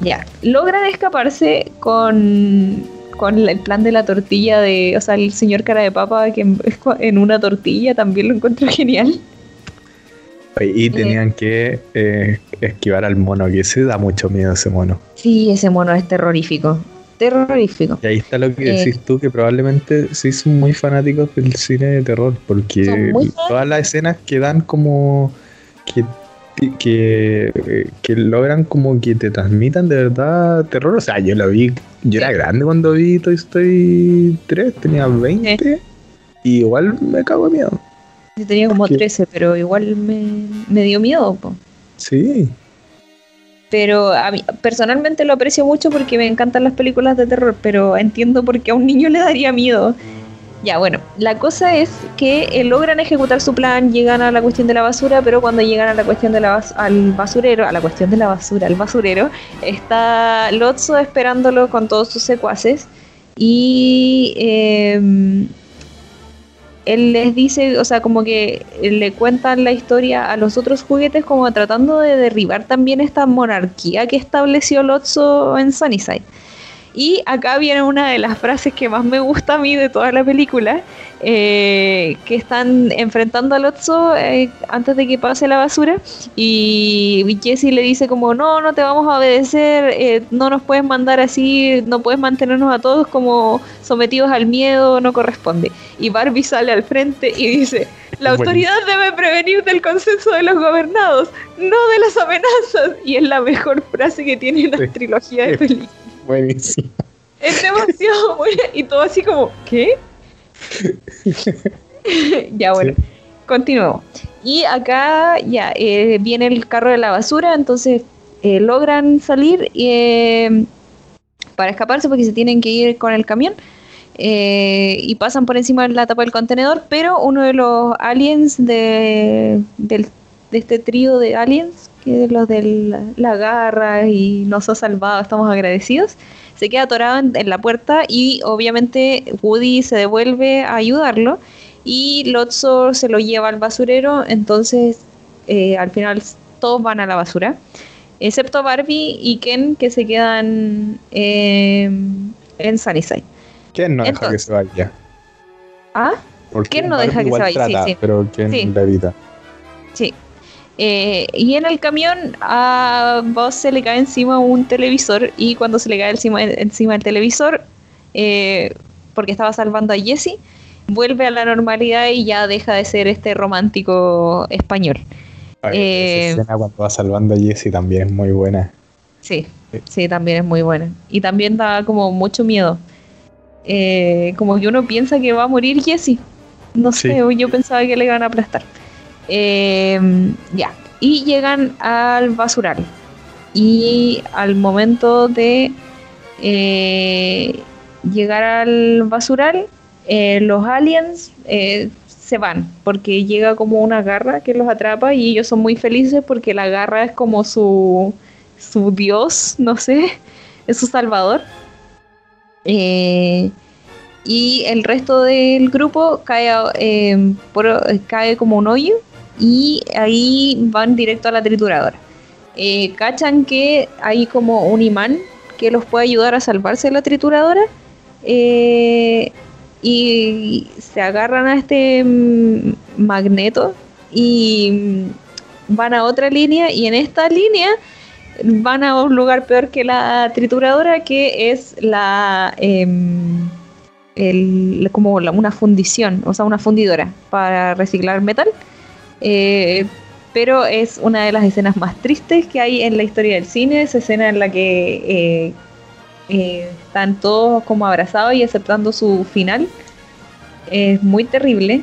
ya, logran escaparse con con el plan de la tortilla de, o sea, el señor cara de papa que en, una tortilla también lo encuentro genial. Y eh. tenían que eh, esquivar al mono, que se da mucho miedo ese mono. Sí, ese mono es terrorífico. Terrorífico. Y ahí está lo que decís eh. tú, que probablemente sí son muy fanáticos del cine de terror, porque todas las escenas que dan como que que, que logran como que te transmitan de verdad terror. O sea, yo lo vi, yo era grande cuando vi Toy Story 3, tenía 20 y igual me cago de miedo. Yo tenía como 13, pero igual me, me dio miedo. Po. Sí. Pero a mí, personalmente lo aprecio mucho porque me encantan las películas de terror, pero entiendo por qué a un niño le daría miedo. Ya, bueno, la cosa es que eh, logran ejecutar su plan, llegan a la cuestión de la basura, pero cuando llegan a la cuestión de la al basurero, a la cuestión de la basura, al basurero, está Lotso esperándolo con todos sus secuaces y em, él les dice, o sea, como que le cuentan la historia a los otros juguetes como tratando de derribar también esta monarquía que estableció Lotso en Sunnyside. Y acá viene una de las frases que más me gusta a mí de toda la película, eh, que están enfrentando al Otso eh, antes de que pase la basura y Jesse le dice como no, no te vamos a obedecer, eh, no nos puedes mandar así, no puedes mantenernos a todos como sometidos al miedo, no corresponde. Y Barbie sale al frente y dice, la autoridad debe prevenir del consenso de los gobernados, no de las amenazas. Y es la mejor frase que tiene la trilogía de películas. Buenísimo. Es demasiado buena. Y todo así como, ¿qué? ya, bueno, continuemos. Y acá ya eh, viene el carro de la basura, entonces eh, logran salir eh, para escaparse porque se tienen que ir con el camión. y pasan por encima de la tapa del contenedor, pero uno de los aliens de, de este trío de aliens, que es los de la, garra y nos ha salvado, estamos agradecidos, se queda atorado en, la puerta y obviamente Woody se devuelve a ayudarlo y Lotso se lo lleva al basurero, entonces eh, al final todos van a la basura, excepto Barbie y Ken que se quedan eh, en Sunnyside. Ken no deja que se vaya. ¿Ah? Ken no deja que se vaya, sí, sí. Pero Ken sí. la evita. Sí, eh, y en el camión a Buzz se le cae encima un televisor y cuando se le cae encima, encima del televisor, eh, porque estaba salvando a Jesse, vuelve a la normalidad y ya deja de ser este romántico español. eh, esa escena cuando va salvando a Jesse también es muy buena. Sí, sí, también es muy buena. Y también da como mucho miedo. Eh, como que uno piensa que va a morir Jesse. No sé, yo pensaba que le iban a aplastar. Em, ya. Y llegan al basural. Y al momento de eh, llegar al basural, eh, los aliens eh, se van porque llega como una garra que los atrapa y ellos son muy felices porque la garra es como su, su dios, no sé, es su salvador. y el resto del grupo cae, cae como un hoyo y ahí van directo a la trituradora. Eh, cachan que hay como un imán que los puede ayudar a salvarse de la trituradora eh, y se agarran a este mm, magneto y mm, van a otra línea y en esta línea van a un lugar peor que la trituradora que es la em, como una fundición, o sea, una fundidora para reciclar metal. Eh, pero es una de las escenas más tristes que hay en la historia del cine, esa escena en la que eh, eh, están todos como abrazados y aceptando su final. Es muy terrible.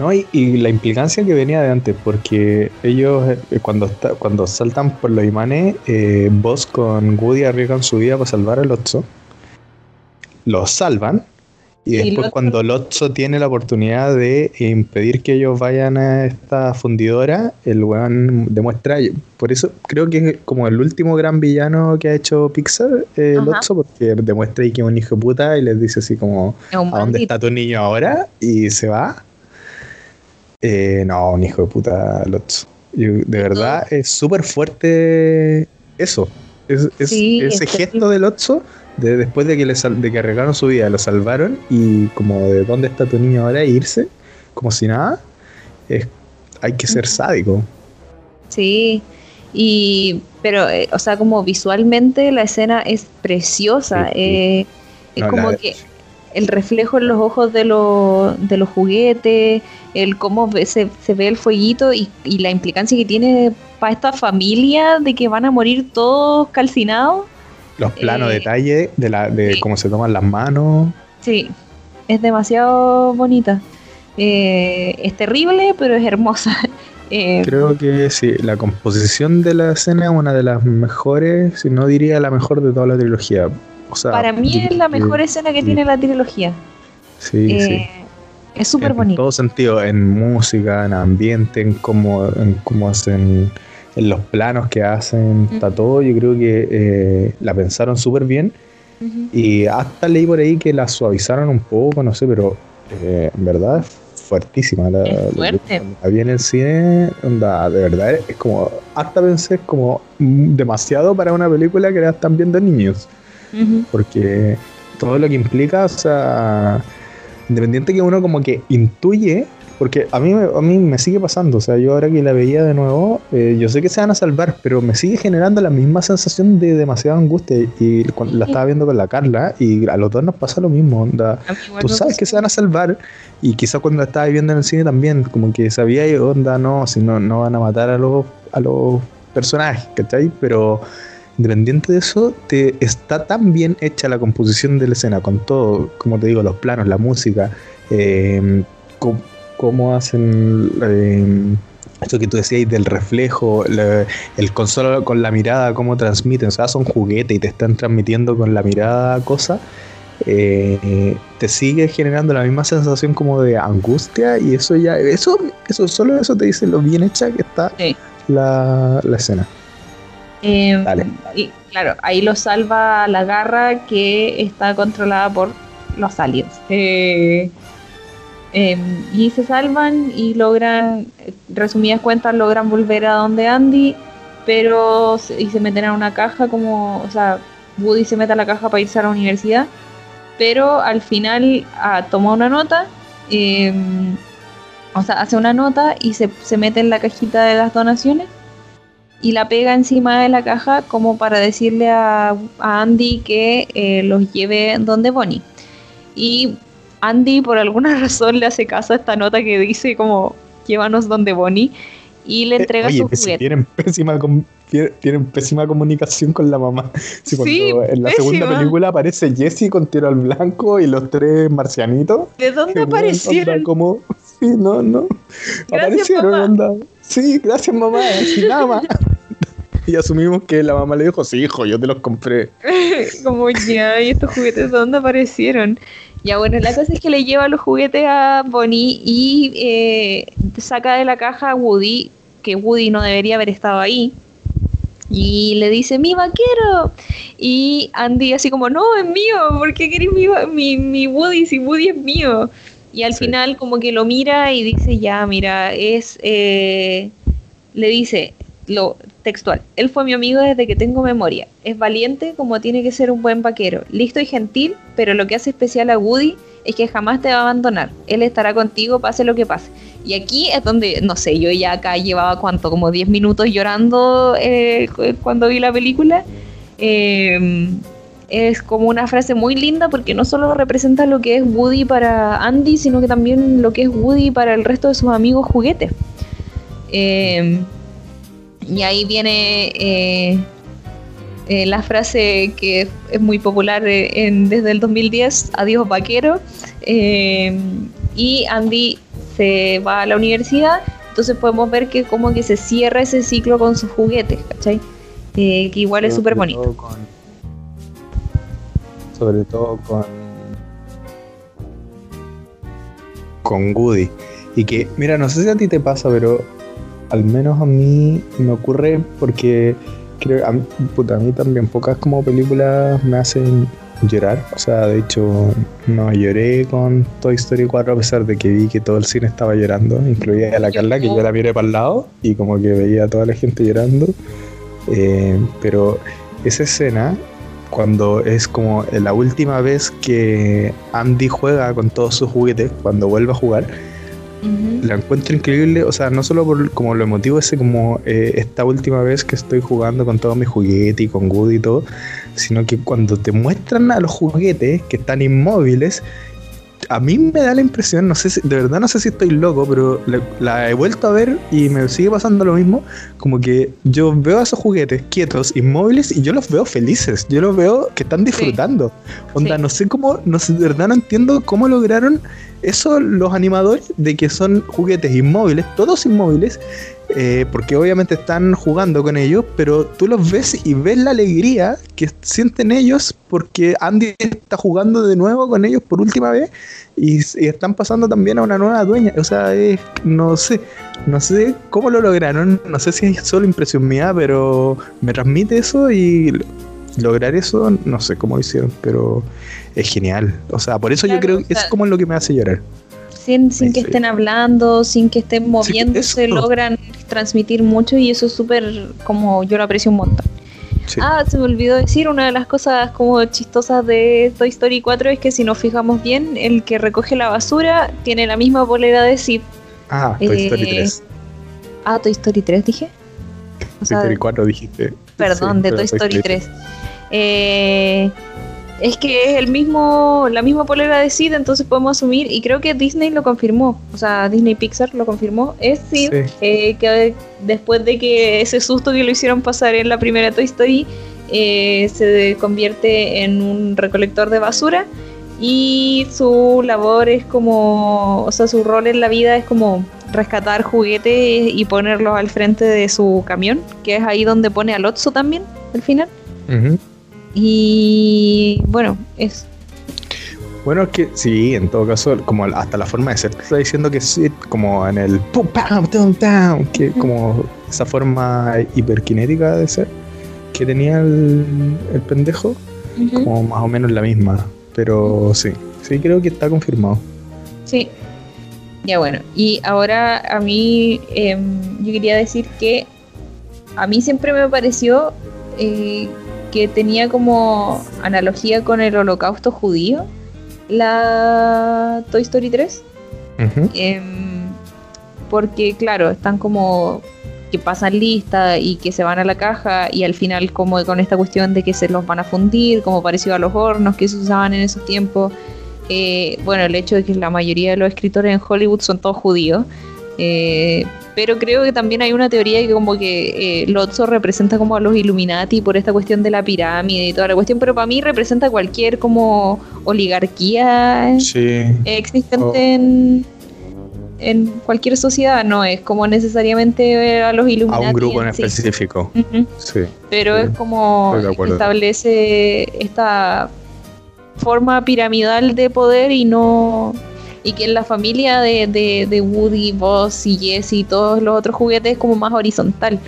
No, y, la implicancia que venía de antes, porque ellos cuando cuando saltan por los imanes, eh, con Woody arriesgan su vida para salvar al Otso. Los salvan, y después cuando Lotso tiene la oportunidad de impedir que ellos vayan a esta fundidora, el weón demuestra, por eso creo que es como el último gran villano que ha hecho Pixar, eh, Lotso, porque demuestra que es un hijo de puta y les dice así como, ¿a dónde está tu niño ahora? Y se va. Eh, no, un hijo de puta Lotso. de verdad es súper fuerte eso. Es, ese gesto de Lotso después de que, le de que arreglaron su vida, lo salvaron y como de dónde está tu niño ahora, e irse, como si nada, es, hay que ser sádico. Sí, y pero, eh, o sea, como visualmente la escena es preciosa, eh, es como que el reflejo en los ojos de, de los juguetes, el cómo se, se ve el fueguito y, y la implicancia que tiene para esta familia de que van a morir todos calcinados los planos eh, detalle de, la, de cómo se toman las manos. Sí, es demasiado bonita. Eh, es terrible, pero es hermosa. Eh, Creo que sí, la composición de la escena es una de las mejores, si no diría la mejor de toda la trilogía. O sea, Para mí es la mejor escena que tiene la trilogía. Sí, sí. Es súper bonito. En todo sentido, en música, en ambiente, en cómo, en cómo hacen en los planos que hacen, está todo, yo creo que eh, la pensaron súper bien. Y hasta leí por ahí que la suavizaron un poco, no sé, pero eh, en verdad es fuertísima. La, es fuerte. La, en el cine, onda, de verdad, es como, hasta pensé, es como demasiado para una película que la están viendo niños. Porque todo lo que implica, o sea, independiente que uno como que intuye porque a mí, a mí me sigue pasando, o sea, yo ahora que la veía de nuevo, eh, yo sé que se van a salvar, pero me sigue generando la misma sensación de demasiada angustia. Y cuando la estaba viendo con la Carla, y a los dos nos pasa lo mismo, onda. Tú sabes que se van a salvar, y quizás cuando la estaba viendo en el cine también, como que sabía, onda, no, si no, no van a matar a los, a los personajes, ¿cachai? Pero independiente de eso, te está tan bien hecha la composición de la escena, con todo, como te digo, los planos, la música, eh, cómo, hacen eh, esto que tú decías del reflejo, el consola con la mirada, cómo transmiten, o sea, son juguetes y te están transmitiendo con la mirada cosas. Eh, te sigue generando la misma sensación como de angustia y eso ya, eso, eso solo eso te dice lo bien hecha que está la, escena. Eh, y, claro, ahí lo salva la garra que está controlada por los aliens. Eh, y se salvan y logran, resumidas cuentas, logran volver a donde Andy, pero y se meten a una caja como, o sea, Woody se mete a la caja para irse a la universidad pero al final ah, toma una nota, em, o sea, hace una nota y se, mete en la cajita de las donaciones y la pega encima de la caja como para decirle a, Andy que eh, los lleve donde Bonnie. Y Andy por alguna razón le hace caso a esta nota que dice como llévanos donde Bonnie y le eh, entrega su juguete. tienen pésima tienen pésima comunicación con la mamá. Sí, en la segunda película aparece Jesse con tiro al blanco y los tres marcianitos. ¿De dónde aparecieron? Como, sí, no, no. aparecieron, Sí, gracias mamá, sin nada más. y asumimos que la mamá le dijo, sí, hijo, yo te los compré. como ya, ¿y estos juguetes de dónde aparecieron? Ya bueno, la cosa es que le lleva los juguetes a Bonnie y eh, saca de la caja a Woody, que Woody no debería haber estado ahí, y le dice, mi vaquero. Y Andy así como, no, es mío, ¿por qué querés mi, mi, Woody si Woody es mío? Y al final como que lo mira y dice, ya, mira, es... Eh", le dice, lo textual, él fue mi amigo desde que tengo memoria. Es valiente como tiene que ser un buen vaquero. Listo y gentil, pero lo que hace especial a Woody es que jamás te va a abandonar. Él estará contigo pase lo que pase. Y aquí es donde, no sé, yo ya acá llevaba cuánto, como 10 minutos llorando eh, cuando vi la película. Em, es como una frase muy linda porque no solo representa lo que es Woody para Andy, sino que también lo que es Woody para el resto de sus amigos juguetes. Em, y ahí viene eh, eh, la frase que es muy popular desde el 2010, adiós vaquero. Y Andy se va a la universidad, entonces podemos ver que como que se cierra ese ciclo con sus juguetes, ¿cachai? Eh, que igual es súper bonito. sobre todo con con Woody. Y que, mira, no sé si a ti te pasa, pero al menos a mí me ocurre porque creo, a mí, puta, a mí también pocas como películas me hacen llorar. O sea, de hecho, no lloré con Toy Story 4 a pesar de que vi que todo el cine estaba llorando, incluida a la Carla, que yo la miré para el lado y como que veía a toda la gente llorando. Eh, pero esa escena, cuando es como la última vez que Andy juega con todos sus juguetes, cuando vuelve a jugar, la encuentro increíble, o sea, no solo por como lo emotivo ese como eh, esta última vez que estoy jugando con todos mis juguetes y con Woody y todo, sino que cuando te muestran a los juguetes que están inmóviles, a mí me da la impresión, no sé si, de verdad no sé si estoy loco, pero la, he vuelto a ver y me sigue pasando lo mismo, como que yo veo a esos juguetes quietos, inmóviles y yo los veo felices, yo los veo que están disfrutando. Onda, no sé cómo, no sé, de verdad no entiendo cómo lograron eso los animadores de que son juguetes inmóviles, todos inmóviles, eh, porque obviamente están jugando con ellos, pero tú los ves y ves la alegría que sienten ellos porque Andy está jugando de nuevo con ellos por última vez y, están pasando también a una nueva dueña. O sea, no sé, no sé cómo lo lograron, no sé si es solo impresión mía, pero me transmite eso y lograr eso, no sé cómo lo hicieron, pero es genial. O sea, por eso yo creo que es como lo que me hace llorar. Sin, sin que estén hablando, sin que estén moviéndose, logran transmitir mucho y eso es súper, como yo lo aprecio un montón. Ah, se me olvidó decir, una de las cosas como chistosas de Toy Story 4 es que si nos fijamos bien, el que recoge la basura tiene la misma polera de Sid. Ah, Toy Story 3. Eh, ah, Toy Story 3 dije. Toy Story 4 dijiste. Perdón, de Toy Story 3. Eh, es que es el mismo, la misma polera de Sid, entonces podemos asumir, y creo que Disney lo confirmó, o sea, Disney Pixar lo confirmó, es Sid, eh, que después de que ese susto que lo hicieron pasar en la primera Toy Story, eh, se convierte en un recolector de basura y su labor es como, o sea, su rol en la vida es como rescatar juguetes y ponerlos al frente de su camión, que es ahí donde pone al Otso también, al final. Y bueno, es bueno, es que sí, en todo caso, como hasta la forma de ser está diciendo que sí, como en el pum, pam, pam, que como esa forma hiperkinética de ser que tenía el, pendejo, como más o menos la misma. Pero sí, sí creo que está confirmado. Sí. Ya bueno, y ahora a mí em, yo quería decir que a mí siempre me pareció eh, que tenía como analogía con el holocausto judío la Toy Story 3. Em, porque, claro, están como que pasan lista y que se van a la caja y al final como con esta cuestión de que se los van a fundir, como parecido a los hornos que se usaban en esos tiempos. Eh, bueno, el hecho de que la mayoría de los escritores en Hollywood son todos judíos. Eh, pero creo que también hay una teoría que como que eh, Lotso representa como a los Illuminati por esta cuestión de la pirámide y toda la cuestión, pero para mí representa cualquier como oligarquía existente en, en, cualquier sociedad, no es como necesariamente a los Illuminati. A un grupo en, específico. sí, pero es como establece esta forma piramidal de poder y no y que en la familia de, de, Woody, Buzz y Jesse y todos los otros juguetes es como más horizontal,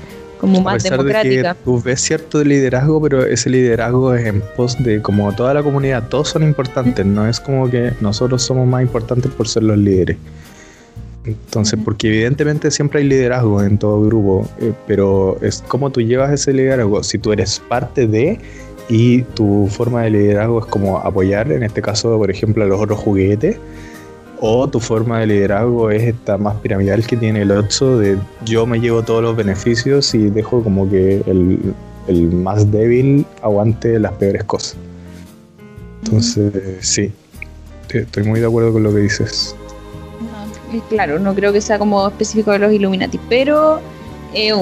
como más democrática. tú ves cierto liderazgo, pero ese liderazgo es en pos de como toda la comunidad, todos son importantes, no es como que nosotros somos más importantes por ser los líderes. Entonces, porque evidentemente siempre hay liderazgo en todo grupo, eh, pero es como tú llevas ese liderazgo. Si tú eres parte de y tu forma de liderazgo es como apoyar, en este caso, por ejemplo, a los otros juguetes, o tu forma de liderazgo es esta más piramidal que tiene el Otso de yo me llevo todos los beneficios y dejo como que el, más débil aguante las peores cosas. Entonces, sí, estoy muy de acuerdo con lo que dices. claro, no creo que sea como específico de los Illuminati, pero eh,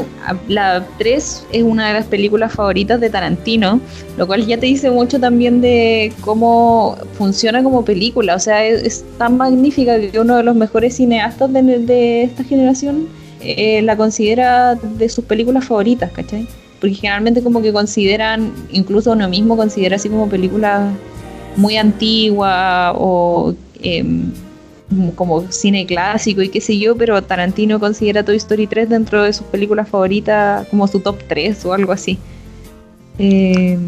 la 3 es una de las películas favoritas de Tarantino, lo cual ya te dice mucho también de cómo funciona como película. O sea, es, tan magnífica que uno de los mejores cineastas de, esta generación eh, la considera de sus películas favoritas, ¿cachai? Porque generalmente como que consideran, incluso uno mismo considera así como películas muy antiguas o... Em, como cine clásico y qué sé yo, pero Tarantino considera Toy Story 3 dentro de sus películas favoritas como su top 3 o algo así. Eh,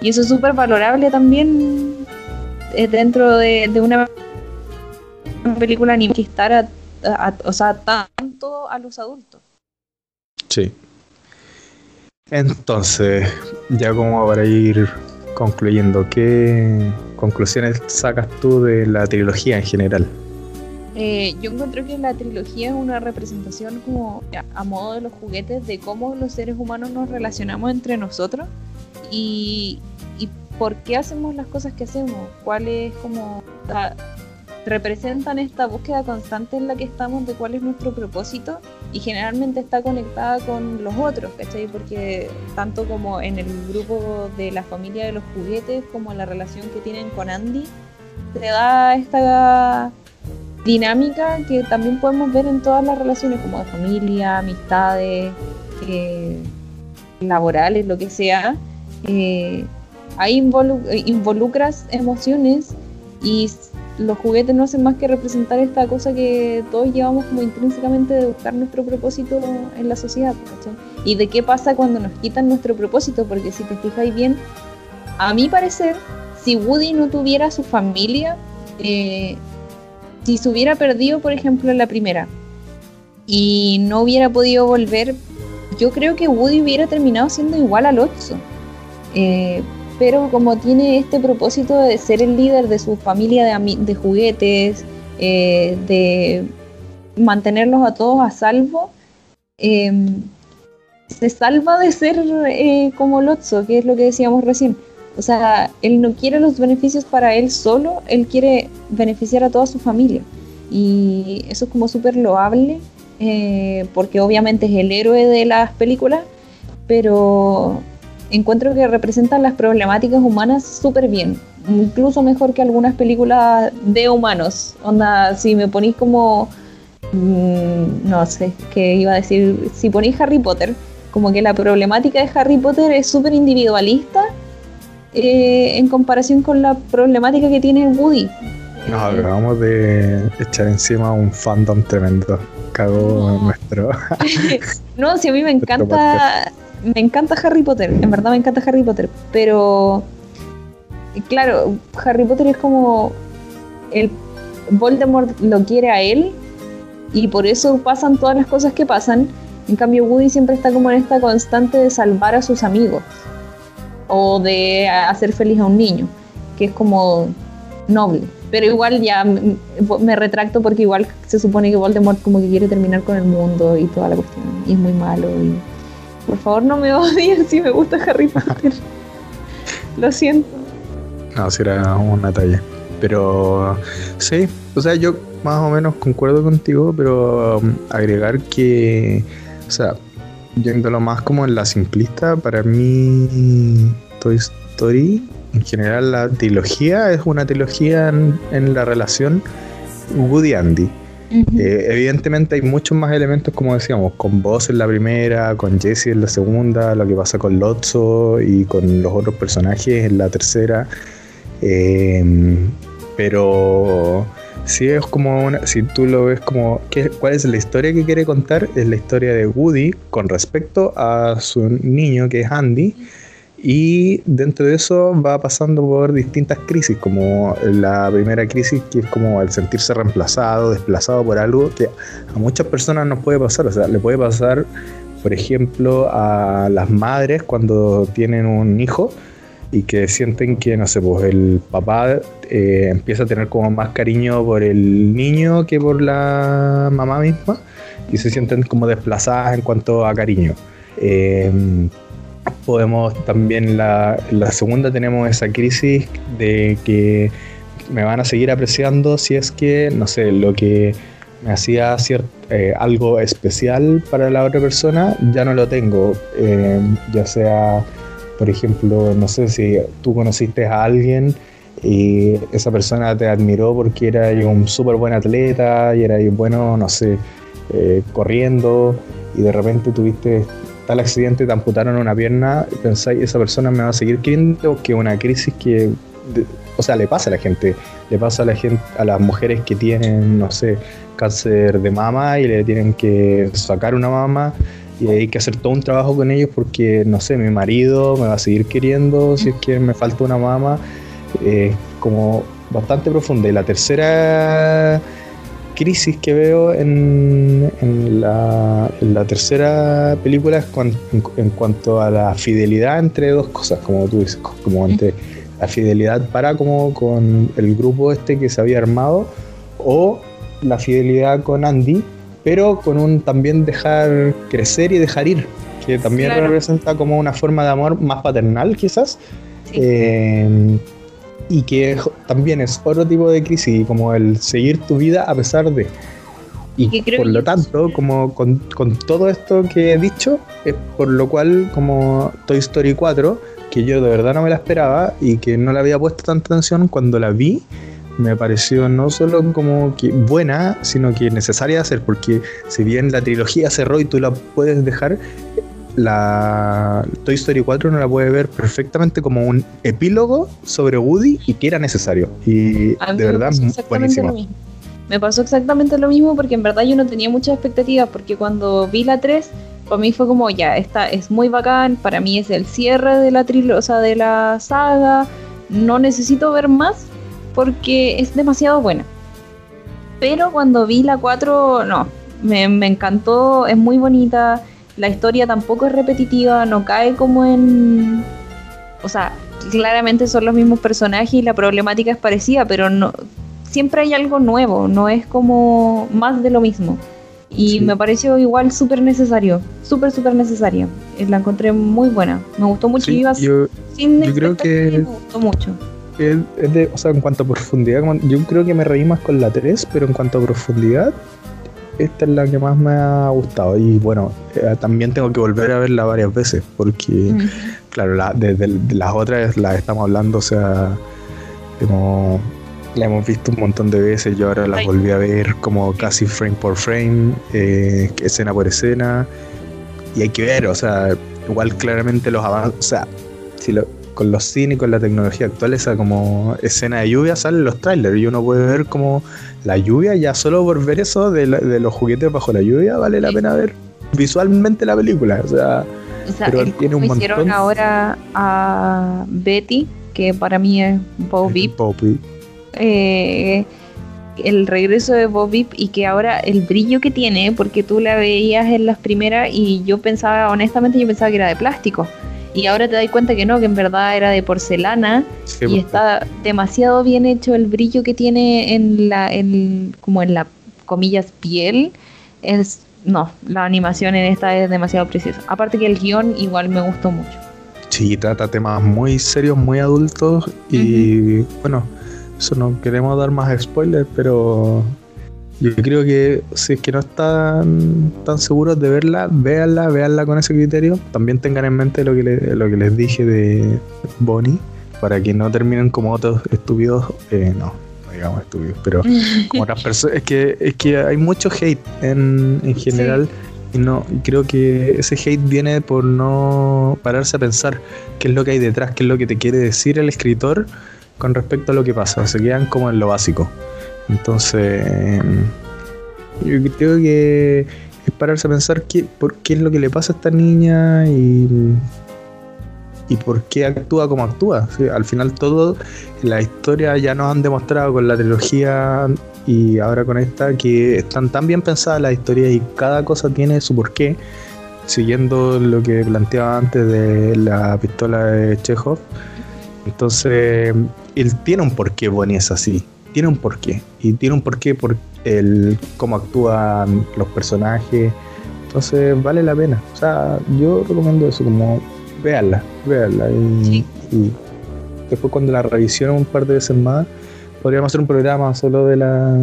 y eso es súper valorable también eh, dentro de, una película animada estar o sea, tanto a los adultos. Sí. Entonces, ya como para ir concluyendo, ¿qué conclusiones sacas tú de la trilogía en general? Eh, yo encuentro que la trilogía es una representación como a modo de los juguetes de cómo los seres humanos nos relacionamos entre nosotros y, y por qué hacemos las cosas que hacemos, cuál es como representan esta búsqueda constante en la que estamos de cuál es nuestro propósito y generalmente está conectada con los otros, ¿cachai? Porque tanto como en el grupo de la familia de los juguetes como la relación que tienen con Andy, se da esta dinámica que también podemos ver en todas las relaciones como de familia, amistades, eh, laborales, lo que sea. Eh, ahí involucras emociones y los juguetes no hacen más que representar esta cosa que todos llevamos como intrínsecamente de buscar nuestro propósito en la sociedad. Y de qué pasa cuando nos quitan nuestro propósito, porque si te fijáis bien, a mi parecer, si Woody no tuviera su familia, eh, si se hubiera perdido, por ejemplo, en la primera, y no hubiera podido volver, yo creo que Woody hubiera terminado siendo igual al Otso. Eh, pero como tiene este propósito de ser el líder de su familia de, juguetes, eh, de mantenerlos a todos a salvo, em, se salva de ser eh, como Lotso, que es lo que decíamos recién. O sea, él no quiere los beneficios para él solo, él quiere beneficiar a toda su familia. Y eso es como súper loable, eh, porque obviamente es el héroe de las películas, pero encuentro que representan las problemáticas humanas súper bien, incluso mejor que algunas películas de humanos. Onda, si me ponís como, mm, no sé, qué iba a decir, si ponís Harry Potter, como que la problemática de Harry Potter es súper individualista eh, en comparación con la problemática que tiene Woody. Nos acabamos de echar encima un fandom tremendo. Cago nuestro. no, si a mí me encanta. Me encanta Harry Potter. En verdad me encanta Harry Potter. Pero. Claro, Harry Potter es como. El Voldemort lo quiere a él. Y por eso pasan todas las cosas que pasan. En cambio, Woody siempre está como en esta constante de salvar a sus amigos. O de hacer feliz a un niño. Que es como noble. Pero igual ya me, retracto porque igual se supone que Voldemort como que quiere terminar con el mundo y toda la cuestión. Y es muy malo. Y por favor no me odien si me gusta Harry Potter. Lo siento. No, si era una talla. Pero sí, o sea, yo más o menos concuerdo contigo, pero um, agregar que, o sea, yéndolo más como en la simplista, para mí Toy Story en general la trilogía es una trilogía en, la relación Woody-Andy. Eh, evidentemente hay muchos más elementos, como decíamos, con Boss en la primera, con Jesse en la segunda, lo que pasa con Lotso y con los otros personajes en la tercera. Em, pero si es como una, si tú lo ves como ¿qué, cuál es la historia que quiere contar, es la historia de Woody con respecto a su niño que es Andy y dentro de eso va pasando por distintas crisis, como la primera crisis que es como el sentirse reemplazado, desplazado por algo que a muchas personas nos puede pasar. O sea, le puede pasar, por ejemplo, a las madres cuando tienen un hijo y que sienten que, no sé, pues el papá eh, empieza a tener como más cariño por el niño que por la mamá misma y se sienten como desplazadas en cuanto a cariño. Eh, podemos también la, la segunda tenemos esa crisis de que me van a seguir apreciando si es que, no sé, lo que me hacía eh, algo especial para la otra persona, ya no lo tengo. Eh, ya sea, por ejemplo, no sé si tú conociste a alguien y esa persona te admiró porque era un súper buen atleta y era bueno, no sé, eh, corriendo y de repente tuviste tal accidente, te amputaron una pierna, pensáis, esa persona me va a seguir queriendo, que una crisis que, o sea, le pasa a la gente, le pasa a la gente, a las mujeres que tienen, no sé, cáncer de mama y le tienen que sacar una mama y hay que hacer todo un trabajo con ellos porque, no sé, mi marido me va a seguir queriendo si es que me falta una mama, eh, como bastante profunda. Y la tercera crisis que veo en, en, la, tercera película es en, cuanto a la fidelidad entre dos cosas, como tú dices, como entre la fidelidad para como con el grupo este que se había armado o la fidelidad con Andy, pero con un también dejar crecer y dejar ir, que también representa como una forma de amor más paternal quizás. Eh, y que también es otro tipo de crisis, como el seguir tu vida a pesar de. Y por lo tanto, como con, con, todo esto que he dicho, es por lo cual, como Toy Story 4, que yo de verdad no me la esperaba y que no le había puesto tanta atención, cuando la vi, me pareció no solo como que buena, sino que necesaria de hacer, porque si bien la trilogía cerró y tú la puedes dejar, la Toy Story 4 no la puede ver perfectamente como un epílogo sobre Woody y que era necesario. Y de verdad, buenísimo. Me pasó exactamente lo mismo porque en verdad yo no tenía muchas expectativas porque cuando vi la 3, para mí fue como ya, esta es muy bacán, para mí es el cierre de la trilogía, de la saga, no necesito ver más porque es demasiado buena. Pero cuando vi la 4, no, me, me encantó, es muy bonita la historia tampoco es repetitiva, no cae como en... O sea, claramente son los mismos personajes y la problemática es parecida, pero no siempre hay algo nuevo, no es como más de lo mismo. Y me pareció igual súper necesario, súper, súper necesario. Eh, la encontré muy buena, me gustó mucho. y iba yo, sin yo creo que me gustó mucho. Es de, o sea, en cuanto a profundidad, yo creo que me reí más con la 3, pero en cuanto a profundidad, esta es la que más me ha gustado. Y bueno, eh, también tengo que volver a verla varias veces porque claro, la, de, las otras las estamos hablando, o sea, como la hemos visto un montón de veces, yo ahora las volví a ver como casi frame por frame, eh, escena por escena, y hay que ver, o sea, igual claramente los avances, o sea, si lo, con los cines y con la tecnología actual, esa como escena de lluvia salen los trailers y uno puede ver como la lluvia, ya solo por ver eso de, los juguetes bajo la lluvia vale la pena ver visualmente la película, o sea, pero tiene un hicieron ahora a Betty, que para mí es Bobby. Eh, el regreso de Bobby y que ahora el brillo que tiene, porque tú la veías en las primeras y yo pensaba, honestamente, yo pensaba que era de plástico. Y ahora te das cuenta que no, que en verdad era de porcelana y pues, está demasiado bien hecho el brillo que tiene en la, en, como en la comillas piel. Es no, la animación en esta es demasiado preciosa. Aparte que el guion igual me gustó mucho. Sí, trata temas muy serios, muy adultos y bueno, eso no queremos dar más spoilers, pero yo creo que si es que no están tan seguros de verla, véanla, véanla con ese criterio. También tengan en mente lo que, lo que les dije de Bonnie, para que no terminen como otros estúpidos. Eh, no, digamos estúpidos, pero como otras personas. Es que, es que hay mucho hate en, en general. Y no, creo que ese hate viene por no pararse a pensar qué es lo que hay detrás, qué es lo que te quiere decir el escritor con respecto a lo que pasa. Se quedan como en lo básico. Entonces, yo creo que es pararse a pensar qué, por qué es lo que le pasa a esta niña y y por qué actúa como actúa. Al final todo, la historia ya nos han demostrado con la trilogía y ahora con esta que están tan bien pensadas las historias y cada cosa tiene su porqué, siguiendo lo que planteaba antes de la pistola de Chekhov. Entonces, él tiene un porqué Bonnie es así, tiene un porqué y tiene un porqué por el cómo actúan los personajes. Entonces, vale la pena. O sea, yo recomiendo eso como véanla, véanla. Y, después cuando la revisión un par de veces más, podríamos hacer un programa solo de la...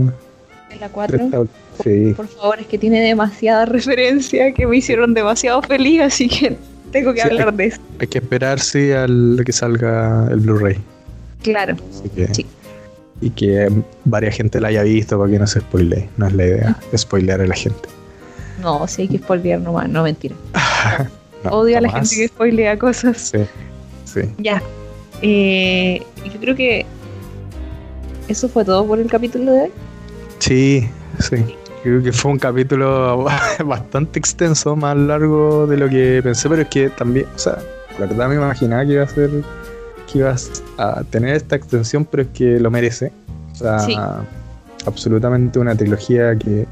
De la 4. Sí. Por, favor, es que tiene demasiada referencia que me hicieron demasiado feliz, así que tengo que hablar de eso. Hay que esperar, sí, al que salga el Blu-ray. Claro. sí. Y que varias gente la haya visto para que no se spoile. No es la idea, spoilear a la gente. No, sí hay que spoilear nomás, no mentira. Odio a la gente que spoilea cosas. Sí, sí. Ya. Eh, yo creo que eso fue todo por el capítulo de hoy. Sí, sí. Creo que fue un capítulo bastante extenso, más largo de lo que pensé, pero es que también, o sea, la verdad me imaginaba que iba a ser, que ibas a tener esta extensión, pero es que lo merece. O sea, absolutamente una trilogía que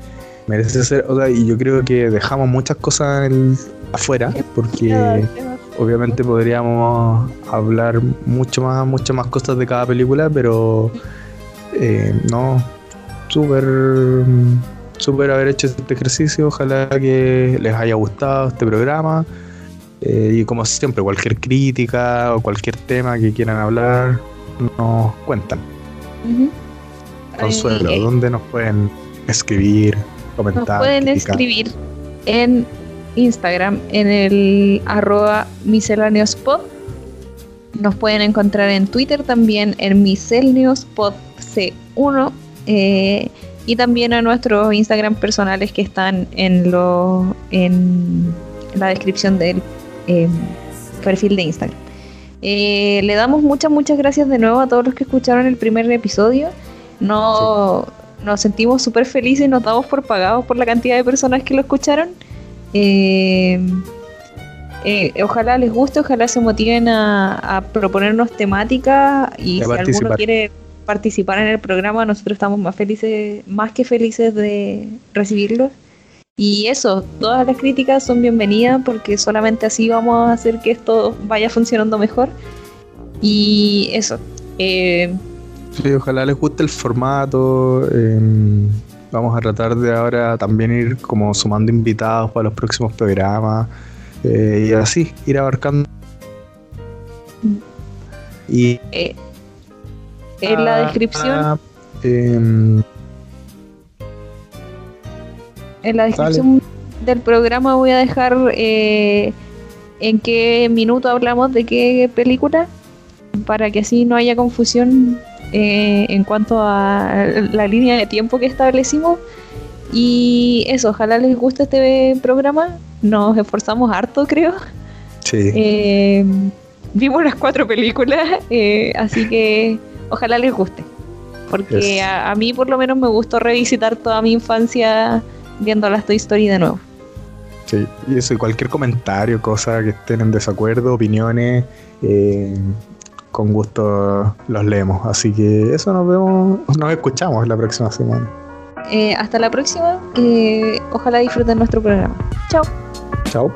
merece ser, o sea, y yo creo que dejamos muchas cosas afuera, porque obviamente podríamos hablar mucho más, muchas más cosas de cada película, pero eh, no, súper, súper haber hecho este ejercicio, ojalá que les haya gustado este programa. Eh, y como siempre, cualquier crítica o cualquier tema que quieran hablar, nos cuentan. Consuelo, ¿dónde nos pueden escribir? Nos pueden escribir en Instagram en el arroba miscellaneouspod. Nos pueden encontrar en Twitter también en miscellaneouspodc1 eh, y también a nuestros Instagram personales que están en, lo, en la descripción del em, perfil de Instagram. Eh, le damos muchas, muchas gracias de nuevo a todos los que escucharon el primer episodio. No, nos sentimos súper felices y nos damos por pagados por la cantidad de personas que lo escucharon. Eh, eh, ojalá les guste, ojalá se motiven a, proponernos temáticas y si alguno quiere participar en el programa, nosotros estamos más felices, más que felices de recibirlos. Y eso, todas las críticas son bienvenidas porque solamente así vamos a hacer que esto vaya funcionando mejor. Y eso. Eh, Sí, ojalá les guste el formato. Em, vamos a tratar de ahora también ir como sumando invitados para los próximos programas. Eh, y así, ir abarcando. Y. Eh, en la descripción. En la descripción del programa voy a dejar eh, en qué minuto hablamos de qué película, para que así no haya confusión eh, en cuanto a la línea de tiempo que establecimos. Y eso, ojalá les guste este programa. Nos esforzamos harto, creo. Sí. Eh, vimos las cuatro películas, eh, así que ojalá les guste. Porque a, mí por lo menos me gustó revisitar toda mi infancia viendo las Toy Story de nuevo. Sí, y eso, y cualquier comentario, cosa que estén en desacuerdo, opiniones, eh, con gusto los leemos. Así que eso nos vemos, nos escuchamos la próxima semana. hasta la próxima, ojalá disfruten nuestro programa. Chao. Chao.